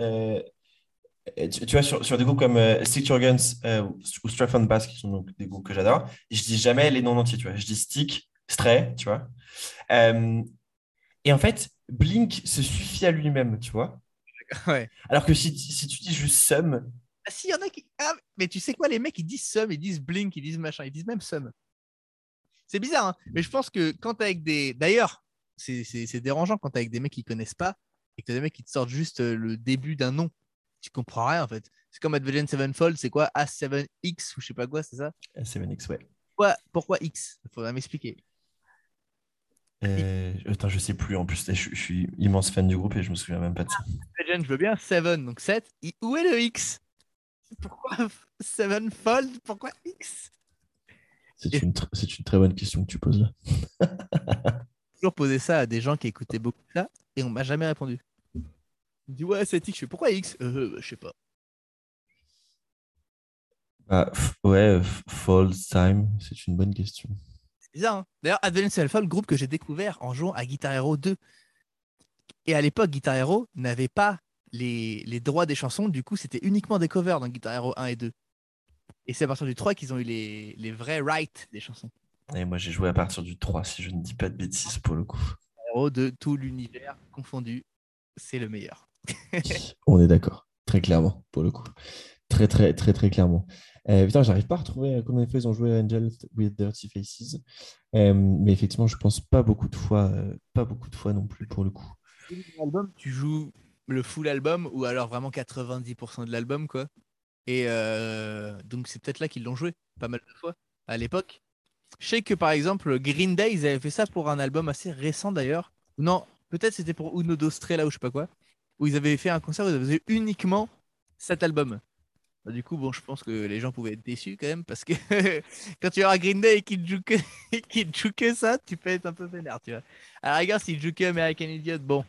A: euh, tu, vois, sur, sur, des groupes comme euh, Stick Your Guns euh, ou Straff Bass, qui sont donc des groupes que j'adore, je dis jamais les noms entiers, tu vois. Je dis Stick, Stray, tu vois. et en fait, Blink se suffit à lui-même, tu vois.
B: Ouais.
A: Alors que si, si tu dis juste Sum.
B: Ah, si, y en a qui. Ah, mais tu sais quoi, les mecs, ils disent Sum, ils disent Blink, ils disent machin, ils disent même Sum. C'est bizarre, hein mais je pense que quand tu avec des. D'ailleurs, c'est dérangeant quand tu avec des mecs qui connaissent pas et que tu des mecs qui te sortent juste euh, le début d'un nom. Tu comprends rien en fait. C'est comme Advent Sevenfold, c'est quoi? A7X ou je sais pas quoi, c'est ça?
A: A7X, ouais.
B: Pourquoi, pourquoi X? Il faudrait m'expliquer.
A: Euh, attends, je sais plus. En plus, je, suis immense fan du groupe et je me souviens même pas de ça.
B: Ah, je veux bien. 7, donc 7. Où est le X? Pourquoi Sevenfold? Pourquoi X?
A: C'est une, une, très bonne question que tu poses là.
B: J'ai toujours posé ça à des gens qui écoutaient beaucoup ça et on m'a jamais répondu. Il dit ouais, c'est X. Je fais pourquoi X? Euh, bah, Je sais pas.
A: Bah, ouais, Fall Time, c'est une bonne question.
B: C'est bizarre. Hein D'ailleurs, Advance Alpha, le groupe que j'ai découvert en jouant à Guitar Hero 2. Et à l'époque, Guitar Hero n'avait pas les, les droits des chansons. Du coup, c'était uniquement des covers dans Guitar Hero 1 et 2. Et c'est à partir du 3 qu'ils ont eu les, les vrais rights des chansons.
A: Et moi, j'ai joué à partir du 3, si je ne dis pas de bêtises pour le coup.
B: De tout l'univers confondu, c'est le meilleur.
A: On est d'accord, très clairement, pour le coup. Très, très, très, très clairement. Euh, putain, j'arrive pas à retrouver combien de fois ils ont joué Angel with Dirty Faces. Euh, mais effectivement, je pense pas beaucoup de fois, euh, pas beaucoup de fois non plus pour le coup.
B: tu joues le full album ou alors vraiment 90% de l'album, quoi? Et euh, donc, c'est peut-être là qu'ils l'ont joué pas mal de fois à l'époque. Je sais que par exemple, Green Day, ils avaient fait ça pour un album assez récent d'ailleurs. Non, peut-être c'était pour Uno Dostre là ou je sais pas quoi. Où ils avaient fait un concert où ils avaient uniquement cet album. Bah, du coup, bon, je pense que les gens pouvaient être déçus quand même parce que quand tu as Green Day et qu'ils jouent que, joue que ça, tu peux être un peu vénère, tu vois. À la rigueur, s'ils jouent que American Idiot, bon,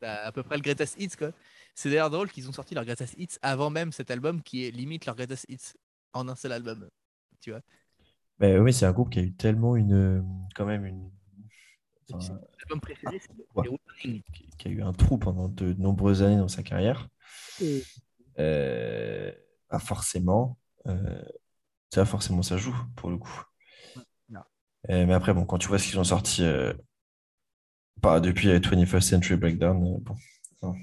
B: t'as à peu près le greatest hits quoi. C'est d'ailleurs drôle qu'ils ont sorti leur Greatest Hits avant même cet album qui est limite leur Greatest Hits en un seul album. Tu vois
A: bah Oui, c'est un groupe qui a eu tellement une. Quand même une.
B: L'album préféré,
A: c'est qui, a eu un trou pendant de nombreuses années dans sa carrière. Euh, pas forcément. Euh, Ça, forcément, ça joue pour le coup.
B: non.
A: Euh, mais après, bon, quand tu vois ce qu'ils ont sorti euh, pas depuis euh, 21st Century Breakdown, euh, bon. non.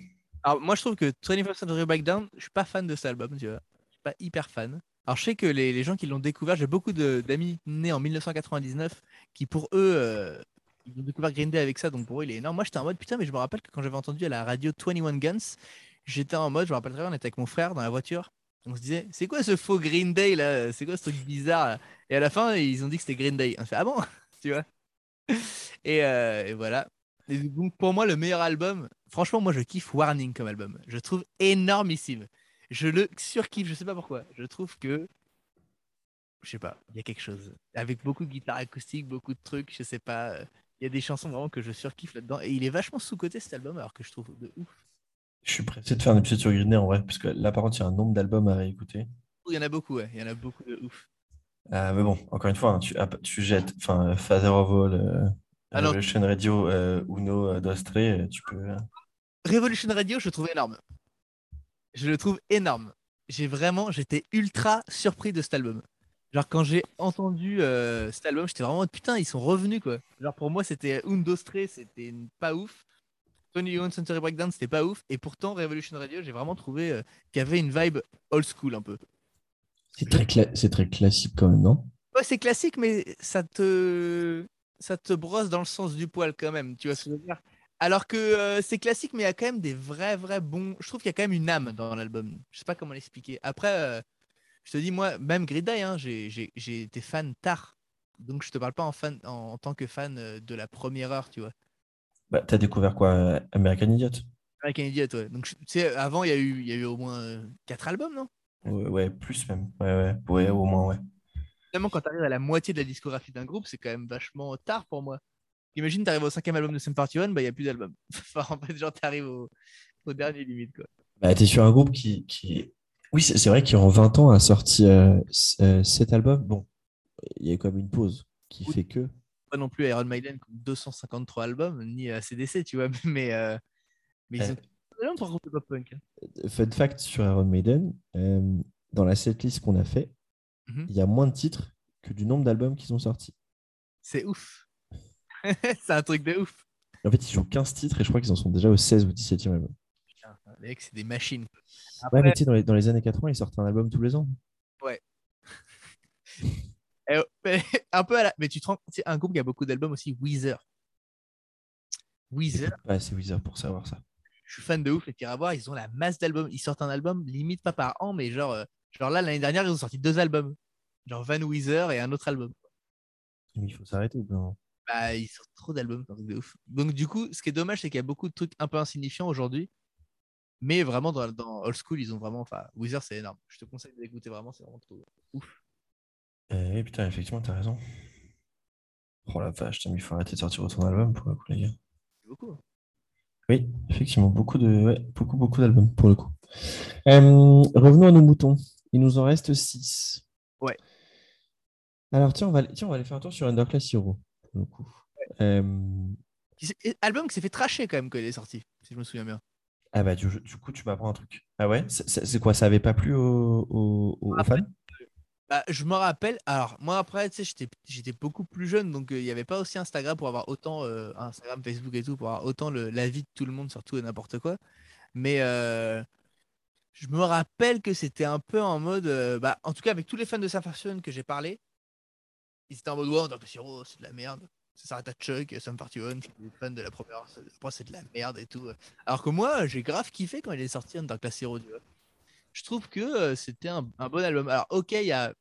B: Alors, moi, je trouve que 21st Century Breakdown, je suis pas fan de cet album, tu vois. Je suis pas hyper fan. Alors, je sais que les, les gens qui l'ont découvert, j'ai beaucoup d'amis nés en 1999 qui, pour eux, euh, ils ont découvert Green Day avec ça, donc pour eux, il est énorme. Moi, j'étais en mode putain, mais je me rappelle que quand j'avais entendu à la radio 21 Guns, j'étais en mode, je me rappelle très bien, on était avec mon frère dans la voiture. On se disait, c'est quoi ce faux Green Day là? C'est quoi ce truc bizarre Et à la fin, ils ont dit que c'était Green Day. On fait, ah bon? Tu vois? Et, euh, et voilà. Et donc, pour moi, le meilleur album, franchement, moi, je kiffe Warning comme album. Je trouve énormissime. Je le surkiffe, je sais pas pourquoi. Je trouve que, je sais pas, il y a quelque chose. Avec beaucoup de guitare acoustique, beaucoup de trucs, je sais pas. euh, Il y a des chansons vraiment que je surkiffe là-dedans. Et il est vachement sous-côté cet album, alors que je trouve de ouf.
A: Je suis pressé de faire un épisode sur Green Day en vrai, parce que là, par contre, il y a un nombre d'albums à réécouter.
B: Il y en a beaucoup, ouais. Il y en a beaucoup de ouf.
A: Euh, mais bon, encore une fois, hein, tu, ah, tu jettes enfin, Father of All, euh, Revolution Radio, euh, Uno, euh, Dostre, euh, tu peux.
B: Revolution Radio, je le trouve énorme. Je le trouve énorme. J'ai vraiment, j'étais ultra surpris de cet album. Genre quand j'ai entendu euh, cet album, j'étais vraiment putain, ils sont revenus quoi. Genre pour moi, c'était Undostre, c'était pas ouf. 21 Century Breakdown, c'était pas ouf. Et pourtant, Revolution Radio, j'ai vraiment trouvé euh, qu'il y avait une vibe old school un peu.
A: C'est très, cla- très classique quand même, non?
B: Ouais, c'est classique, mais ça te... ça te brosse dans le sens du poil quand même. Tu vois ce que je veux dire? Alors que euh, c'est classique, mais il y a quand même des vrais, vrais bons. Je trouve qu'il y a quand même une âme dans l'album. Je sais pas comment l'expliquer. Après, euh, je te dis, moi, même Green Day, hein, j'ai été fan tard. Donc je te parle pas en, fan, en, en tant que fan euh, de la première heure, tu vois.
A: Bah, t'as découvert quoi? American Idiot?
B: Avec un idiot, ouais. Donc, tu sais, avant, il y, a eu- y a eu au moins quatre albums, non?
A: Ouais, ouais, plus même. Ouais, ouais, ouais, au moins, ouais.
B: Quand tu arrives à la moitié de la discographie d'un groupe, c'est quand même vachement tard pour moi. Imagine, tu arrives au cinquième album de Sum 41, bah, il n'y a plus d'album. enfin, en fait, genre, tu arrives au, au dernier limite. Quoi.
A: Bah, t'es sur un groupe qui, qui... Oui, c'est vrai qu'en 20 ans a sorti euh, euh, cet album. Bon, il y a quand même une pause qui
B: Oui.
A: fait que...
B: Pas non plus Iron Maiden qui ont 253 albums, ni ACDC, tu vois. Mais, euh, mais ils
A: Euh.
B: ont hein.
A: Fun fact sur Iron Maiden, euh, dans la setlist qu'on a fait,
B: Mhm.
A: il y a moins de titres que du nombre d'albums qu'ils ont sortis.
B: C'est ouf. c'est un truc de ouf.
A: En fait, ils jouent 15 titres et je crois qu'ils en sont déjà au 16 ou 17e album.
B: Putain, les mecs, c'est des machines.
A: Ouais, mais tu sais, dans les, dans les années 80, ils sortent un album tous les ans.
B: Eh, mais un peu à la... Mais tu te rends c'est un groupe qui a beaucoup d'albums aussi, Weezer. Weezer,
A: Ouais, c'est Weezer pour savoir ça.
B: je suis fan de ouf, et tu iras voir, ils ont la masse d'albums. Ils sortent un album, limite pas par an, mais genre, euh, genre là, l'année dernière, ils ont sorti deux albums. Genre Van Weezer et un autre album.
A: Mais il faut s'arrêter ou bien
B: Bah, ils sortent trop d'albums, de ouf. Donc, du coup, ce qui est dommage, c'est qu'il y a beaucoup de trucs un peu insignifiants aujourd'hui. Mais vraiment, dans, dans Old School, ils ont vraiment. Enfin, Weezer, c'est énorme. Je te conseille d'écouter vraiment, c'est vraiment trop ouf.
A: Eh putain, effectivement, t'as raison. Oh la vache, putain, mais il faut arrêter de sortir autant d'albums pour le coup, les gars.
B: Beaucoup.
A: Oui, effectivement, beaucoup de, ouais, beaucoup, beaucoup d'albums pour le coup. Euh, revenons à nos moutons. Il nous en reste 6.
B: Ouais.
A: Alors, tiens, on va, tiens, on va aller faire un tour sur Underclass Hero, pour le coup. Euh,
B: Album qui s'est fait tracher quand même quand il est sorti, si je me souviens bien.
A: ah bah, du, du coup, tu m'apprends un truc. Ah ouais? C'est- quoi? Ça avait pas plu aux, aux- aux- aux fans?
B: Bah, je me rappelle, alors moi après, tu sais, j'étais, j'étais beaucoup plus jeune, donc euh, il n'y avait pas aussi Instagram pour avoir autant, euh, Instagram, Facebook et tout, pour avoir autant l'avis de tout le monde sur tout et n'importe quoi. Mais euh, je me rappelle que c'était un peu en mode, euh, bah, en tout cas avec tous les fans de Surfaction que j'ai parlé, ils étaient en mode, ouais, Dark Hero, c'est de la merde. Ça s'arrête à Chuck, Sum 41, qui est fan de la première, c'est- de la merde et tout. Alors que moi, j'ai grave kiffé quand il est sorti Hero, tu vois. Je trouve que euh, c'était un, un bon album. Alors, ok, il y a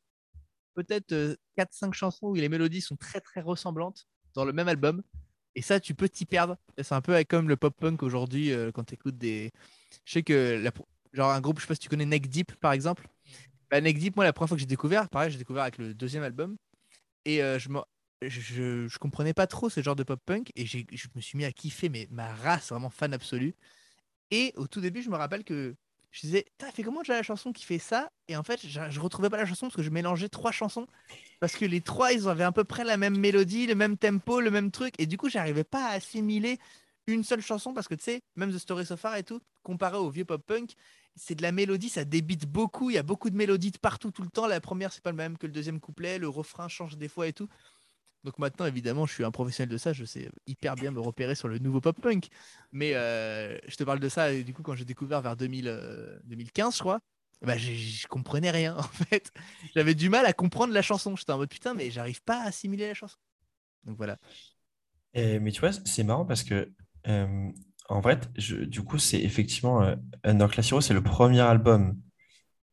B: peut-être 4-5 chansons où les mélodies sont très très ressemblantes dans le même album. Et ça, tu peux t'y perdre. C'est un peu comme le pop-punk aujourd'hui euh, quand tu écoutes des. Je sais que, la... genre un groupe, je sais pas si tu connais Neck Deep par exemple. Bah, Neck Deep, moi, la première fois que j'ai découvert, pareil, j'ai découvert avec le deuxième album. Et euh, je, me... je, je, comprenais pas trop ce genre de pop-punk. Et j'ai- je me suis mis à kiffer, mais ma race, vraiment fan absolu. Et au tout début, je me rappelle que je disais, Putain, fait comment déjà la chanson qui fait ça? Et en fait, je, je retrouvais pas la chanson parce que je mélangeais trois chansons. Parce que les trois, ils avaient à peu près la même mélodie, le même tempo, le même truc. Et du coup, j'arrivais pas à assimiler une seule chanson parce que tu sais, même The Story So Far et tout, comparé au vieux pop punk, c'est de la mélodie, ça débite beaucoup. Il y a beaucoup de mélodies de partout, tout le temps. La première, c'est pas le même que le deuxième couplet. Le refrain change des fois et tout. Donc maintenant, évidemment, je suis un professionnel de ça. Je sais hyper bien me repérer sur le nouveau pop punk. Mais euh, je te parle de ça, du coup, quand j'ai découvert vers 2000, 2015, je crois, bah, je comprenais rien, en fait. J'avais du mal à comprendre la chanson. J'étais en mode putain, mais j'arrive pas à assimiler la chanson. Donc voilà.
A: mais tu vois, c'est marrant parce que euh, en fait, du coup, c'est effectivement euh, Underclass Hero, c'est le premier album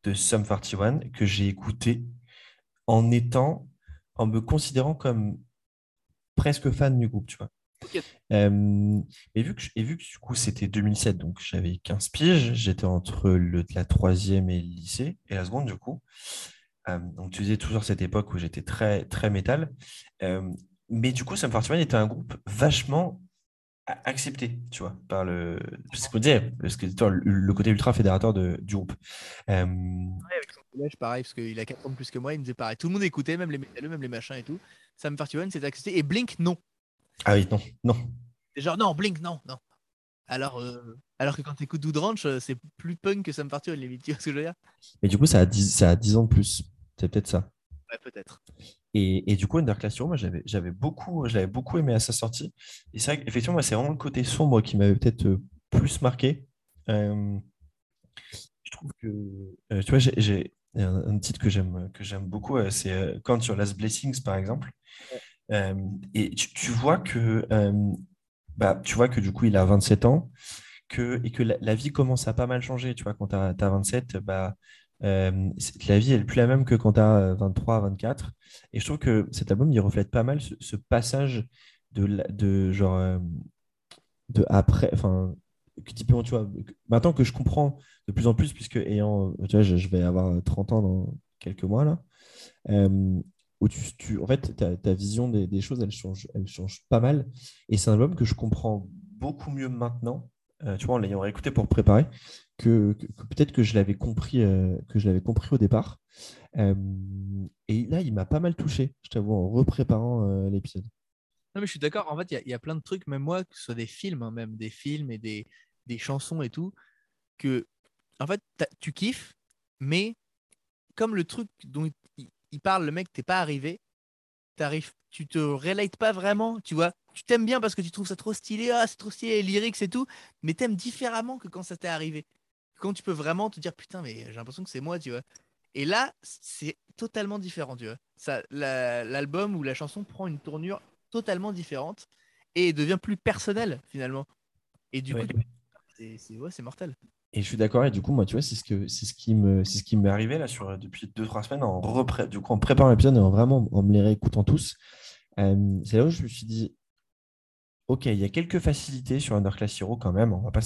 A: de Sum 41 que j'ai écouté en étant, en me considérant comme presque fan du groupe, tu vois. Euh, et, vu que, et vu que du coup c'était 2007, donc j'avais 15 piges, j'étais entre le, la troisième et le lycée, et la seconde du coup. Euh, donc tu disais toujours cette époque où j'étais très, très métal. mais du coup, Sum 41 était un groupe vachement accepté, tu vois, par le. ce qu'on disait, parce que le côté ultra fédérateur de, du groupe. Euh...
B: Ouais, avec son collège, pareil, parce qu'il a 4 ans de plus que moi, il me disait pareil. Tout le monde écoutait, même les même les machins et tout. Sam Fartiwan, c'était accepté. Et Blink, non.
A: Ah oui, non, non.
B: C'est genre, non, Blink, non, non. Alors, euh, alors que quand tu écoutes Dude Ranch, euh, c'est plus punk que Sam limite, tu vois ce que je veux dire?
A: Mais du coup, ça a 10, ça a 10 ans de plus. C'est peut-être ça.
B: Ouais, peut-être.
A: Et, du coup, Underclass moi, j'avais, j'avais beaucoup, je beaucoup aimé à sa sortie. Et c'est vrai qu'effectivement, c'est vraiment le côté sombre qui m'avait peut-être euh, plus marqué. Euh, je trouve que, euh, tu vois, j'ai, un, titre que j'aime, que j'aime beaucoup, c'est Count Your Last Blessings, par exemple. et tu, vois que, bah, tu vois que du coup, il a 27 ans. Que, et que la, vie commence à pas mal changer. Tu vois, quand tu as, 27, bah, euh, la vie est plus la même que quand tu as 23, 24. Et je trouve que cet album, il reflète pas mal ce, passage de, de genre euh, de après, enfin, typiquement, tu vois, maintenant que je comprends de plus en plus, puisque ayant, tu vois, je, vais avoir 30 ans dans quelques mois là, euh, où tu, en fait, ta, ta vision des, des, choses, elle change, elle change pas mal. Et c'est un album que je comprends beaucoup mieux maintenant, tu vois, en l'ayant réécouté pour préparer, que, peut-être que je l'avais compris, euh, que je l'avais compris au départ. Euh, et là, il m'a pas mal touché, je t'avoue, en repréparant euh, l'épisode.
B: Non, mais je suis d'accord. En fait, il y, a plein de trucs, même moi, que ce soit des films, hein, même des films et des, des, chansons et tout, que, en fait, tu kiffes, mais comme le truc dont il, parle, le mec, t'es pas arrivé, tu te relates pas vraiment, tu vois. Tu t'aimes bien parce que tu trouves ça trop stylé, ah, c'est trop stylé, lyrics et tout, mais t'aimes différemment que quand ça t'est arrivé quand tu peux vraiment te dire putain, mais j'ai l'impression que c'est moi, tu vois. Et là, c'est totalement différent, tu vois. Ça, l'album ou la chanson prend une tournure totalement différente et devient plus personnel finalement. Et du coup, c'est ouais, mortel.
A: Et je suis d'accord. Et du coup, moi, tu vois, c'est ce que c'est ce qui me c'est ce qui m'est arrivé là sur depuis deux trois semaines en repré... du coup en préparant l'épisode et en vraiment en me les réécoutant tous. Euh, c'est là où je me suis dit ok, il y a quelques facilités sur Underclass Hero quand même, on va pas,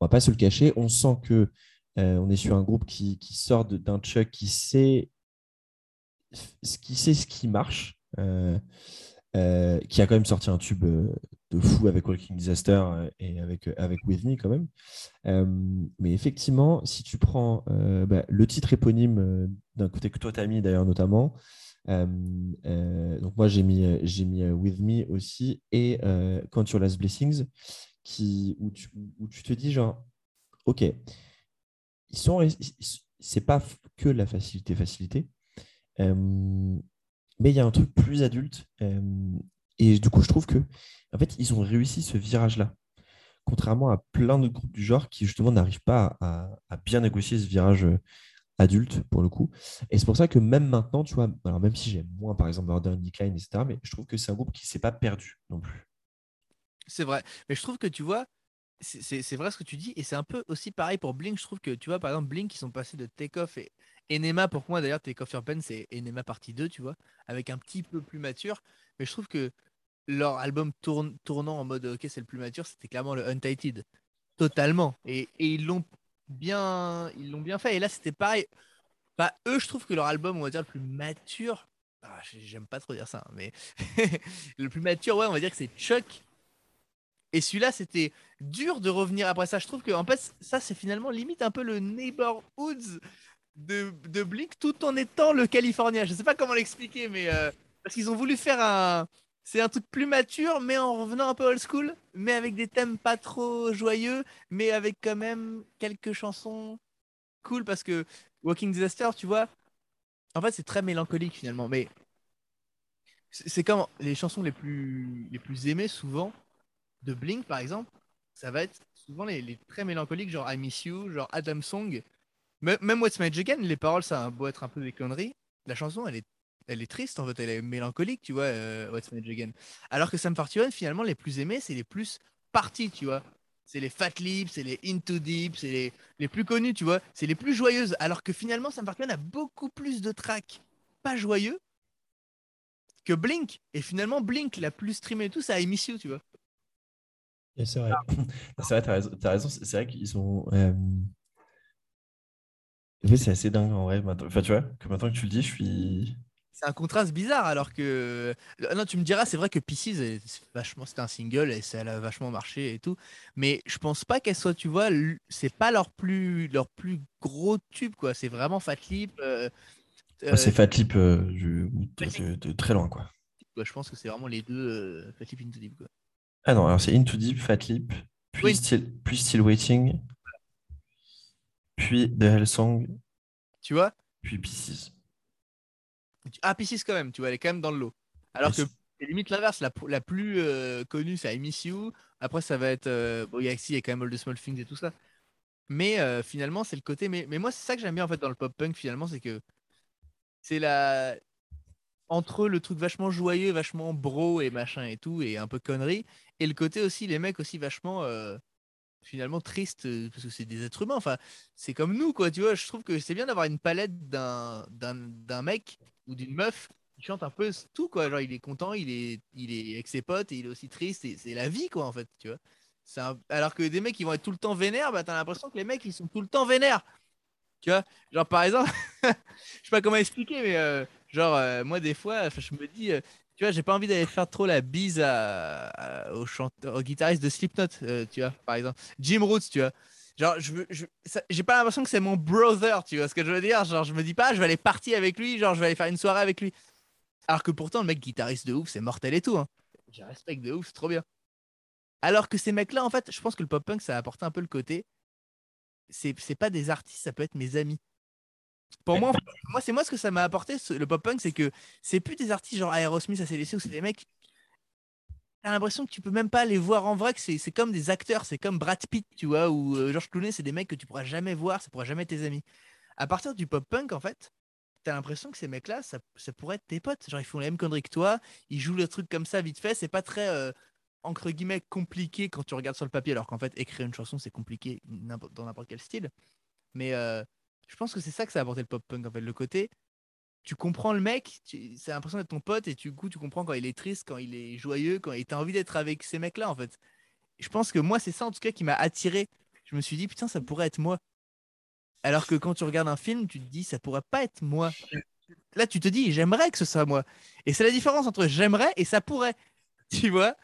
A: va pas se le cacher. On sent que euh, on est sur un groupe qui, sort d'un Chuck qui sait, qui sait ce qui marche, euh, euh, qui a quand même sorti un tube de fou avec Walking Disaster et avec, avec With Me quand même. mais effectivement, si tu prends bah, le titre éponyme d'un côté que toi tu as mis d'ailleurs notamment, euh, euh, donc moi j'ai mis, j'ai mis euh, With Me aussi et Count Your Last Blessings qui, où, tu, où tu te dis genre, ok, ils sont, c'est pas que la facilité, facilité, mais il y a un truc plus adulte. et du coup, je trouve que en fait, ils ont réussi ce virage-là. Contrairement à plein d'autres groupes du genre qui justement n'arrivent pas à, bien négocier ce virage adulte pour le coup. Et c'est pour ça que même maintenant, tu vois, alors même si j'aime moins par exemple Border Decline, etc., mais je trouve que c'est un groupe qui ne s'est pas perdu non plus.
B: C'est vrai. Mais je trouve que tu vois, c'est vrai ce que tu dis, et c'est un peu aussi pareil pour Blink. Je trouve que tu vois, par exemple, Blink, ils sont passés de Take Off et Enema. Pour moi, d'ailleurs, Take Off Your Pen, c'est Enema partie 2, tu vois, avec un petit peu plus mature. Mais je trouve que leur album tournant en mode ok, c'est le plus mature, c'était clairement le Untitled. Totalement. Et, ils l'ont bien, bien fait. Et là, c'était pareil. Bah, eux, je trouve que leur album, on va dire, le plus mature, ah, j'aime pas trop dire ça, hein, mais le plus mature, ouais, on va dire que c'est Chuck. Et celui-là, c'était dur de revenir après ça. Je trouve que, en fait, ça, c'est finalement limite un peu le Neighborhoods de, Blink tout en étant le California. Je sais pas comment l'expliquer, mais euh, parce qu'ils ont voulu faire un, c'est un truc plus mature, mais en revenant un peu old school, mais avec des thèmes pas trop joyeux, mais avec quand même quelques chansons cool parce que Walking Disaster, tu vois, en fait, c'est très mélancolique finalement. Mais c'est comme les chansons les plus, les plus aimées souvent de Blink, par exemple, ça va être souvent les, très mélancoliques, genre I Miss You, genre Adam Song. Même What's My Again, les paroles, ça a beau être un peu des conneries. La chanson, elle est, elle est triste, en fait, elle est mélancolique, tu vois, euh, What's My Again. Alors que Sam Fortune, finalement, les plus aimés, c'est les plus parties, tu vois. C'est les Fat Lips, c'est les Into Deep, c'est les, les, plus connus, tu vois. C'est les plus joyeuses. Alors que finalement, Sam Fortune a beaucoup plus de tracks pas joyeux que Blink. Et finalement, Blink, la plus streamée et tout, c'est I Miss You, tu vois.
A: c'est vrai. c'est vrai, t'as raison. As raison. C'est vrai qu'ils ont. Euh... Oui, c'est assez dingue en vrai. Enfin, tu vois, que maintenant que tu le dis, je suis.
B: C'est un contraste bizarre alors que. Euh, non, tu me diras, c'est vrai que Pieces, vachement, c'était un single et ça a vachement marché et tout. Mais je pense pas qu'elle soit, tu vois, c'est pas leur plus, leur plus gros tube, quoi. C'est vraiment Fat Lip. Euh,
A: ah, c'est Fat Lip euh, de, très loin, quoi.
B: je pense que c'est vraiment les deux Fat Lip Into Deep, quoi.
A: Ah non, alors c'est Into Deep, Fat Lip, puis, still, puis Still Waiting, puis The Hell Song.
B: Tu vois
A: Puis Pieces.
B: Ah, Pieces quand même, tu vois, elle est quand même dans le lot. Alors que c'est limite l'inverse, la, la, plus euh, connue, c'est I Miss You. Après, ça va être. Euh, bon, il y a quand même All the Small Things et tout ça. Mais euh, finalement, c'est le côté. Mais, mais moi, c'est ça que j'aime bien en fait dans le pop punk, finalement, c'est que c'est la. Entre le truc vachement joyeux, vachement bro et machin et tout, et un peu connerie, et le côté aussi, les mecs aussi vachement finalement triste parce que c'est des êtres humains. Enfin, c'est comme nous, quoi. Tu vois, je trouve que c'est bien d'avoir une palette d'un, d'un, mec ou d'une meuf qui chante un peu tout, quoi. Genre, il est content, il est, il est avec ses potes et il est aussi triste. C'est la vie, quoi, en fait, tu vois. Alors que des mecs qui vont être tout le temps vénères, bah, t'as l'impression que les mecs, ils sont tout le temps vénères. Tu vois, genre par exemple, je sais pas comment expliquer, mais euh, genre, euh, moi, des fois, je me dis, euh, tu vois, j'ai pas envie d'aller faire trop la bise au, chanteur, guitariste de Slipknot, tu vois, par exemple. Jim Roots, tu vois. Genre, je, je j'ai pas l'impression que c'est mon brother, tu vois ce que je veux dire? Genre, je me dis pas, je vais aller partir avec lui, genre, je vais aller faire une soirée avec lui. Alors que pourtant, le mec guitariste de ouf, c'est mortel et tout. Hein. Je de ouf, c'est trop bien. Alors que ces mecs-là, en fait, je pense que le pop-punk, ça a apporté un peu le côté. C'est pas des artistes, ça peut être mes amis. Pour moi, moi c'est moi ce que ça m'a apporté, le pop-punk, c'est que c'est plus des artistes genre Aerosmith, laissé, ou c'est des mecs t'as l'impression que tu peux même pas les voir en vrai, que c'est comme des acteurs, c'est comme Brad Pitt, tu vois, ou euh, George Clooney, c'est des mecs que tu pourras jamais voir, ça pourra jamais être tes amis. À partir du pop punk, en fait, t'as l'impression que ces mecs-là, ça, ça, pourrait être tes potes. Genre, ils font les mêmes conneries que toi, ils jouent le truc comme ça vite fait, c'est pas très, euh, entre guillemets, compliqué quand tu regardes sur le papier, alors qu'en fait, écrire une chanson, c'est compliqué dans n'importe quel style. Mais euh, je pense que c'est ça que ça a apporté le pop punk, en fait, le côté tu comprends le mec, c'est l'impression d'être ton pote et du coup tu comprends quand il est triste, quand il est joyeux, quand il a envie d'être avec ces mecs-là en fait. Je pense que moi c'est ça en tout cas qui m'a attiré. Je me suis dit putain ça pourrait être moi. Alors que quand tu regardes un film, tu te dis ça pourrait pas être moi. Là tu te dis j'aimerais que ce soit moi. Et c'est la différence entre j'aimerais et ça pourrait. Tu vois?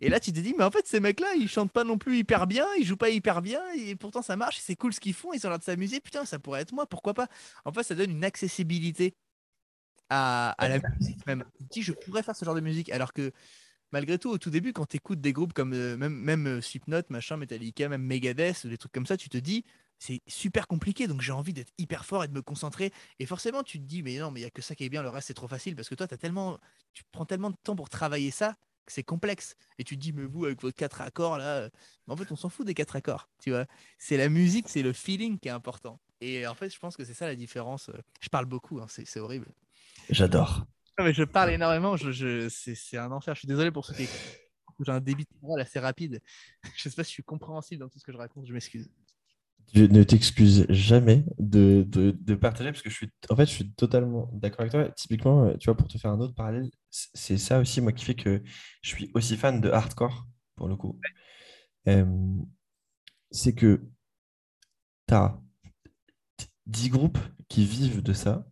B: Et là, tu te dis, mais en fait, ces mecs-là, ils chantent pas non plus hyper bien, ils jouent pas hyper bien, et pourtant ça marche, c'est cool ce qu'ils font, ils ont l'air de s'amuser. Putain, ça pourrait être moi, pourquoi pas En fait, ça donne une accessibilité à, la musique même. Tu dis, je pourrais faire ce genre de musique. Alors que malgré tout, au tout début, quand tu écoutes des groupes comme euh, même, même euh, Slipknot, machin, Metallica, même Megadeth, ou des trucs comme ça, tu te dis, c'est super compliqué, donc j'ai envie d'être hyper fort et de me concentrer. Et forcément, tu te dis, mais non, mais il n'y a que ça qui est bien, le reste c'est trop facile, parce que toi, as tellement, tu prends tellement de temps pour travailler ça c'est complexe. Et tu te dis, mais vous, avec vos quatre accords là, euh, en fait, on s'en fout des quatre accords, tu vois. C'est la musique, c'est le feeling qui est important. Et en fait, je pense que c'est ça la différence. Je parle beaucoup, hein, c'est horrible.
A: J'adore.
B: mais je parle énormément, je, c'est un enfer. Je suis désolé pour ceux qui J'ai un débit de parole assez rapide. Je ne sais pas si je suis compréhensible dans tout ce que je raconte, je m'excuse.
A: Je ne t'excuse jamais de, de, partager parce que je suis, en fait, je suis totalement d'accord avec toi. Typiquement, tu vois, pour te faire un autre parallèle, c'est ça aussi, moi, qui fait que je suis aussi fan de hardcore, pour le coup. c'est que tu as 10 groupes qui vivent de ça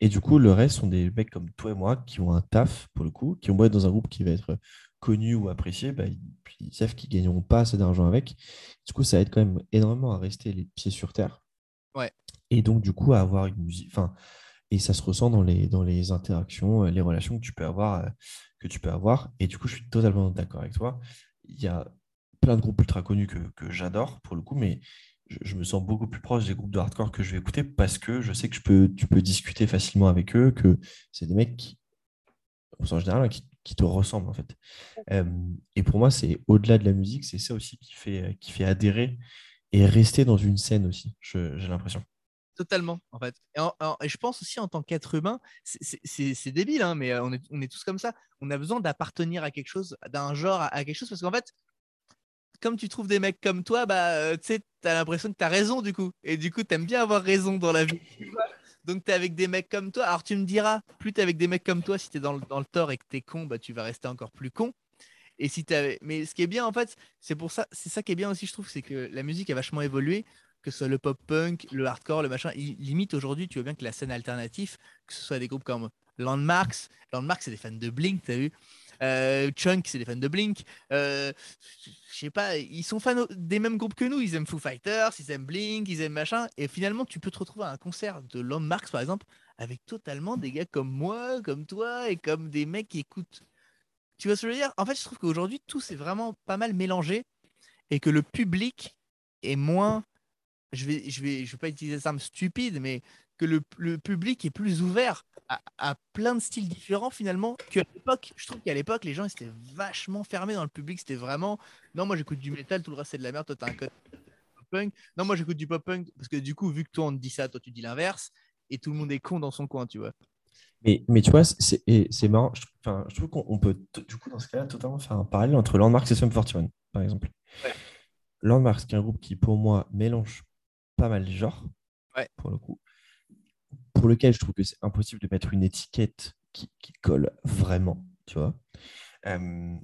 A: et du coup, le reste sont des mecs comme toi et moi qui ont un taf, pour le coup, qui ont beau être dans un groupe qui va être connu ou apprécié, bah, ils, savent qu'ils ne gagneront pas assez d'argent avec. Du coup, ça aide quand même énormément à rester les pieds sur terre.
B: Ouais.
A: Et donc, du coup, à avoir une musique. Enfin, et ça se ressent dans les, dans les interactions, les relations que tu peux avoir. que tu peux avoir. Et du coup, je suis totalement d'accord avec toi. Il y a plein de groupes ultra connus que, que j'adore, pour le coup, mais je, me sens beaucoup plus proche des groupes de hardcore que je vais écouter parce que je sais que je peux, tu peux discuter facilement avec eux, que c'est des mecs qui, en général, hein, qui, te ressemblent en fait. et pour moi, c'est au-delà de la musique, c'est ça aussi qui fait, qui fait adhérer et rester dans une scène aussi, j'ai l'impression.
B: Totalement, en fait. Et, je pense aussi en tant qu'être humain, c'est débile, hein, mais on est, on est tous comme ça. On a besoin d'appartenir à quelque chose, d'un genre, à, quelque chose, parce qu'en fait, comme tu trouves des mecs comme toi, bah, euh, tu sais, t'as l'impression que t'as raison du coup. Et du coup, t'aimes bien avoir raison dans la vie. Donc, t'es avec des mecs comme toi. Alors, tu me diras, plus t'es avec des mecs comme toi, si t'es dans le, dans le tort et que t'es con, bah, tu vas rester encore plus con. Et si t'avais... Mais ce qui est bien, en fait, c'est pour ça, c'est ça qui est bien aussi, je trouve, c'est que la musique a vachement évolué, que ce soit le pop-punk, le hardcore, le machin. limite aujourd'hui, tu vois bien que la scène alternative, que ce soit des groupes comme Landmarks, Landmarks, c'est des fans de Blink, t'as vu? Euh, Chunk, c'est des fans de Blink. Euh, je sais pas, ils sont fans des mêmes groupes que nous. Ils aiment Foo Fighters, ils aiment Blink, ils aiment machin. Et finalement, tu peux te retrouver à un concert de Landmarks, par exemple, avec totalement des gars comme moi, comme toi, et comme des mecs qui écoutent. Tu vois ce que je veux dire? En fait, je trouve qu'aujourd'hui, tout s'est vraiment pas mal mélangé et que le public est moins. Je vais, je vais, je vais pas utiliser ça terme stupide, mais que le, le public est plus ouvert à, plein de styles différents finalement qu'à l'époque. Je trouve qu'à l'époque, les gens étaient vachement fermés dans le public. C'était vraiment non, moi j'écoute du métal, tout le reste c'est de la merde. Toi, t'as un code punk. Non, moi j'écoute du pop punk parce que du coup, vu que toi on te dit ça, toi tu dis l'inverse et tout le monde est con dans son coin, tu vois.
A: Mais, mais tu vois, c'est marrant. Je, enfin, je trouve qu'on peut, du coup, dans ce cas-là, totalement faire un parallèle entre Landmark et Sum 41, par exemple. Ouais. Landmark, c'est un groupe qui, pour moi, mélange pas mal de genres, ouais. pour le coup pour lequel je trouve que c'est impossible de mettre une étiquette qui, colle vraiment, tu vois. Euh,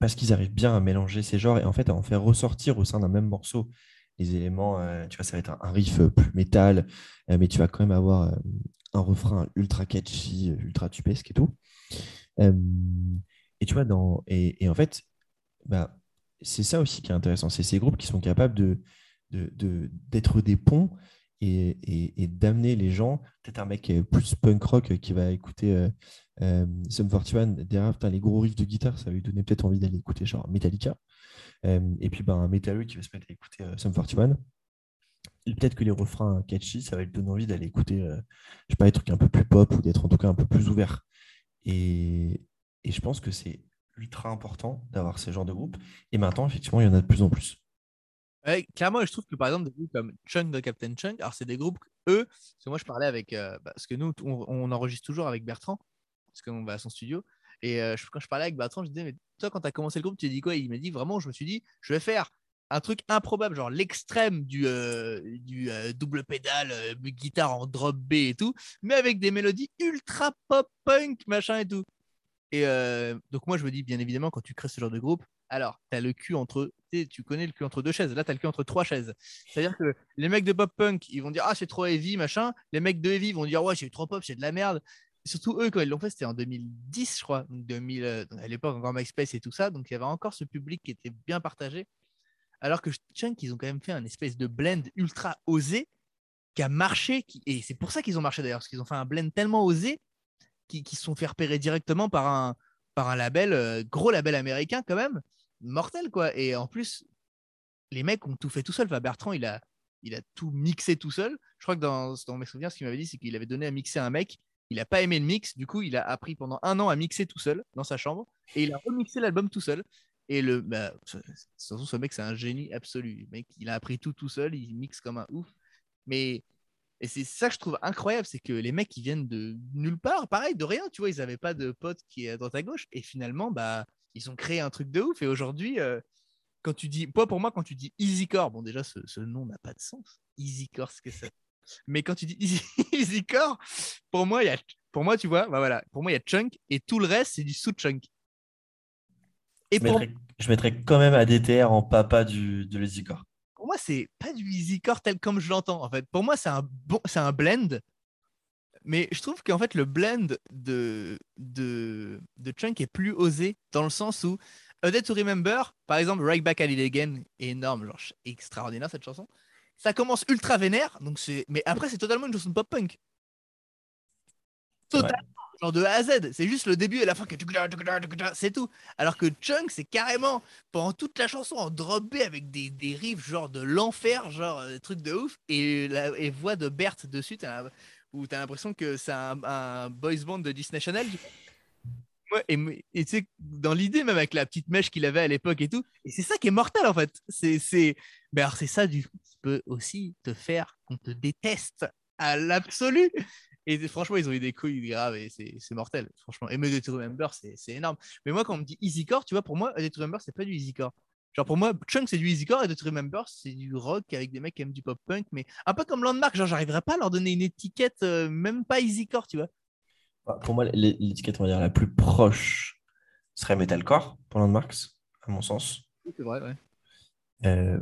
A: parce qu'ils arrivent bien à mélanger ces genres et en fait à en faire ressortir au sein d'un même morceau les éléments. Euh, tu vois, ça va être un, riff plus métal, euh, mais tu vas quand même avoir un refrain ultra catchy, ultra tupesque et tout. et tu vois, dans, et, en fait, bah, c'est ça aussi qui est intéressant. C'est ces groupes qui sont capables de, d'être de, des ponts et, d'amener les gens, peut-être un mec plus punk rock qui va écouter euh, euh, Sum 41, derrière les gros riffs de guitare, ça va lui donner peut-être envie d'aller écouter genre Metallica. Euh, et puis ben, un métalleux qui va se mettre à écouter euh, Sum 41. Peut-être que les refrains catchy, ça va lui donner envie d'aller écouter, je sais pas, des trucs un peu plus pop ou d'être en tout cas un peu plus ouvert. Et, et je pense que c'est ultra important d'avoir ce genre de groupe. Et maintenant, effectivement, il y en a de plus en plus
B: clairement, je trouve que par exemple, des groupes comme Chunk de Captain Chunk, alors c'est des groupes, eux, parce que moi je parlais avec, euh, bah, parce que nous, on, enregistre toujours avec Bertrand, parce qu'on va à son studio. Et euh, quand je parlais avec Bertrand, je disais, mais toi, quand tu as commencé le groupe, tu dit quoi? Il m'a dit, vraiment, je me suis dit, je vais faire un truc improbable, genre l'extrême du, euh, du double pédale, guitare en drop B et tout, mais avec des mélodies ultra pop punk, machin et tout. Et donc, moi, je me dis, bien évidemment, quand tu crées ce genre de groupe, alors, tu le cul entre. Tu connais le cul entre deux chaises. Là, tu as le cul entre trois chaises. C'est-à-dire que les mecs de pop punk, ils vont dire Ah, c'est trop heavy, machin. Les mecs de heavy vont dire Ouais, c'est trop pop, c'est de la merde. surtout eux, quand ils l'ont fait, c'était en 2010, je crois. 2000, euh, à l'époque, encore MySpace et tout ça. Donc, il y avait encore ce public qui était bien partagé. Alors que Chunk, ils ont quand même fait un espèce de blend ultra osé qui a marché. Et c'est pour ça qu'ils ont marché d'ailleurs, parce qu'ils ont fait un blend tellement osé qu'ils se sont fait repérer directement par un, par un label, euh, gros label américain quand même mortel, quoi. Et en plus, les mecs ont tout fait tout seul. Enfin, Bertrand, il a, il a tout mixé tout seul. Je crois que dans, dans mes souvenirs, ce qu'il m'avait dit, c'est qu'il avait donné à mixer un mec. Il n'a pas aimé le mix. Du coup, il a appris pendant un an à mixer tout seul dans sa chambre. Et il a remixé l'album tout seul. Et le, bah, ce mec, c'est un génie absolu. mec, il a appris tout tout seul. Il mixe comme un ouf. Mais et c'est ça que je trouve incroyable, c'est que les mecs, ils viennent de nulle part, pareil, de rien, tu vois, ils n'avaient pas de potes qui est à droite à gauche. Et finalement, bah, ils ont créé un truc de ouf. Et aujourd'hui, euh, quand tu dis, pour moi, quand tu dis Easycore, bon, déjà, ce, nom n'a pas de sens. Easycore, ce que c'est. Mais quand tu dis Easycore, pour moi, il y a, pour moi, tu vois, bah voilà, pour moi, il y a Chunk et tout le reste, c'est du sous-chunk.
A: Et je, mettrais, je mettrais quand même ADTR en papa du, de l'Easycore.
B: Pour moi, c'est pas du Easycore tel comme je l'entends. En fait, pour moi, c'est un bon, c'est un blend mais je trouve qu'en fait, le blend de, de, de Chunk est plus osé dans le sens où A Day to Remember, par exemple, Right Back at It Again, est énorme, genre extraordinaire cette chanson. Ça commence ultra vénère, donc c'est... mais après, c'est totalement une chanson pop-punk. Totalement. genre de A à Z. C'est juste le début et la fin que c'est tout. Alors que Chunk, c'est carrément pendant toute la chanson en drop B avec des, des riffs genre de l'enfer, genre euh, des trucs de ouf, et la et voix de Berthe dessus, as, où t'as l'impression que c'est un, boys band de Disney Channel. Et tu sais, dans l'idée, même avec la petite mèche qu'il avait à l'époque et tout, et c'est ça qui est mortel en fait. C'est, c'est, ben alors c'est ça du coup qui peut aussi te faire qu'on te déteste à l'absolu. Et franchement, ils ont eu des couilles graves et c'est mortel, franchement. Et Made to Remember, c'est énorme. Mais moi, quand on me dit Easycore, tu vois, pour moi, to Remember, c'est pas du Easycore. Genre pour moi, Chunk c'est du Easycore et To Remember c'est du rock avec des mecs qui aiment du pop punk, mais un peu comme Landmark, genre j'arriverais pas à leur donner une étiquette, euh, même pas Easycore, tu vois.
A: Bah, pour moi, l'étiquette, on va dire, la plus proche serait Metalcore pour Landmarks, à mon sens.
B: C'est vrai, ouais.
A: Euh,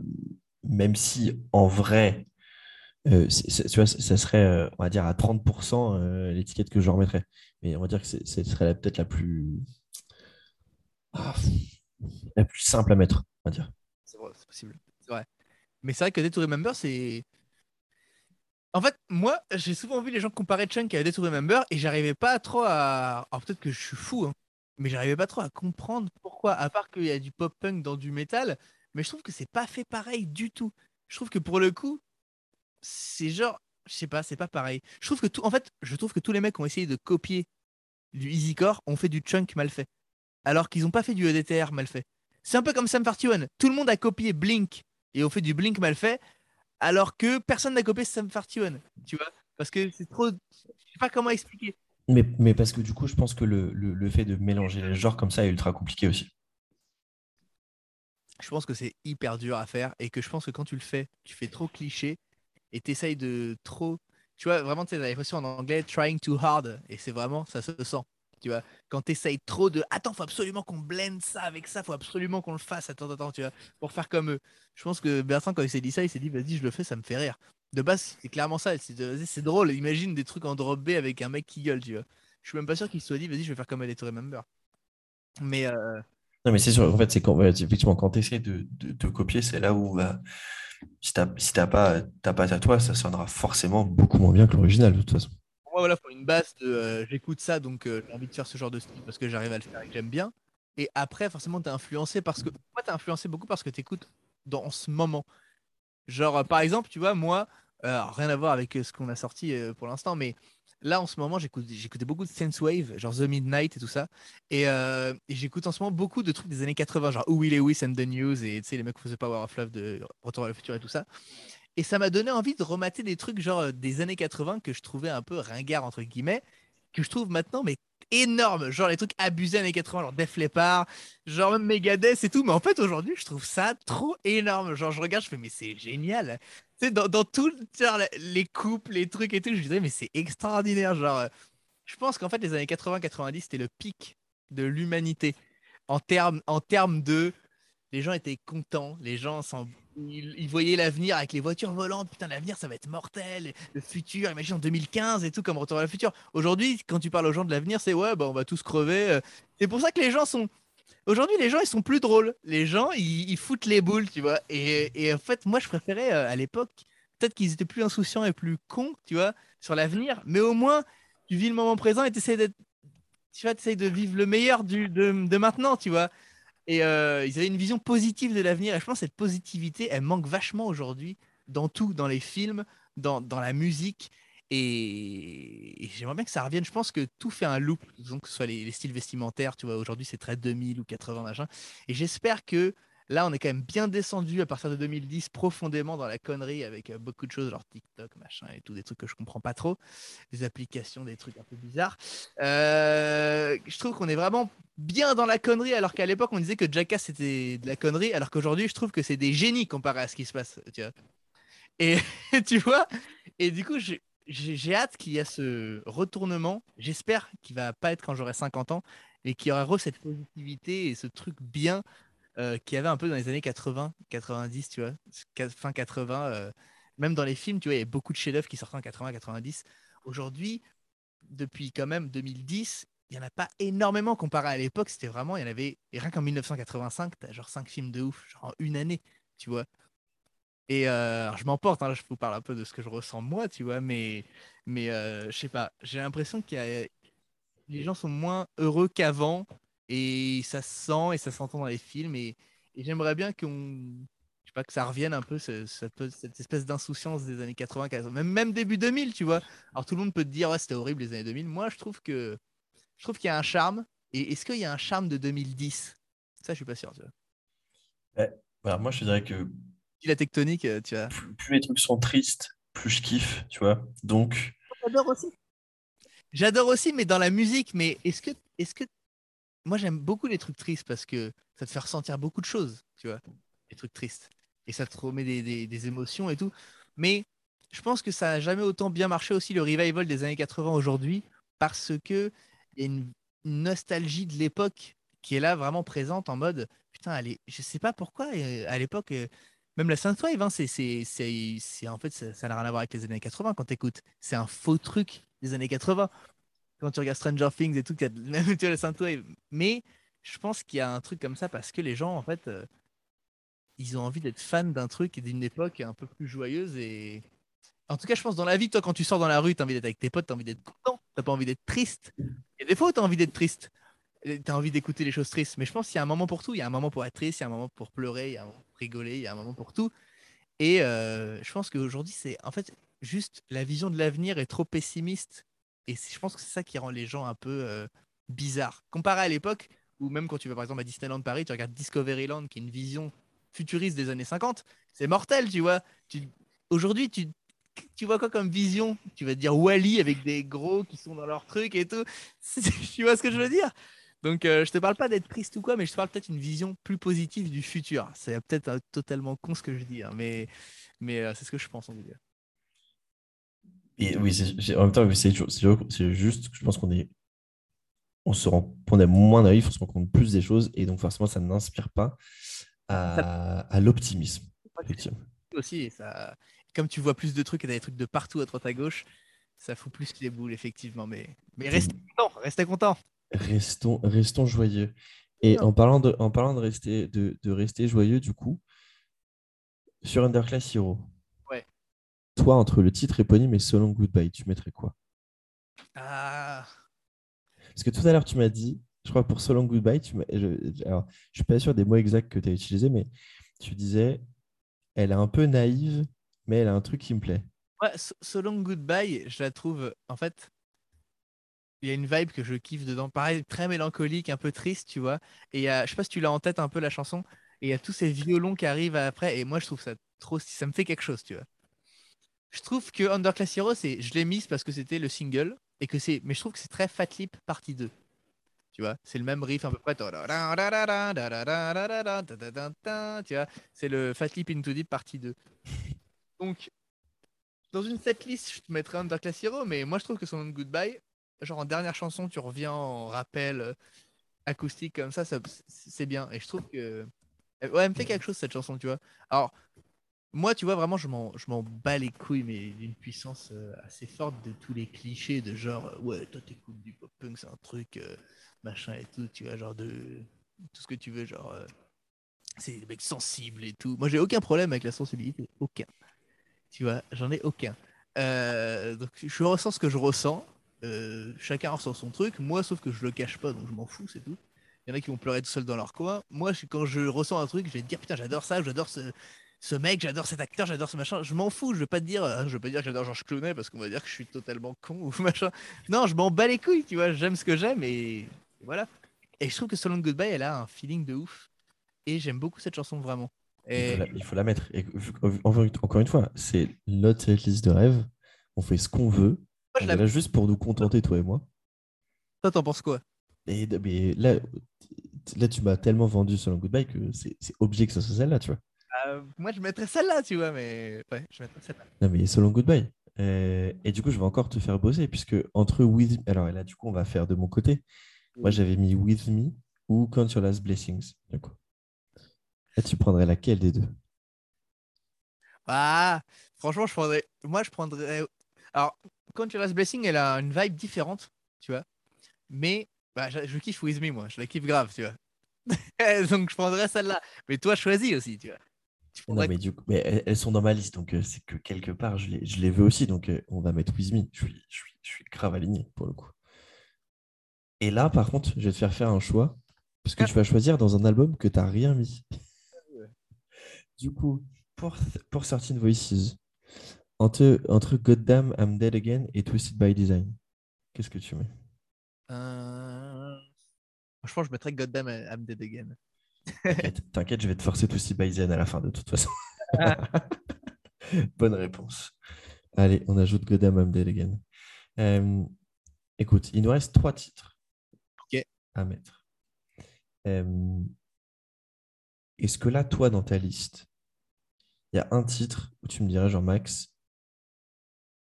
A: même si en vrai, euh, tu vois, ça serait, euh, on va dire, à 30% euh, l'étiquette que je remettrais. Mais on va dire que ce serait peut-être la plus... Ah, la plus simple à mettre,
B: C'est vrai, c'est possible. C'est vrai. Mais c'est vrai que Day Remember, c'est... En fait, moi, j'ai souvent vu les gens comparer Chunk à Day to Remember et j'arrivais pas trop à... Alors peut-être que je suis fou, hein, mais j'arrivais pas trop à comprendre pourquoi, à part qu'il y a du pop-punk dans du métal, mais je trouve que c'est pas fait pareil du tout. Je trouve que pour le coup, c'est genre, je sais pas, c'est pas pareil. Je trouve que tout, en fait, je trouve que tous les mecs ont essayé de copier du Easycore ont fait du chunk mal fait, alors qu'ils ont pas fait du EDTR mal fait. C'est un peu comme Sam 41. Tout le monde a copié Blink et ont fait du Blink mal fait, alors que personne n'a copié Sam 41. Tu vois Parce que c'est trop. Je sais pas comment expliquer.
A: Mais, mais, parce que du coup, je pense que le, le, le, fait de mélanger les genres comme ça est ultra compliqué aussi.
B: Je pense que c'est hyper dur à faire et que je pense que quand tu le fais, tu fais trop cliché et t'essayes de trop. Tu vois, vraiment, tu sais, l'expression en anglais, trying too hard. Et c'est vraiment, ça se sent. Tu vois, quand t'essayes trop de. Attends, faut absolument qu'on blende ça avec ça, faut absolument qu'on le fasse. Attends, attends, tu vois, pour faire comme eux. Je pense que Bertrand, quand il s'est dit ça, il s'est dit, vas-y, je le fais, ça me fait rire. De base, c'est clairement ça. C'est drôle. Imagine des trucs en drop B avec un mec qui gueule, tu vois. Je suis même pas sûr qu'il se soit dit, vas-y, je vais faire comme elle est Remember. Mais. Euh...
A: Non, mais c'est sûr, en fait, c'est quand, effectivement, quand tu essaies de, de, copier, c'est là où va si tu n'as pas patte à toi, ça sonnera forcément beaucoup moins bien que l'original de toute façon.
B: Moi, voilà, pour une base euh, j'écoute ça, donc euh, j'ai envie de faire ce genre de style parce que j'arrive à le faire et que j'aime bien. Et après, forcément, tu es influencé parce que. Moi, tu influencé beaucoup parce que tu écoutes dans ce moment. Genre, euh, par exemple, tu vois, moi, rien à voir avec ce qu'on a sorti pour l'instant, mais là en ce moment j'écoutais beaucoup de Wave, genre The Midnight et tout ça et, j'écoute en ce moment beaucoup de trucs des années 80 genre Will Lewis and the News et tu sais les mecs qui faisaient Power of Love de Retour à le futur et tout ça et ça m'a donné envie de remater des trucs genre euh, des années 80 que je trouvais un peu ringard entre guillemets que je trouve maintenant mais énorme genre les trucs abusés années 80 genre Def Leppard genre même Megadeth et tout mais en fait aujourd'hui je trouve ça trop énorme genre je regarde je fais mais c'est génial dans, dans tout, les couples, les trucs et tout, je disais, mais c'est extraordinaire. Genre, euh, je pense qu'en fait, les années 80-90, c'était le pic de l'humanité en termes en termes de. Les gens étaient contents, les gens ils, voyaient l'avenir avec les voitures volantes. Putain, l'avenir, ça va être mortel. Le futur, imagine en 2015 et tout, comme Retour à le futur. Aujourd'hui, quand tu parles aux gens de l'avenir, c'est ouais, bah, on va tous crever. Euh. C'est pour ça que les gens sont Aujourd'hui, les gens, ils sont plus drôles. Les gens, ils, foutent les boules, tu vois. Et, en fait, moi, je préférais euh, à l'époque, peut-être qu'ils étaient plus insouciants et plus cons, tu vois, sur l'avenir. Mais au moins, tu vis le moment présent et tu essaies d'être. Tu vois, essaies de vivre le meilleur du, de, maintenant, tu vois. Et euh, ils avaient une vision positive de l'avenir. Et je pense que cette positivité, elle manque vachement aujourd'hui dans tout, dans les films, dans, dans la musique. Et, j'aimerais bien que ça revienne. Je pense que tout fait un loop, disons que ce soit les, styles vestimentaires, tu vois, aujourd'hui c'est très 2000 ou 80 machin. Et j'espère que là on est quand même bien descendu à partir de 2010 profondément dans la connerie avec euh, beaucoup de choses, genre TikTok, machin et tout, des trucs que je comprends pas trop, des applications, des trucs un peu bizarres. Euh, je trouve qu'on est vraiment bien dans la connerie alors qu'à l'époque on disait que Jackass c'était de la connerie, alors qu'aujourd'hui je trouve que c'est des génies comparé à ce qui se passe, tu vois. Et tu vois, et du coup, j'ai hâte qu'il y ait ce retournement. J'espère qu'il va pas être quand j'aurai 50 ans et qu'il y aura cette positivité et ce truc bien euh, qu'il y avait un peu dans les années 80, 90, tu vois, fin 80. Euh, même dans les films, tu vois, il y a beaucoup de chefs-d'œuvre qui sortent en 80, 90. Aujourd'hui, depuis quand même 2010, il n'y en a pas énormément comparé à l'époque. C'était vraiment, il y en avait, et rien qu'en 1985, tu as genre 5 films de ouf, genre en une année, tu vois. Et euh, je m'emporte, hein, je vous parle un peu de ce que je ressens moi, tu vois, mais, mais euh, je sais pas, j'ai l'impression qu'il y a, les gens sont moins heureux qu'avant et ça se sent et ça s'entend dans les films et, j'aimerais bien qu'on je sais pas que ça revienne un peu cette, cette espèce d'insouciance des années 80 même même début 2000 tu vois. Alors tout le monde peut te dire ouais, c'était horrible les années 2000 moi je trouve que je trouve qu'il y a un charme et est-ce qu'il y a un charme de 2010 ça je suis pas sûr tu
A: vois. Bah, moi je dirais que
B: la tectonique euh, tu vois.
A: plus, les trucs sont tristes plus je kiffe tu vois. Donc
B: j'adore aussi. J'adore aussi mais dans la musique mais est-ce que est-ce que moi j'aime beaucoup les trucs tristes parce que ça te fait ressentir beaucoup de choses, tu vois, les trucs tristes. Et ça te remet des, émotions et tout. Mais je pense que ça n'a jamais autant bien marché aussi le revival des années 80 aujourd'hui parce que il y a une, nostalgie de l'époque qui est là vraiment présente en mode putain, allez, je sais pas pourquoi euh, à l'époque. Euh, même la Synthwave, hein, c'est, en fait, ça n'a rien à voir avec les années 80 quand tu écoutes. C'est un faux truc des années 80 quand tu regardes Stranger Things et tout, tu as même tu as Mais je pense qu'il y a un truc comme ça parce que les gens, en fait, euh, ils ont envie d'être fans d'un truc et d'une époque un peu plus joyeuse. Et en tout cas, je pense dans la vie, toi, quand tu sors dans la rue, tu as envie d'être avec tes potes, tu as envie d'être content, tu pas envie d'être triste. A des fois tu as envie d'être triste. Tu as envie d'écouter les choses tristes. Mais je pense qu'il y a un moment pour tout. Il y a un moment pour être triste, il y a un moment pour pleurer, il y a un moment pour rigoler, il y a un moment pour tout. Et euh, je pense qu'aujourd'hui, c'est en fait juste la vision de l'avenir est trop pessimiste et je pense que c'est ça qui rend les gens un peu euh, bizarres. Comparé à l'époque où même quand tu vas par exemple à Disneyland Paris, tu regardes Discoveryland qui est une vision futuriste des années 50, c'est mortel, tu vois. Aujourd'hui, tu... tu vois quoi comme vision? Tu vas te dire Wally avec des gros qui sont dans leur truc et tout. tu vois ce que je veux dire? Donc, euh, je te parle pas d'être triste ou quoi, mais je te parle peut-être une vision plus positive du futur. C'est peut-être euh, totalement con ce que je dis, hein, mais, mais c'est ce que je pense en tout cas.
A: Et oui, en même temps, c'est juste, je pense qu'on est, on se rend, on est moins naïf, on se rend compte plus des choses, et donc forcément, ça n'inspire pas à, à l'optimisme.
B: Aussi, ça, comme tu vois plus de trucs et des trucs de partout à droite à gauche, ça fout plus les boules, effectivement. Mais, mais restez content, restez content.
A: Restons, restons joyeux. Et en parlant de, en parlant de rester, de, de rester joyeux, du coup, sur Underclass Hero, toi, entre le titre éponyme et So Long Goodbye, tu mettrais quoi?
B: Ah.
A: Parce que tout à l'heure, tu m'as dit, je crois pour So Long Goodbye, tu je, alors, je suis pas sûr des mots exacts que tu as utilisés, mais tu disais, elle est un peu naïve, mais elle a un truc qui me plaît.
B: Ouais, So Long Goodbye, je la trouve, en fait, il y a une vibe que je kiffe dedans. Pareil, très mélancolique, un peu triste, tu vois. Et je sais pas si tu l'as en tête un peu la chanson. Et il y a tous ces violons qui arrivent après. Et moi, je trouve ça trop. Ça me fait quelque chose, tu vois je trouve que Underclass Hero, je l'ai mise parce que c'était le single et que c'est, mais je trouve que c'est très Fat Lip partie 2. Tu vois, c'est le même riff à peu près. Tu vois, c'est le Fat Lip Into Deep partie 2. Donc, dans une setlist, je te mettrais Underclass Hero, mais moi je trouve que son Goodbye, genre en dernière chanson, tu reviens en rappel acoustique comme ça, ça c'est bien. Et je trouve que. Ouais, elle me fait quelque chose cette chanson, tu vois. Alors, moi, tu vois, vraiment, je m'en, m'en bats les couilles, mais d'une puissance euh, assez forte de tous les clichés de genre, euh, ouais, toi, t'écoutes du pop-punk, c'est un truc, euh, machin et tout, tu vois, genre de tout ce que tu veux, genre, c'est des mecs sensibles et tout. Moi, j'ai aucun problème avec la sensibilité, aucun. Tu vois, j'en ai aucun. donc, je ressens ce que je ressens. chacun ressent son truc. Moi, sauf que je le cache pas, donc je m'en fous, c'est tout. Il y en a qui vont pleurer tout seuls dans leur coin. Moi, quand je ressens un truc, je vais te dire putain, j'adore ça, j'adore ce, ce mec, j'adore cet acteur, j'adore ce machin. Je m'en fous, je vais pas te dire, euh, je vais pas dire que j'adore Georges Clooney parce qu'on va dire que je suis totalement con ou machin. Non, je m'en bats les couilles, tu vois, j'aime ce que j'aime et voilà. Et je trouve que Long Goodbye, elle a un feeling de ouf. Et j'aime beaucoup cette chanson vraiment.
A: Et... Il, faut la, mettre. Et, encore une fois, c'est notre liste de rêve. On fait ce qu'on veut. Moi, on est là juste pour nous contenter, toi et moi.
B: Toi, t'en penses quoi?
A: Et, mais là, là, tu m'as tellement vendu Long Goodbye que c'est obligé que ce soit celle-là, tu vois.
B: Euh, moi, je mettrais celle-là, tu vois, mais ouais, je mettrais celle-là.
A: Non, mais So Long Goodbye. Euh, et du coup, je vais encore te faire bosser, puisque entre With Alors, là, du coup, on va faire de mon côté. Moi, j'avais mis With Me ou Count Your Last Blessings. Du coup. Là, tu prendrais laquelle des deux?
B: Ah, franchement, je prendrais. Moi, je prendrais. Alors, Count Your Last Blessing, elle a une vibe différente, tu vois. Mais bah, je, je kiffe With Me, moi. Je la kiffe grave, tu vois. donc je prendrais celle-là. Mais toi, choisis aussi, tu vois.
A: Non, mais du coup, mais elles sont dans ma liste, donc euh, c'est que quelque part, je les, je les veux aussi, donc euh, on va mettre With Me. Je suis, je, suis, je suis grave aligné pour le coup. Et là, par contre, je vais te faire faire un choix. Parce que tu vas choisir dans un album que tu n'as rien mis. du coup, pour, pour Certain Voices, entre, entre Goddamn I'm Dead Again et Twisted by Design, qu'est-ce que tu mets?
B: Euh, Je pense que je mettrais Goddamn I'm Dead Again.
A: T'inquiète, je vais te forcer Twisted by Design à la fin de toute façon. Bonne réponse. Allez, on ajoute Dead Again. Euh, écoute, il nous reste trois titres à mettre. Euh, Est-ce que là, toi, dans ta liste, il y a un titre où tu me dirais, genre Max,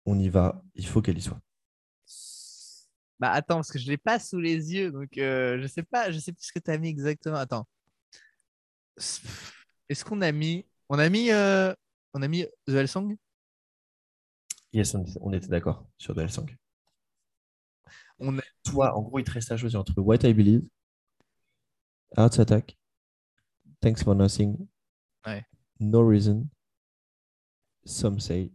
A: on y va, il faut qu'elle y soit?
B: Bah attends, parce que je l'ai pas sous les yeux, donc euh, je sais pas, je sais plus ce que tu as mis exactement. Attends. Est-ce qu'on a mis. On a mis. euh, On a mis The Hell Song
A: Yes, on, était d'accord sur The Hell Song.
B: On a-
A: Toi, en gros, il te reste à choisir entre What I Believe, Heart Attack, Thanks for Nothing,
B: Ouais.
A: No Reason, Some Say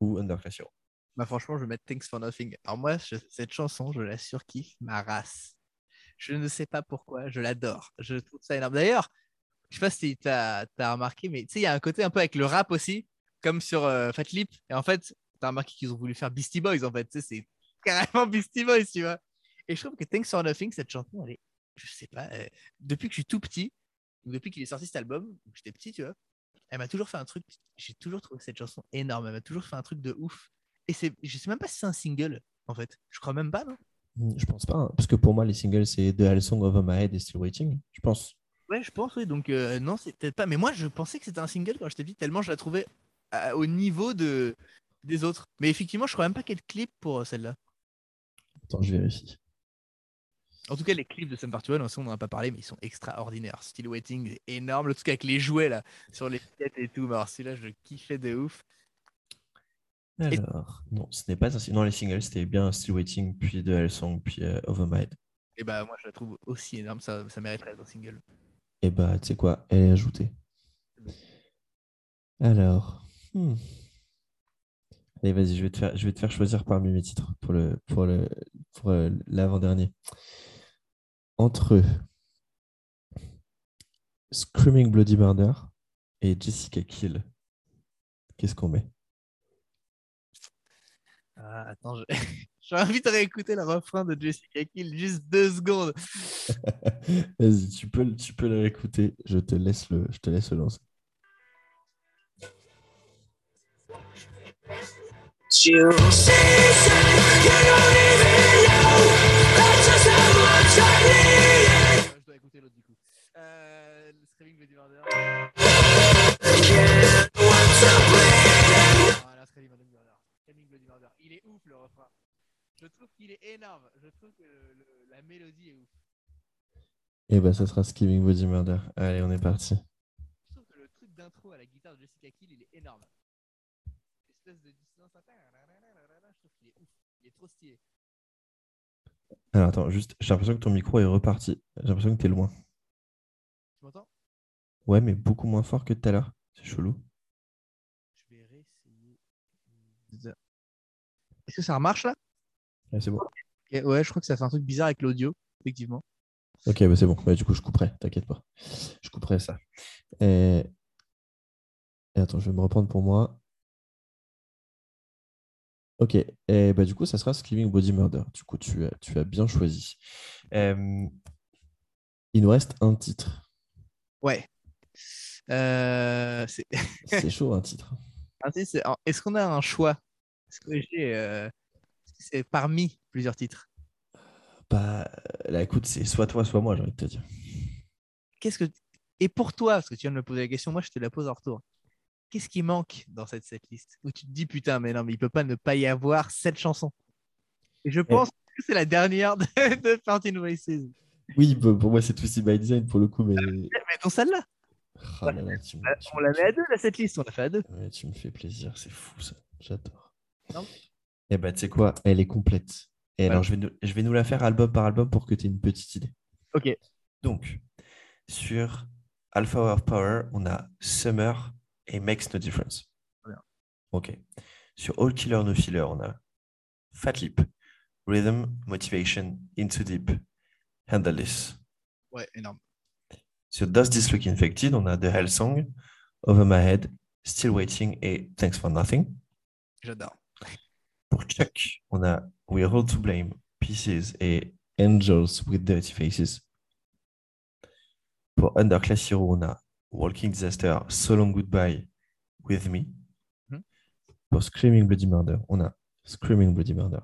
A: ou Underclass Hero.
B: Bah franchement, je vais mettre Thanks for Nothing. Alors moi, je- cette chanson, je la surkiffe ma race. Je ne sais pas pourquoi, je l'adore. Je trouve ça énorme. D'ailleurs, je sais pas si tu as, remarqué, mais tu sais, il y a un côté un peu avec le rap aussi, comme sur euh, Fat Lip. Et en fait, tu as remarqué qu'ils ont voulu faire Beastie Boys, en fait. C'est carrément Beastie Boys, tu vois. Et je trouve que Thanks for Nothing, cette chanson, elle est, je sais pas, euh, depuis que je suis tout petit, depuis qu'il est sorti cet album, j'étais petit, tu vois, elle m'a toujours fait un truc, j'ai toujours trouvé cette chanson énorme. Elle m'a toujours fait un truc de ouf. Et c'est, je sais même pas si c'est un single, en fait. Je crois même pas, non?
A: Hmm, Je pense pas, hein, parce que pour moi, les singles, c'est The Hell Song Over My Head et Still Waiting. Je pense.
B: Ouais, je pense, oui. Donc, euh, non, c'est peut-être pas. Mais moi, je pensais que c'était un single quand j'étais petit, tellement je la trouvais au niveau de... des autres. Mais effectivement, je crois même pas qu'il y ait de clip pour euh, celle-là.
A: Attends, je vérifie.
B: En tout cas, les clips de Sum 41, on n'en a pas parlé, mais ils sont extraordinaires. Still Waiting, est énorme. Le truc avec les jouets, là, sur les têtes et tout. Alors, celui-là, je le kiffais de ouf. Et-
A: Alors, non, ce n'est pas un single. Non, les singles, c'était bien Still Waiting, puis The Hell Song, puis euh, Over My Head.
B: Et bah, moi, je la trouve aussi énorme. Ça, ça mériterait d'être un single.
A: Et bah, tu sais quoi, elle est ajoutée. Alors, hmm. allez, vas-y, je vais te faire, je vais te faire choisir parmi mes titres pour euh, l'avant-dernier. Entre Screaming Bloody Murder et Jessica Kill, qu'est-ce qu'on met?
B: Ah, attends, je- j'ai envie de réécouter le refrain de Jessica Kill juste deux secondes.
A: Vas-y, tu peux, tu peux le réécouter. Je te laisse le, je te laisse le lancer.
D: You
B: je dois écouter l'autre du coup. Euh, le Screaming Bloody Murder. Voilà, Screaming Bloody Murder. Screaming Bloody Murder. Il est ouf le refrain. Je trouve qu'il est énorme. Je trouve que le- le- la mélodie est ouf.
A: Et bah, ça sera Screaming Bloody Murder. Allez, on est parti.
B: Je trouve que le truc d'intro à la guitare de Jessica Kill, il est énorme. Espèce de dissonance. Je trouve qu'il est ouf. Il est trop stylé.
A: Alors, attends, juste, j'ai l'impression que ton micro est reparti. J'ai l'impression que t'es loin.
B: Tu m'entends?
A: Ouais, mais beaucoup moins fort que tout à l'heure. C'est chelou.
B: Je vais réessayer. Est-ce que ça remarche là?
A: Ouais, c'est bon.
B: Ouais, je crois que ça fait un truc bizarre avec l'audio, effectivement.
A: Ok, bah c'est bon. Bah, du coup, je couperai, t'inquiète pas. Je couperai ça. Et... et attends, je vais me reprendre pour moi. Ok, et bah du coup, ça sera Screaming Body Murder. Du coup, tu as, tu as bien choisi. Euh, Il nous reste un titre.
B: Ouais. Euh, c'est-
A: chaud, un titre.
B: Est-ce qu'on a un choix? Est-ce que j'ai. euh, C'est parmi plusieurs titres.
A: Bah, là, écoute, c'est soit toi, soit moi, j'ai envie de te dire.
B: Qu'est-ce que. Et pour toi, parce que tu viens de me poser la question, moi je te la pose en retour. Qu'est-ce qui manque dans cette setlist Où tu te dis putain, mais non, mais il peut pas ne pas y avoir cette chanson. Et je pense que c'est la dernière de, de 13 Voices.
A: Oui, bah, pour moi, c'est Twisted by Design pour le coup, mais.
B: Celle-là.
A: Ah là là, tu me- tu
B: On la met à deux, la setlist, on l'a fait à deux.
A: Ouais, tu me fais plaisir, c'est fou ça. J'adore. Et bah, tu sais quoi, elle est complète. Et
B: Ouais.
A: alors, je vais, nous, je vais nous la faire album par album pour que tu aies une petite idée.
B: Ok.
A: Donc, sur Alpha of Power, on a Summer et Makes No Difference. Ok. Sur All Killer No Filler, on a Fat Lip, rhythm, motivation, into deep, handle this.
B: Ouais, énorme.
A: Sur Does This Look Infected, on a The Hell Song, Over My Head, Still Waiting et Thanks for Nothing.
B: J'adore.
A: Pour Chuck, on a We're All to Blame, Pieces et Angels with Dirty Faces. Pour Underclass Hero, on a Walking Disaster, So Long Goodbye, With Me.
B: Mhm.
A: Pour Screaming Bloody Murder, on a Screaming Bloody Murder.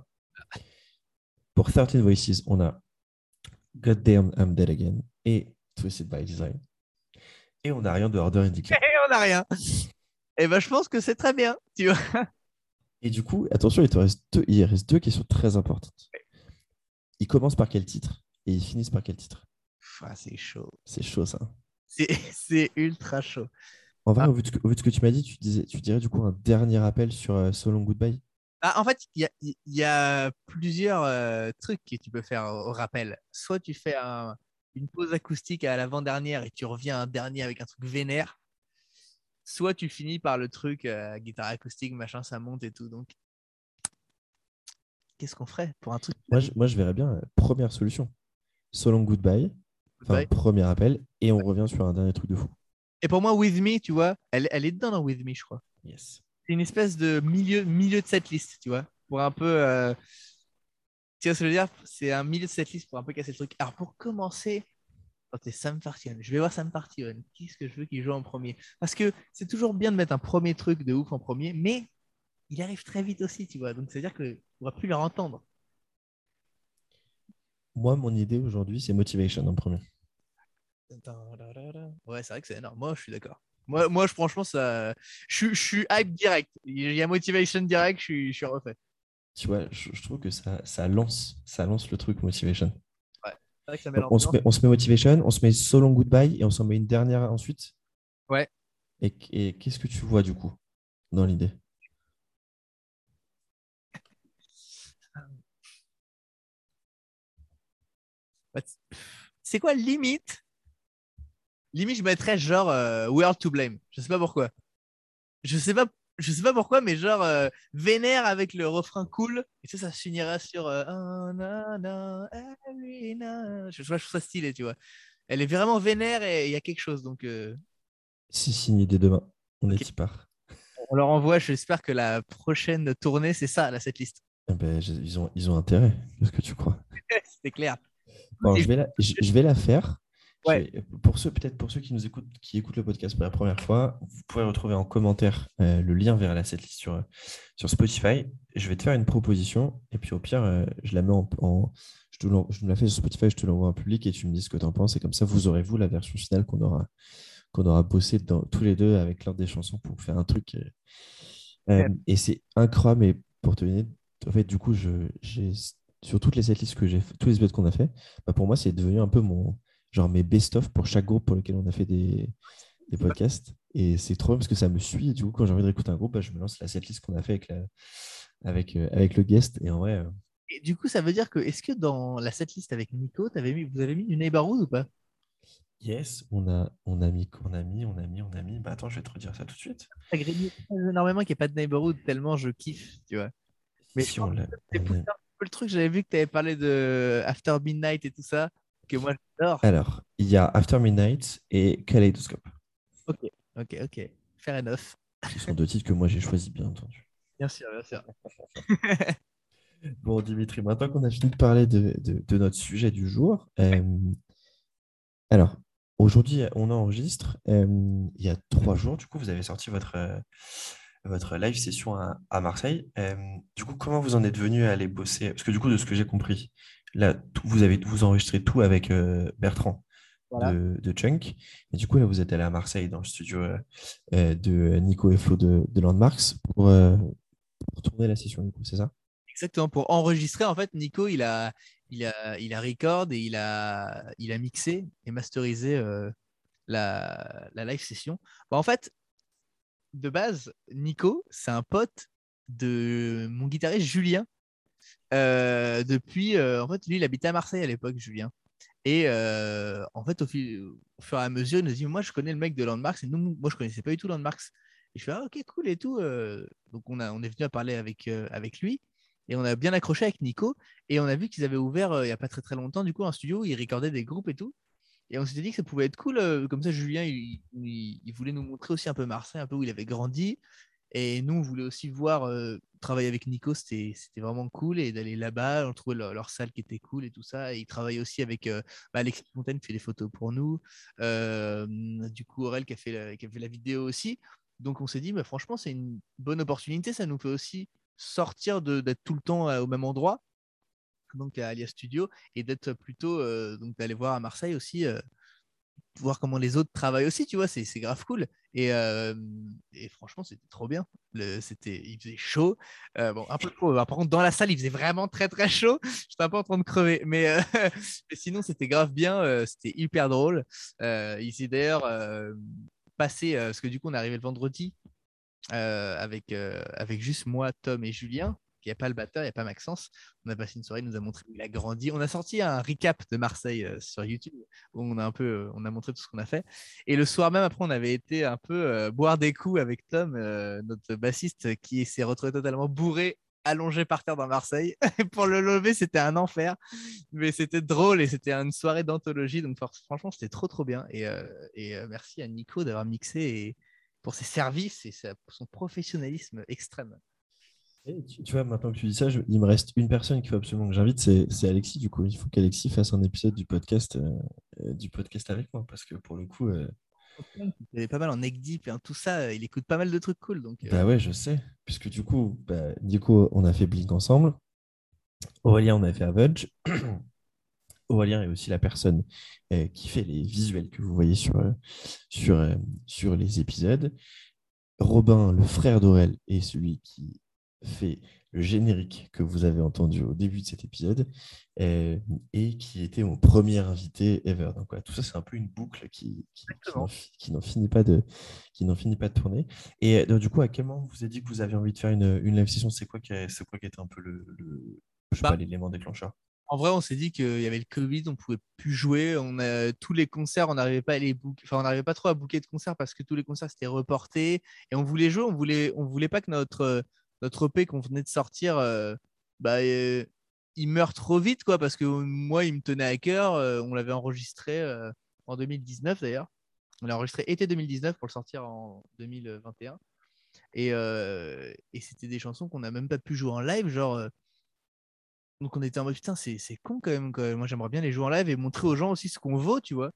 A: Pour 13 Voices, on a God Damn I'm Dead Again et Twisted by Design. Et on n'a rien de Order in Decline.
B: Et on n'a rien. Et ben, je pense que c'est très bien. Tu vois.
A: Et du coup, attention, il te reste deux, il reste deux questions très importantes. Ils commencent par quel titre et ils finissent par quel titre?
B: Ah, c'est chaud.
A: C'est chaud ça.
B: C'est c'est ultra chaud.
A: En vrai,
B: Ah.
A: au, vu de, ce que- au vu de ce que tu m'as dit, tu, disais, tu dirais du coup un dernier appel sur euh, So Long Goodbye?
B: Ah, en fait, il y a, il y a plusieurs euh, trucs que tu peux faire au, au rappel. Soit tu fais un- une pause acoustique à l'avant-dernière et tu reviens un dernier avec un truc vénère. Soit tu finis par le truc euh, guitare acoustique, machin, ça monte et tout. Donc, qu'est-ce qu'on ferait pour un truc
A: moi je, moi, je verrais bien euh, première solution. So Long Goodbye,
B: Goodbye
A: premier appel, et on revient sur un dernier truc de fou.
B: Et pour moi, With Me, tu vois, elle, elle est dedans dans With Me, je crois.
A: Yes.
B: C'est une espèce de milieu, milieu de cette liste, tu vois, pour un peu. euh, Tu vois ce que je veux dire? C'est un milieu de cette liste pour un peu casser le truc. Alors, pour commencer, attendez, Sam Fartion. Je vais voir Sam Fartion. Qu'est-ce que je veux qu'il joue en premier? Parce que c'est toujours bien de mettre un premier truc de ouf en premier, mais il arrive très vite aussi, tu vois. Donc, c'est-à-dire qu'on ne pourra plus leur entendre.
A: Moi, mon idée aujourd'hui, c'est Motivation en premier.
B: Ouais, c'est vrai que c'est énorme. Moi, je suis d'accord. Moi, moi je, franchement, ça... je, suis- je suis hype direct. Il y a motivation direct, je suis, je suis refait.
A: Tu vois, je, je trouve que ça, ça, lance, ça lance le truc Motivation.
B: C'est vrai que ça met
A: Donc, on, se met, on se met Motivation, on se met So Long Goodbye et on s'en met une dernière ensuite.
B: Ouais.
A: Et, et qu'est-ce que tu vois du coup dans l'idée?
B: Bah, t- C'est quoi limite? Limite, je mettrais genre euh, World to Blame. Je sais pas pourquoi. Je sais pas, je sais pas pourquoi, mais genre euh, vénère avec le refrain cool. Et ça, ça finira sur. euh, Oh, na, na, na. Je, je trouve ça stylé, tu vois. Elle est vraiment vénère et il y a quelque chose. Donc, euh,
A: Si signé dès demain, on est y part?
B: on leur envoie. J'espère que la prochaine tournée, c'est ça, là, cette liste.
A: Eh ben, ils, ont, ils ont intérêt. Qu'est-ce que tu crois?
B: C'est clair.
A: Bon,
B: Et-
A: je, vais la, je, je vais la faire.
B: Ouais.
A: pour ceux, peut-être pour ceux qui nous écoutent, qui écoutent le podcast pour la première fois, vous pourrez retrouver en commentaire euh, le lien vers la setlist sur, euh, sur Spotify. Je vais te faire une proposition et puis au pire, euh, je la mets en, en- je, te je me la fais sur Spotify, je te l'envoie en public et tu me dis ce que tu en penses. Et comme ça, vous aurez vous la version finale qu'on aura, qu'on aura bossé dans, tous les deux avec l'ordre des chansons pour faire un truc. euh, et c'est incroyable. Mais pour te donner, en fait, du coup, je, j'ai sur toutes les setlists que j'ai, tous les épisodes qu'on a fait, bah, pour moi, c'est devenu un peu mon genre mes best-of pour chaque groupe pour lequel on a fait des, des podcasts. Et c'est trop bien parce que ça me suit. Et du coup, quand j'ai envie de réécouter un groupe, bah, je me lance la setlist qu'on a fait avec, la, avec, euh, avec le guest. Et en vrai, euh,
B: Et du coup, ça veut dire que, est-ce que dans la setlist avec Nico, t'avais mis, vous avez mis du Neighborhood ou pas?
A: Yes, on a, on a mis, on a mis, on a mis, on a mis. Bah, attends, je vais te redire ça tout de suite.
B: Énormément qu'il n'y ait pas de Neighborhood, tellement je kiffe, tu vois. Mais
A: si on l'a.
B: C'est le truc, j'avais vu que tu avais parlé de After Midnight et tout ça, que moi j'adore.
A: Alors, il y a After Midnight et Kaleidoscope,
B: Ok, ok. Fair enough.
A: qui sont deux titres que moi j'ai choisis, bien entendu.
B: Bien sûr, bien sûr.
A: Bon, Dimitri, maintenant qu'on a fini de parler de, de- de notre sujet du jour, euh, alors, aujourd'hui, on enregistre. euh, il y a trois jours, du coup, vous avez sorti votre, euh, votre live session à, à Marseille. Du coup, comment vous en êtes venu à aller bosser? Parce que du coup, de ce que j'ai compris, là, tout- vous avez vous enregistrez tout avec euh, Bertrand
B: Voilà.
A: de, de Chunk. Et du coup, là, vous êtes allé à Marseille dans le studio euh, euh, de Nico et Flo de, de Landmarks pour, euh, pour tourner la session, du coup, c'est ça?
B: Exactement. Pour enregistrer, en fait, Nico, il a, il a, il a record et il a, il a mixé et masterisé la, la live session. Bah, en fait, de base, Nico, c'est un pote de mon guitariste Julien. Euh, depuis, euh, en fait, lui, il habitait à Marseille à l'époque, Julien. Et euh, en fait, au, fur et à mesure, il nous dit Moi, je connais le mec de Landmarks. Et nous, moi, je connaissais pas du tout Landmarks. Et je fais ah, Ok, cool et tout. donc, on, a, on est venu à parler avec, avec lui. Et on a bien accroché avec Nico. Et on a vu qu'ils avaient ouvert il n'y a pas très très longtemps, du coup, un studio où ils recordaient des groupes et tout. Et on s'était dit que ça pouvait être cool. comme ça, Julien, il voulait nous montrer aussi un peu Marseille, un peu où il avait grandi. Et nous, on voulait aussi voir euh, travailler avec Nico, c'était vraiment cool. Et d'aller là-bas, on trouvait leur, salle qui était cool et tout ça. Et il travaille aussi avec euh, bah, Alexis Fontaine qui fait des photos pour nous. Euh, du coup, Aurel qui a, fait la, vidéo aussi. Donc, on s'est dit, bah, franchement, c'est une bonne opportunité. Ça nous fait aussi sortir d'être tout le temps euh, au même endroit, donc à Alias Studio, et d'être plutôt, donc d'aller voir à Marseille aussi, voir comment les autres travaillent aussi, tu vois, c'est grave cool. Et, euh, et franchement, c'était trop bien. Le- il faisait chaud. Euh, bon, un peu trop. Par contre, dans la salle, il faisait vraiment très très chaud. J'étais un peu en train de crever. Mais, euh, mais sinon, c'était grave bien. euh, c'était hyper drôle. Euh, il s'est d'ailleurs euh, passé, euh, parce que du coup, on est arrivé le vendredi euh, avec, euh, avec juste moi, Tom et Julien. Il n'y a pas le batteur, il n'y a pas Maxence. On a passé une soirée, il nous a montré où il a grandi. On a sorti un recap de Marseille euh, sur YouTube où on a un peu, euh, on a montré tout ce qu'on a fait. Et le soir même, après, on avait été un peu euh, boire des coups avec Tom, notre bassiste, qui s'est retrouvé totalement bourré, allongé par terre dans Marseille. Pour le lever, c'était un enfer. Mais c'était drôle et c'était une soirée d'anthologie. Donc, franchement, c'était trop, trop bien. Et, merci à Nico d'avoir mixé et pour ses services et son professionnalisme extrême.
A: Et tu, tu vois, maintenant que tu dis ça, je- il me reste une personne qu'il faut absolument que j'invite, c'est Alexis. Du coup, il faut qu'Alexis fasse un épisode du podcast, euh, euh, du podcast avec moi, parce que pour le coup, euh,
B: Il est pas mal en neck deep tout ça. Il écoute pas mal de trucs cool. Donc, euh,
A: bah ouais, je sais, puisque du coup, bah, Nico, on a fait Blink ensemble, Aurélien, on a fait Avenge. Aurélien est aussi la personne euh, qui fait les visuels que vous voyez sur, euh, sur, euh, sur les épisodes. Robin, le frère d'Aurel, est celui qui fait le générique que vous avez entendu au début de cet épisode euh, et qui était mon premier invité ever. Donc voilà, tout ça, c'est un peu une boucle qui, qui, n'en finit pas de qui n'en finit pas de tourner. Et euh, donc, du coup, à quel moment vous avez dit que vous aviez envie de faire une, une live session? C'est quoi qui c'est quoi qui était un peu le, le- je sais
B: Bah,
A: pas, l'élément déclencheur?
B: En vrai, on s'est dit qu'il y avait le Covid, on pouvait plus jouer. On a tous les concerts, on n'arrivait pas à les book- enfin, on n'arrivait pas trop à booker de concerts parce que tous les concerts s'étaient reportés et on voulait jouer. On voulait, on voulait pas que notre notre EP qu'on venait de sortir, euh, bah, il meurt trop vite, quoi. Parce que moi, il me tenait à cœur. euh, on l'avait enregistré euh, en 2019 d'ailleurs. On l'a enregistré été 2019 pour le sortir en 2021. Et, c'était des chansons qu'on n'a même pas pu jouer en live, genre. donc on était en mode putain, c'est con quand même. Moi j'aimerais bien les jouer en live et montrer aux gens aussi ce qu'on vaut, tu vois.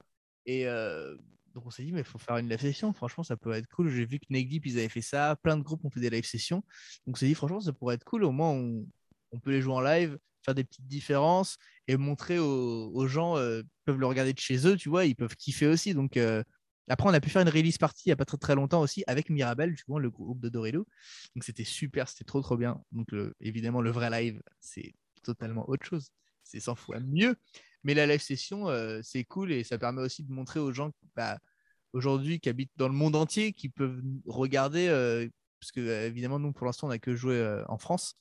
B: Donc on s'est dit, mais il faut faire une live session. Franchement, ça peut être cool. J'ai vu que Neck Deep, ils avaient fait ça. Plein de groupes ont fait des live sessions. Donc on s'est dit, franchement, ça pourrait être cool. Au moins, on, peut les jouer en live, faire des petites différences et montrer aux, gens, euh, ils peuvent le regarder de chez eux, tu vois. Ils peuvent kiffer aussi. Donc euh, après, on a pu faire une release party il n'y a pas très, très longtemps aussi avec Mirabel, justement, le groupe de Dorilo. Donc c'était super, c'était trop trop bien. Donc évidemment, le vrai live, c'est totalement autre chose. C'est 100 fois mieux. Mais la live session, euh, c'est cool et ça permet aussi de montrer aux gens bah, aujourd'hui qui habitent dans le monde entier, qui peuvent regarder, euh, parce que euh, évidemment, nous, pour l'instant, on n'a que joué en France.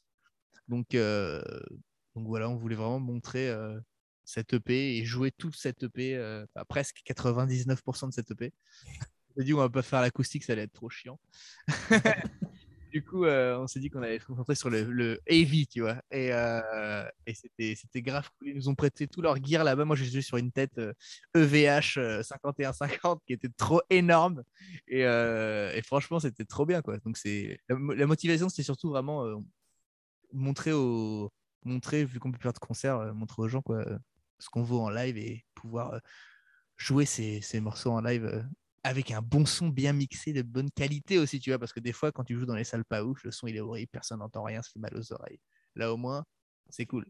B: Donc, donc voilà, on voulait vraiment montrer cette EP et jouer tout cette EP, presque 99% de cette EP. On s'est dit, on va pas faire l'acoustique, ça allait être trop chiant. du coup, euh, on s'est dit qu'on allait se concentrer sur le, le AV, tu vois. Et, euh, et c'était, c'était grave cool. Ils nous ont prêté tout leur gear là-bas. Moi, joué sur une tête euh, EVH euh, 5150 qui était trop énorme. Et, euh, et franchement, c'était trop bien, quoi. Donc, c'est la, mo- la motivation, c'était surtout vraiment euh, montrer, aux, montrer, vu qu'on peut faire de concerts, euh, montrer aux gens quoi, euh, ce qu'on vaut en live et pouvoir euh, jouer ces, ces morceaux en live euh, avec un bon son bien mixé, de bonne qualité aussi, tu vois, parce que des fois, quand tu joues dans les salles pas ouf, le son il est horrible, personne n'entend rien, ça fait mal aux oreilles. Là, au moins, c'est cool.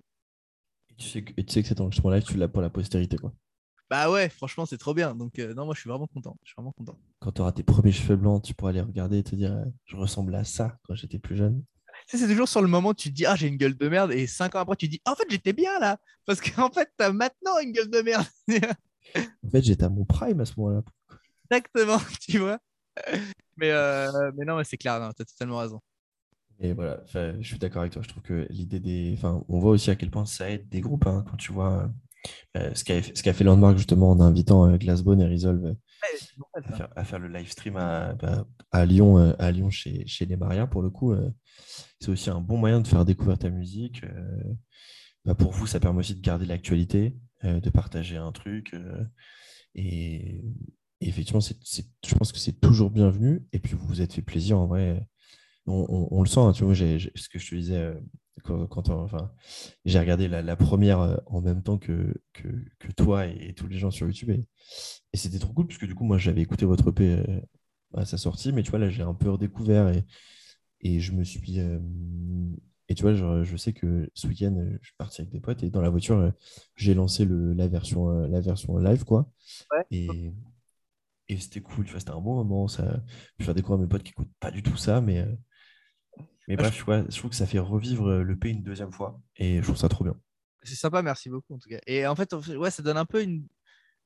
A: et tu, sais que, tu sais que cet enregistrement live, tu l'as pour la postérité. Quoi.
B: Bah ouais, franchement, c'est trop bien. Donc, euh, non, moi, je suis vraiment content. Je suis vraiment content.
A: Quand tu auras tes premiers cheveux blancs, tu pourras les regarder et te dire euh, Je ressemble à ça quand j'étais plus jeune.
B: Tu sais, c'est toujours sur le moment, tu te dis, ah, j'ai une gueule de merde, et cinq ans après, tu te dis, en fait, j'étais bien là, parce qu'en fait, t'as maintenant une gueule de merde.
A: En fait, j'étais à mon prime à ce moment-là.
B: Exactement, tu vois. Mais, euh, mais non, mais c'est clair, non, t'as totalement raison.
A: Et voilà, je suis d'accord avec toi. Je trouve que l'idée des. Enfin, on voit aussi à quel point ça aide des groupes. hein, quand tu vois, Euh, ce qu'a fait, ce qu'a fait Landmark justement en invitant euh, Glassbone et Resolve
B: Ouais,
A: à faire, à faire le live stream à, bah, à Lyon, euh, à Lyon chez, chez les Marias, pour le coup, euh, c'est aussi un bon moyen de faire découvrir ta musique. euh, bah, pour vous, ça permet aussi de garder l'actualité, euh, de partager un truc. euh, effectivement, je pense que c'est toujours bienvenu. Et puis, vous vous êtes fait plaisir en vrai. On, on- on le sent, hein, tu vois, ce que je te disais euh, quand, quand on- enfin, j'ai regardé la, la première euh, en même temps que, que, que toi et, et tous les gens sur YouTube. Et, et c'était trop cool, puisque du coup, moi, j'avais écouté votre EP euh, à sa sortie, mais tu vois, là, j'ai un peu redécouvert et, et je me suis. euh, et tu vois, je, je sais que ce week-end, je suis parti avec des potes et dans la voiture, j'ai lancé le, la, version, la version live, quoi.
B: Ouais.
A: Et, et c'était cool, tu vois, c'était un bon moment. Ça, je faire découvrir à mes potes qui n'écoutent pas du tout ça, mais, euh, mais
B: Ah,
A: bref, tu vois, je trouve que ça fait revivre euh, le P une deuxième fois et je trouve ça trop bien.
B: C'est sympa, merci beaucoup en tout cas. Et en fait, ouais, ça donne un peu une,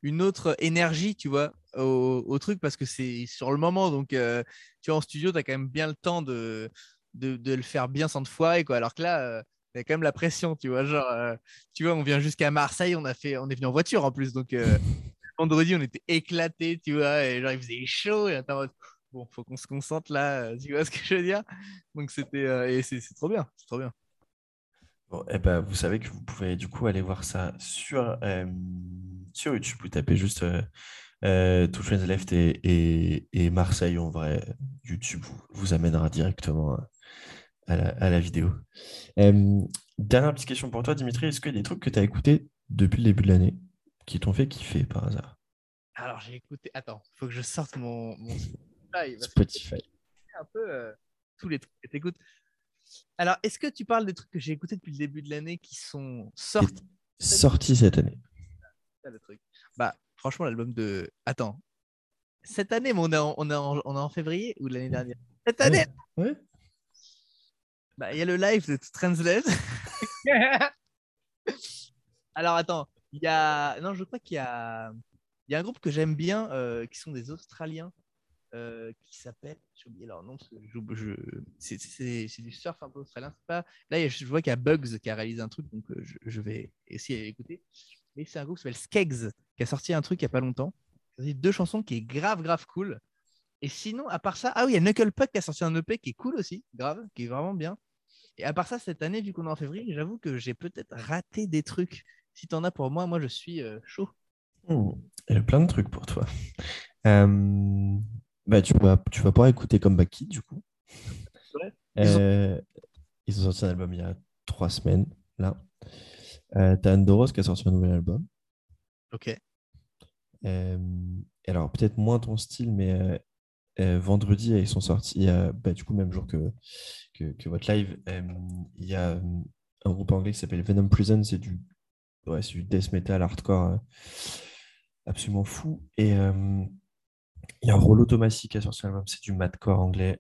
B: une autre énergie, tu vois, au, au truc parce que c'est sur le moment. Donc, euh, tu vois, en studio, tu as quand même bien le temps de, de, de le faire bien sans te foirer, quoi. Alors que là, euh, il y a quand même la pression, tu vois. Genre, euh, tu vois, on vient jusqu'à Marseille, on, a fait, on est venu en voiture en plus. Donc, vendredi, on était éclatés, tu vois, et genre, il faisait chaud. Et mode, bon, faut qu'on se concentre là, euh, tu vois ce que je veux dire? Donc, c'était. euh, et c'est trop bien, c'est trop bien.
A: Bon, eh ben, vous savez que vous pouvez du coup aller voir ça sur, euh, sur YouTube. Vous tapez juste euh, Friends Left et, et, Marseille en vrai. YouTube vous, amènera directement à, la, vidéo. Dernière petite question pour toi, Dimitri. Est-ce qu'il y a des trucs que tu as écoutés depuis le début de l'année? Qui t'ont fait kiffer par hasard?
B: Alors, j'ai écouté. Attends, faut que je sorte mon, mon Spotify.
A: Spotify.
B: un peu euh, tous les trucs que t'écoutes. Alors, est-ce que tu parles des trucs que j'ai écoutés depuis le début de l'année qui sont sortis
A: Sorti cette année.
B: ça, le truc Bah, franchement, l'album de. Attends. Cette année, mais on est en, on est en, on est en février ou l'année dernière? Cette année
A: Ouais.
B: Bah, il y a le live de Translate. Alors, attends. Il y a. Non, je crois qu'il y a. Il y a un groupe que j'aime bien euh, qui sont des Australiens euh, qui s'appelle. J'ai oublié c'est, du surf un peu australien. Pas... Là, je vois qu'il y a Bugs qui a réalisé un truc, donc euh, je, vais essayer d'écouter. Mais c'est un groupe qui s'appelle Skeggs qui a sorti un truc il n'y a pas longtemps. Il a deux chansons qui est grave, grave cool. Et sinon, à part ça, ah oui, il y a Knuckle Puck qui a sorti un EP qui est cool aussi, grave, qui est vraiment bien. Et à part ça, cette année, vu qu'on est en février, j'avoue que j'ai peut-être raté des trucs. Si t'en as pour moi, moi je suis euh, chaud.
A: Hmm, Il y a plein de trucs pour toi. Euh, bah, tu vas, tu vas pouvoir écouter Comeback Kid, du coup.
B: Ouais. Ils ont-
A: Euh, ils ont sorti un album il y a trois semaines, là. Euh, T'as Andoros qui a sorti un nouvel album.
B: Ok.
A: Alors, peut-être moins ton style, mais euh, vendredi, ils sont sortis, euh, bah, du coup, même jour que, que, que votre live, euh, il y a un groupe anglais qui s'appelle Venom Prison, c'est du, ouais, c'est du death metal hardcore euh, absolument fou. Et euh, il y a Rollo Tomassi qui a sorti un album, c'est du madcore anglais.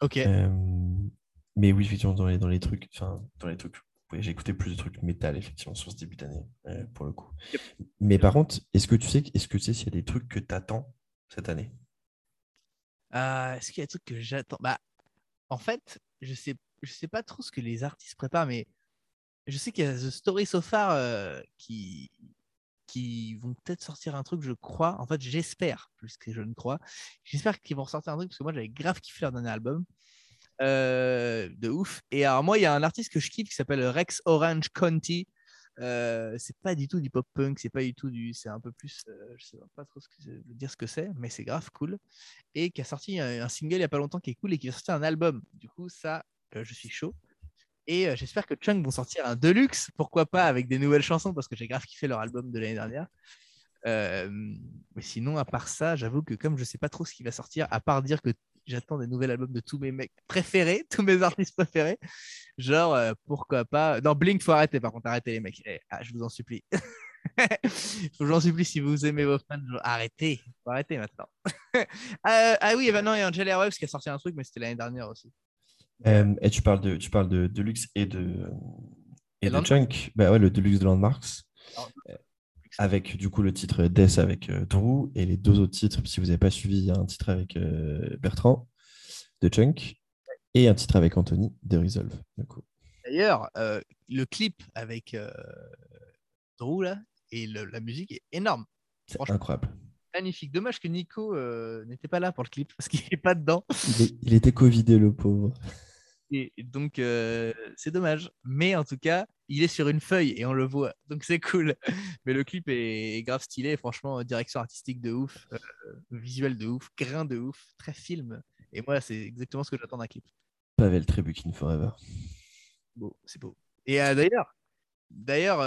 B: Ok.
A: Euh, mais oui, effectivement, dans les, dans les trucs, enfin, dans les trucs, j'ai écouté plus de trucs métal, effectivement, sur ce début d'année, euh, pour le coup. Mais par contre, est-ce que tu sais, est-ce que tu sais s'il y a des trucs que tu attends cette année?
B: Euh, Est-ce qu'il y a des trucs que j'attends? Bah, En fait, je sais, je sais pas trop ce que les artistes préparent, mais je sais qu'il y a The Story So Far euh, qui, qui vont peut-être sortir un truc, je crois. En fait, j'espère, plus que je ne crois. J'espère qu'ils vont sortir un truc, parce que moi, j'avais grave kiffé leur dernier album. Euh, de ouf. Et alors, moi, il y a un artiste que je kiffe qui s'appelle Rex Orange County. Euh, c'est pas du tout du pop punk, c'est pas du tout du. C'est un peu plus. euh, je sais pas trop ce que, dire ce que c'est, mais c'est grave cool. Et qui a sorti un, un single il y a pas longtemps qui est cool et qui va sortir un album. Du coup, ça, euh, je suis chaud. Et euh, j'espère que Chunk vont sortir un deluxe, pourquoi pas, avec des nouvelles chansons, parce que j'ai grave kiffé leur album de l'année dernière. Euh, mais sinon, à part ça, j'avoue que comme je sais pas trop ce qui va sortir, à part dire que j'attends des nouveaux albums de tous mes mecs préférés, tous mes artistes préférés, genre euh, pourquoi pas. Non, Blink, faut arrêter, par contre, arrêtez les mecs. Eh, ah, je vous en supplie. je vous en supplie, si vous aimez vos fans, genre, arrêtez, faut arrêter maintenant. Ah oui, et non, il y a Angela Airwaves qui a sorti un truc, mais c'était l'année dernière aussi.
A: Euh, et tu parles de, tu parles de Deluxe et de, et
B: Et
A: de. Chunk. Bah ouais, le Deluxe de Landmarks. Euh, Avec du coup le titre Death avec euh, Drew et les deux autres titres, si vous n'avez pas suivi, il y a un titre avec euh, Bertrand de Chunk et un titre avec Anthony de Resolve.
B: D'ailleurs, le clip avec Drew, là, et le- la musique est énorme,
A: C'est incroyable.
B: magnifique. Dommage que Nico euh, n'était pas là pour le clip parce qu'il n'est pas dedans.
A: Il, est- il était Covidé, le pauvre.
B: Et donc, euh, c'est dommage. Mais en tout cas, il est sur une feuille et on le voit. Donc, c'est cool. Mais le clip est, grave stylé. Franchement, direction artistique de ouf, euh, visuel de ouf, grain de ouf, très film. Et moi, c'est exactement ce que j'attends d'un clip.
A: Pavel Trebuchin Forever.
B: Beau, c'est beau. Et euh, d'ailleurs, d'ailleurs,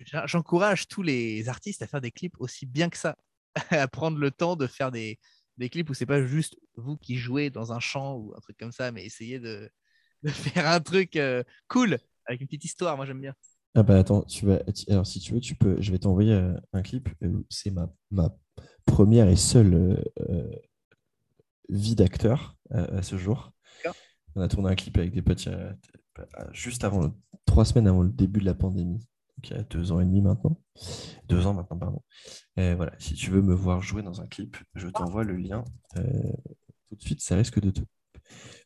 B: j'en- j'encourage tous les artistes à faire des clips aussi bien que ça, à prendre le temps de faire des, des clips où c'est pas juste vous qui jouez dans un champ ou un truc comme ça, mais essayez de, de faire un truc euh, cool avec une petite histoire. Moi, j'aime bien.
A: Ah bah attends, tu vas... alors si tu veux, tu peux... je vais t'envoyer euh, un clip. euh, C'est ma... ma première et seule euh, vie d'acteur à ce jour. On a tourné un clip avec des potes juste avant, le- trois semaines avant le début de la pandémie. Donc il y a deux ans et demi maintenant. Deux ans maintenant, pardon. Et voilà, si tu veux me voir jouer dans un clip, je t'envoie le lien tout de suite. Ça risque de te...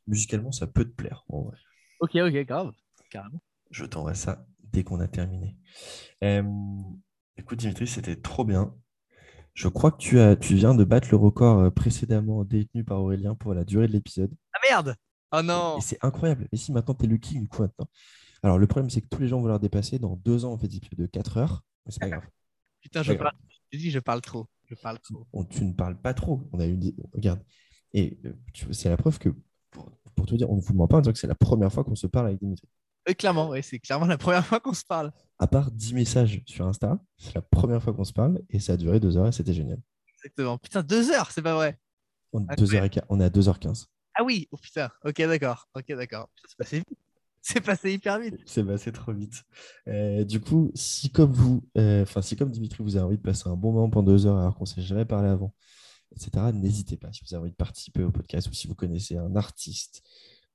A: Musicalement, ça peut te plaire. en vrai.
B: Ok, ok, grave. Carrément.
A: Je t'envoie ça dès qu'on a terminé. Euh, écoute, Dimitri, c'était trop bien. Je crois que tu, as, tu viens de battre le record euh, précédemment détenu par Aurélien pour la durée de l'épisode.
B: Ah merde Oh non
A: Et c'est incroyable. Et si maintenant, tu es le king du coup maintenant? Alors, le problème, c'est que tous les gens vont leur dépasser. Dans deux ans, on fait des épisodes de 4 heures. Mais c'est pas grave.
B: Putain, je parle. Je dis, je parle trop. Je parle trop.
A: On- tu ne parles pas trop. On a eu. Regarde. Et euh, c'est la preuve que, pour, pour te dire, on ne vous ment pas en disant que c'est la première fois qu'on se parle avec Dimitri.
B: Oui, clairement, ouais, c'est clairement la première fois qu'on se parle.
A: À part 10 messages sur Insta, c'est la première fois qu'on se parle et ça a duré deux heures et c'était génial.
B: Exactement. Putain, deux heures, c'est pas vrai.
A: On,
B: Incroyable.
A: deux heures et on est à 2h15.
B: Ah oui, oh putain. Ok, d'accord. Ok, d'accord. C'est passé vite. C'est passé hyper vite.
A: C'est passé trop vite. Euh, du coup, si comme vous, euh, enfin si comme Dimitri, vous avez envie de passer un bon moment pendant deux heures alors qu'on ne s'est jamais parlé avant, etc., n'hésitez pas. Si vous avez envie de participer au podcast ou si vous connaissez un artiste,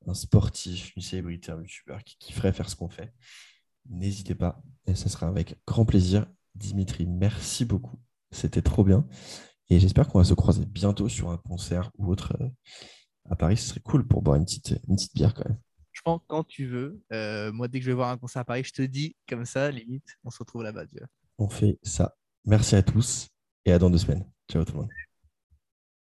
A: un sportif, une célébrité, un youtubeur qui kifferait faire ce qu'on fait, n'hésitez pas. Et ça sera avec grand plaisir. Dimitri, merci beaucoup. C'était trop bien. Et j'espère qu'on va se croiser bientôt sur un concert ou autre euh, à Paris. Ce serait cool pour boire une petite, une petite bière quand même.
B: Franchement, quand tu veux, euh, moi, dès que je vais voir un concert à Paris, je te dis comme ça, limite, on se retrouve là-bas.
A: On fait ça. Merci à tous et à dans deux semaines. Ciao tout le monde.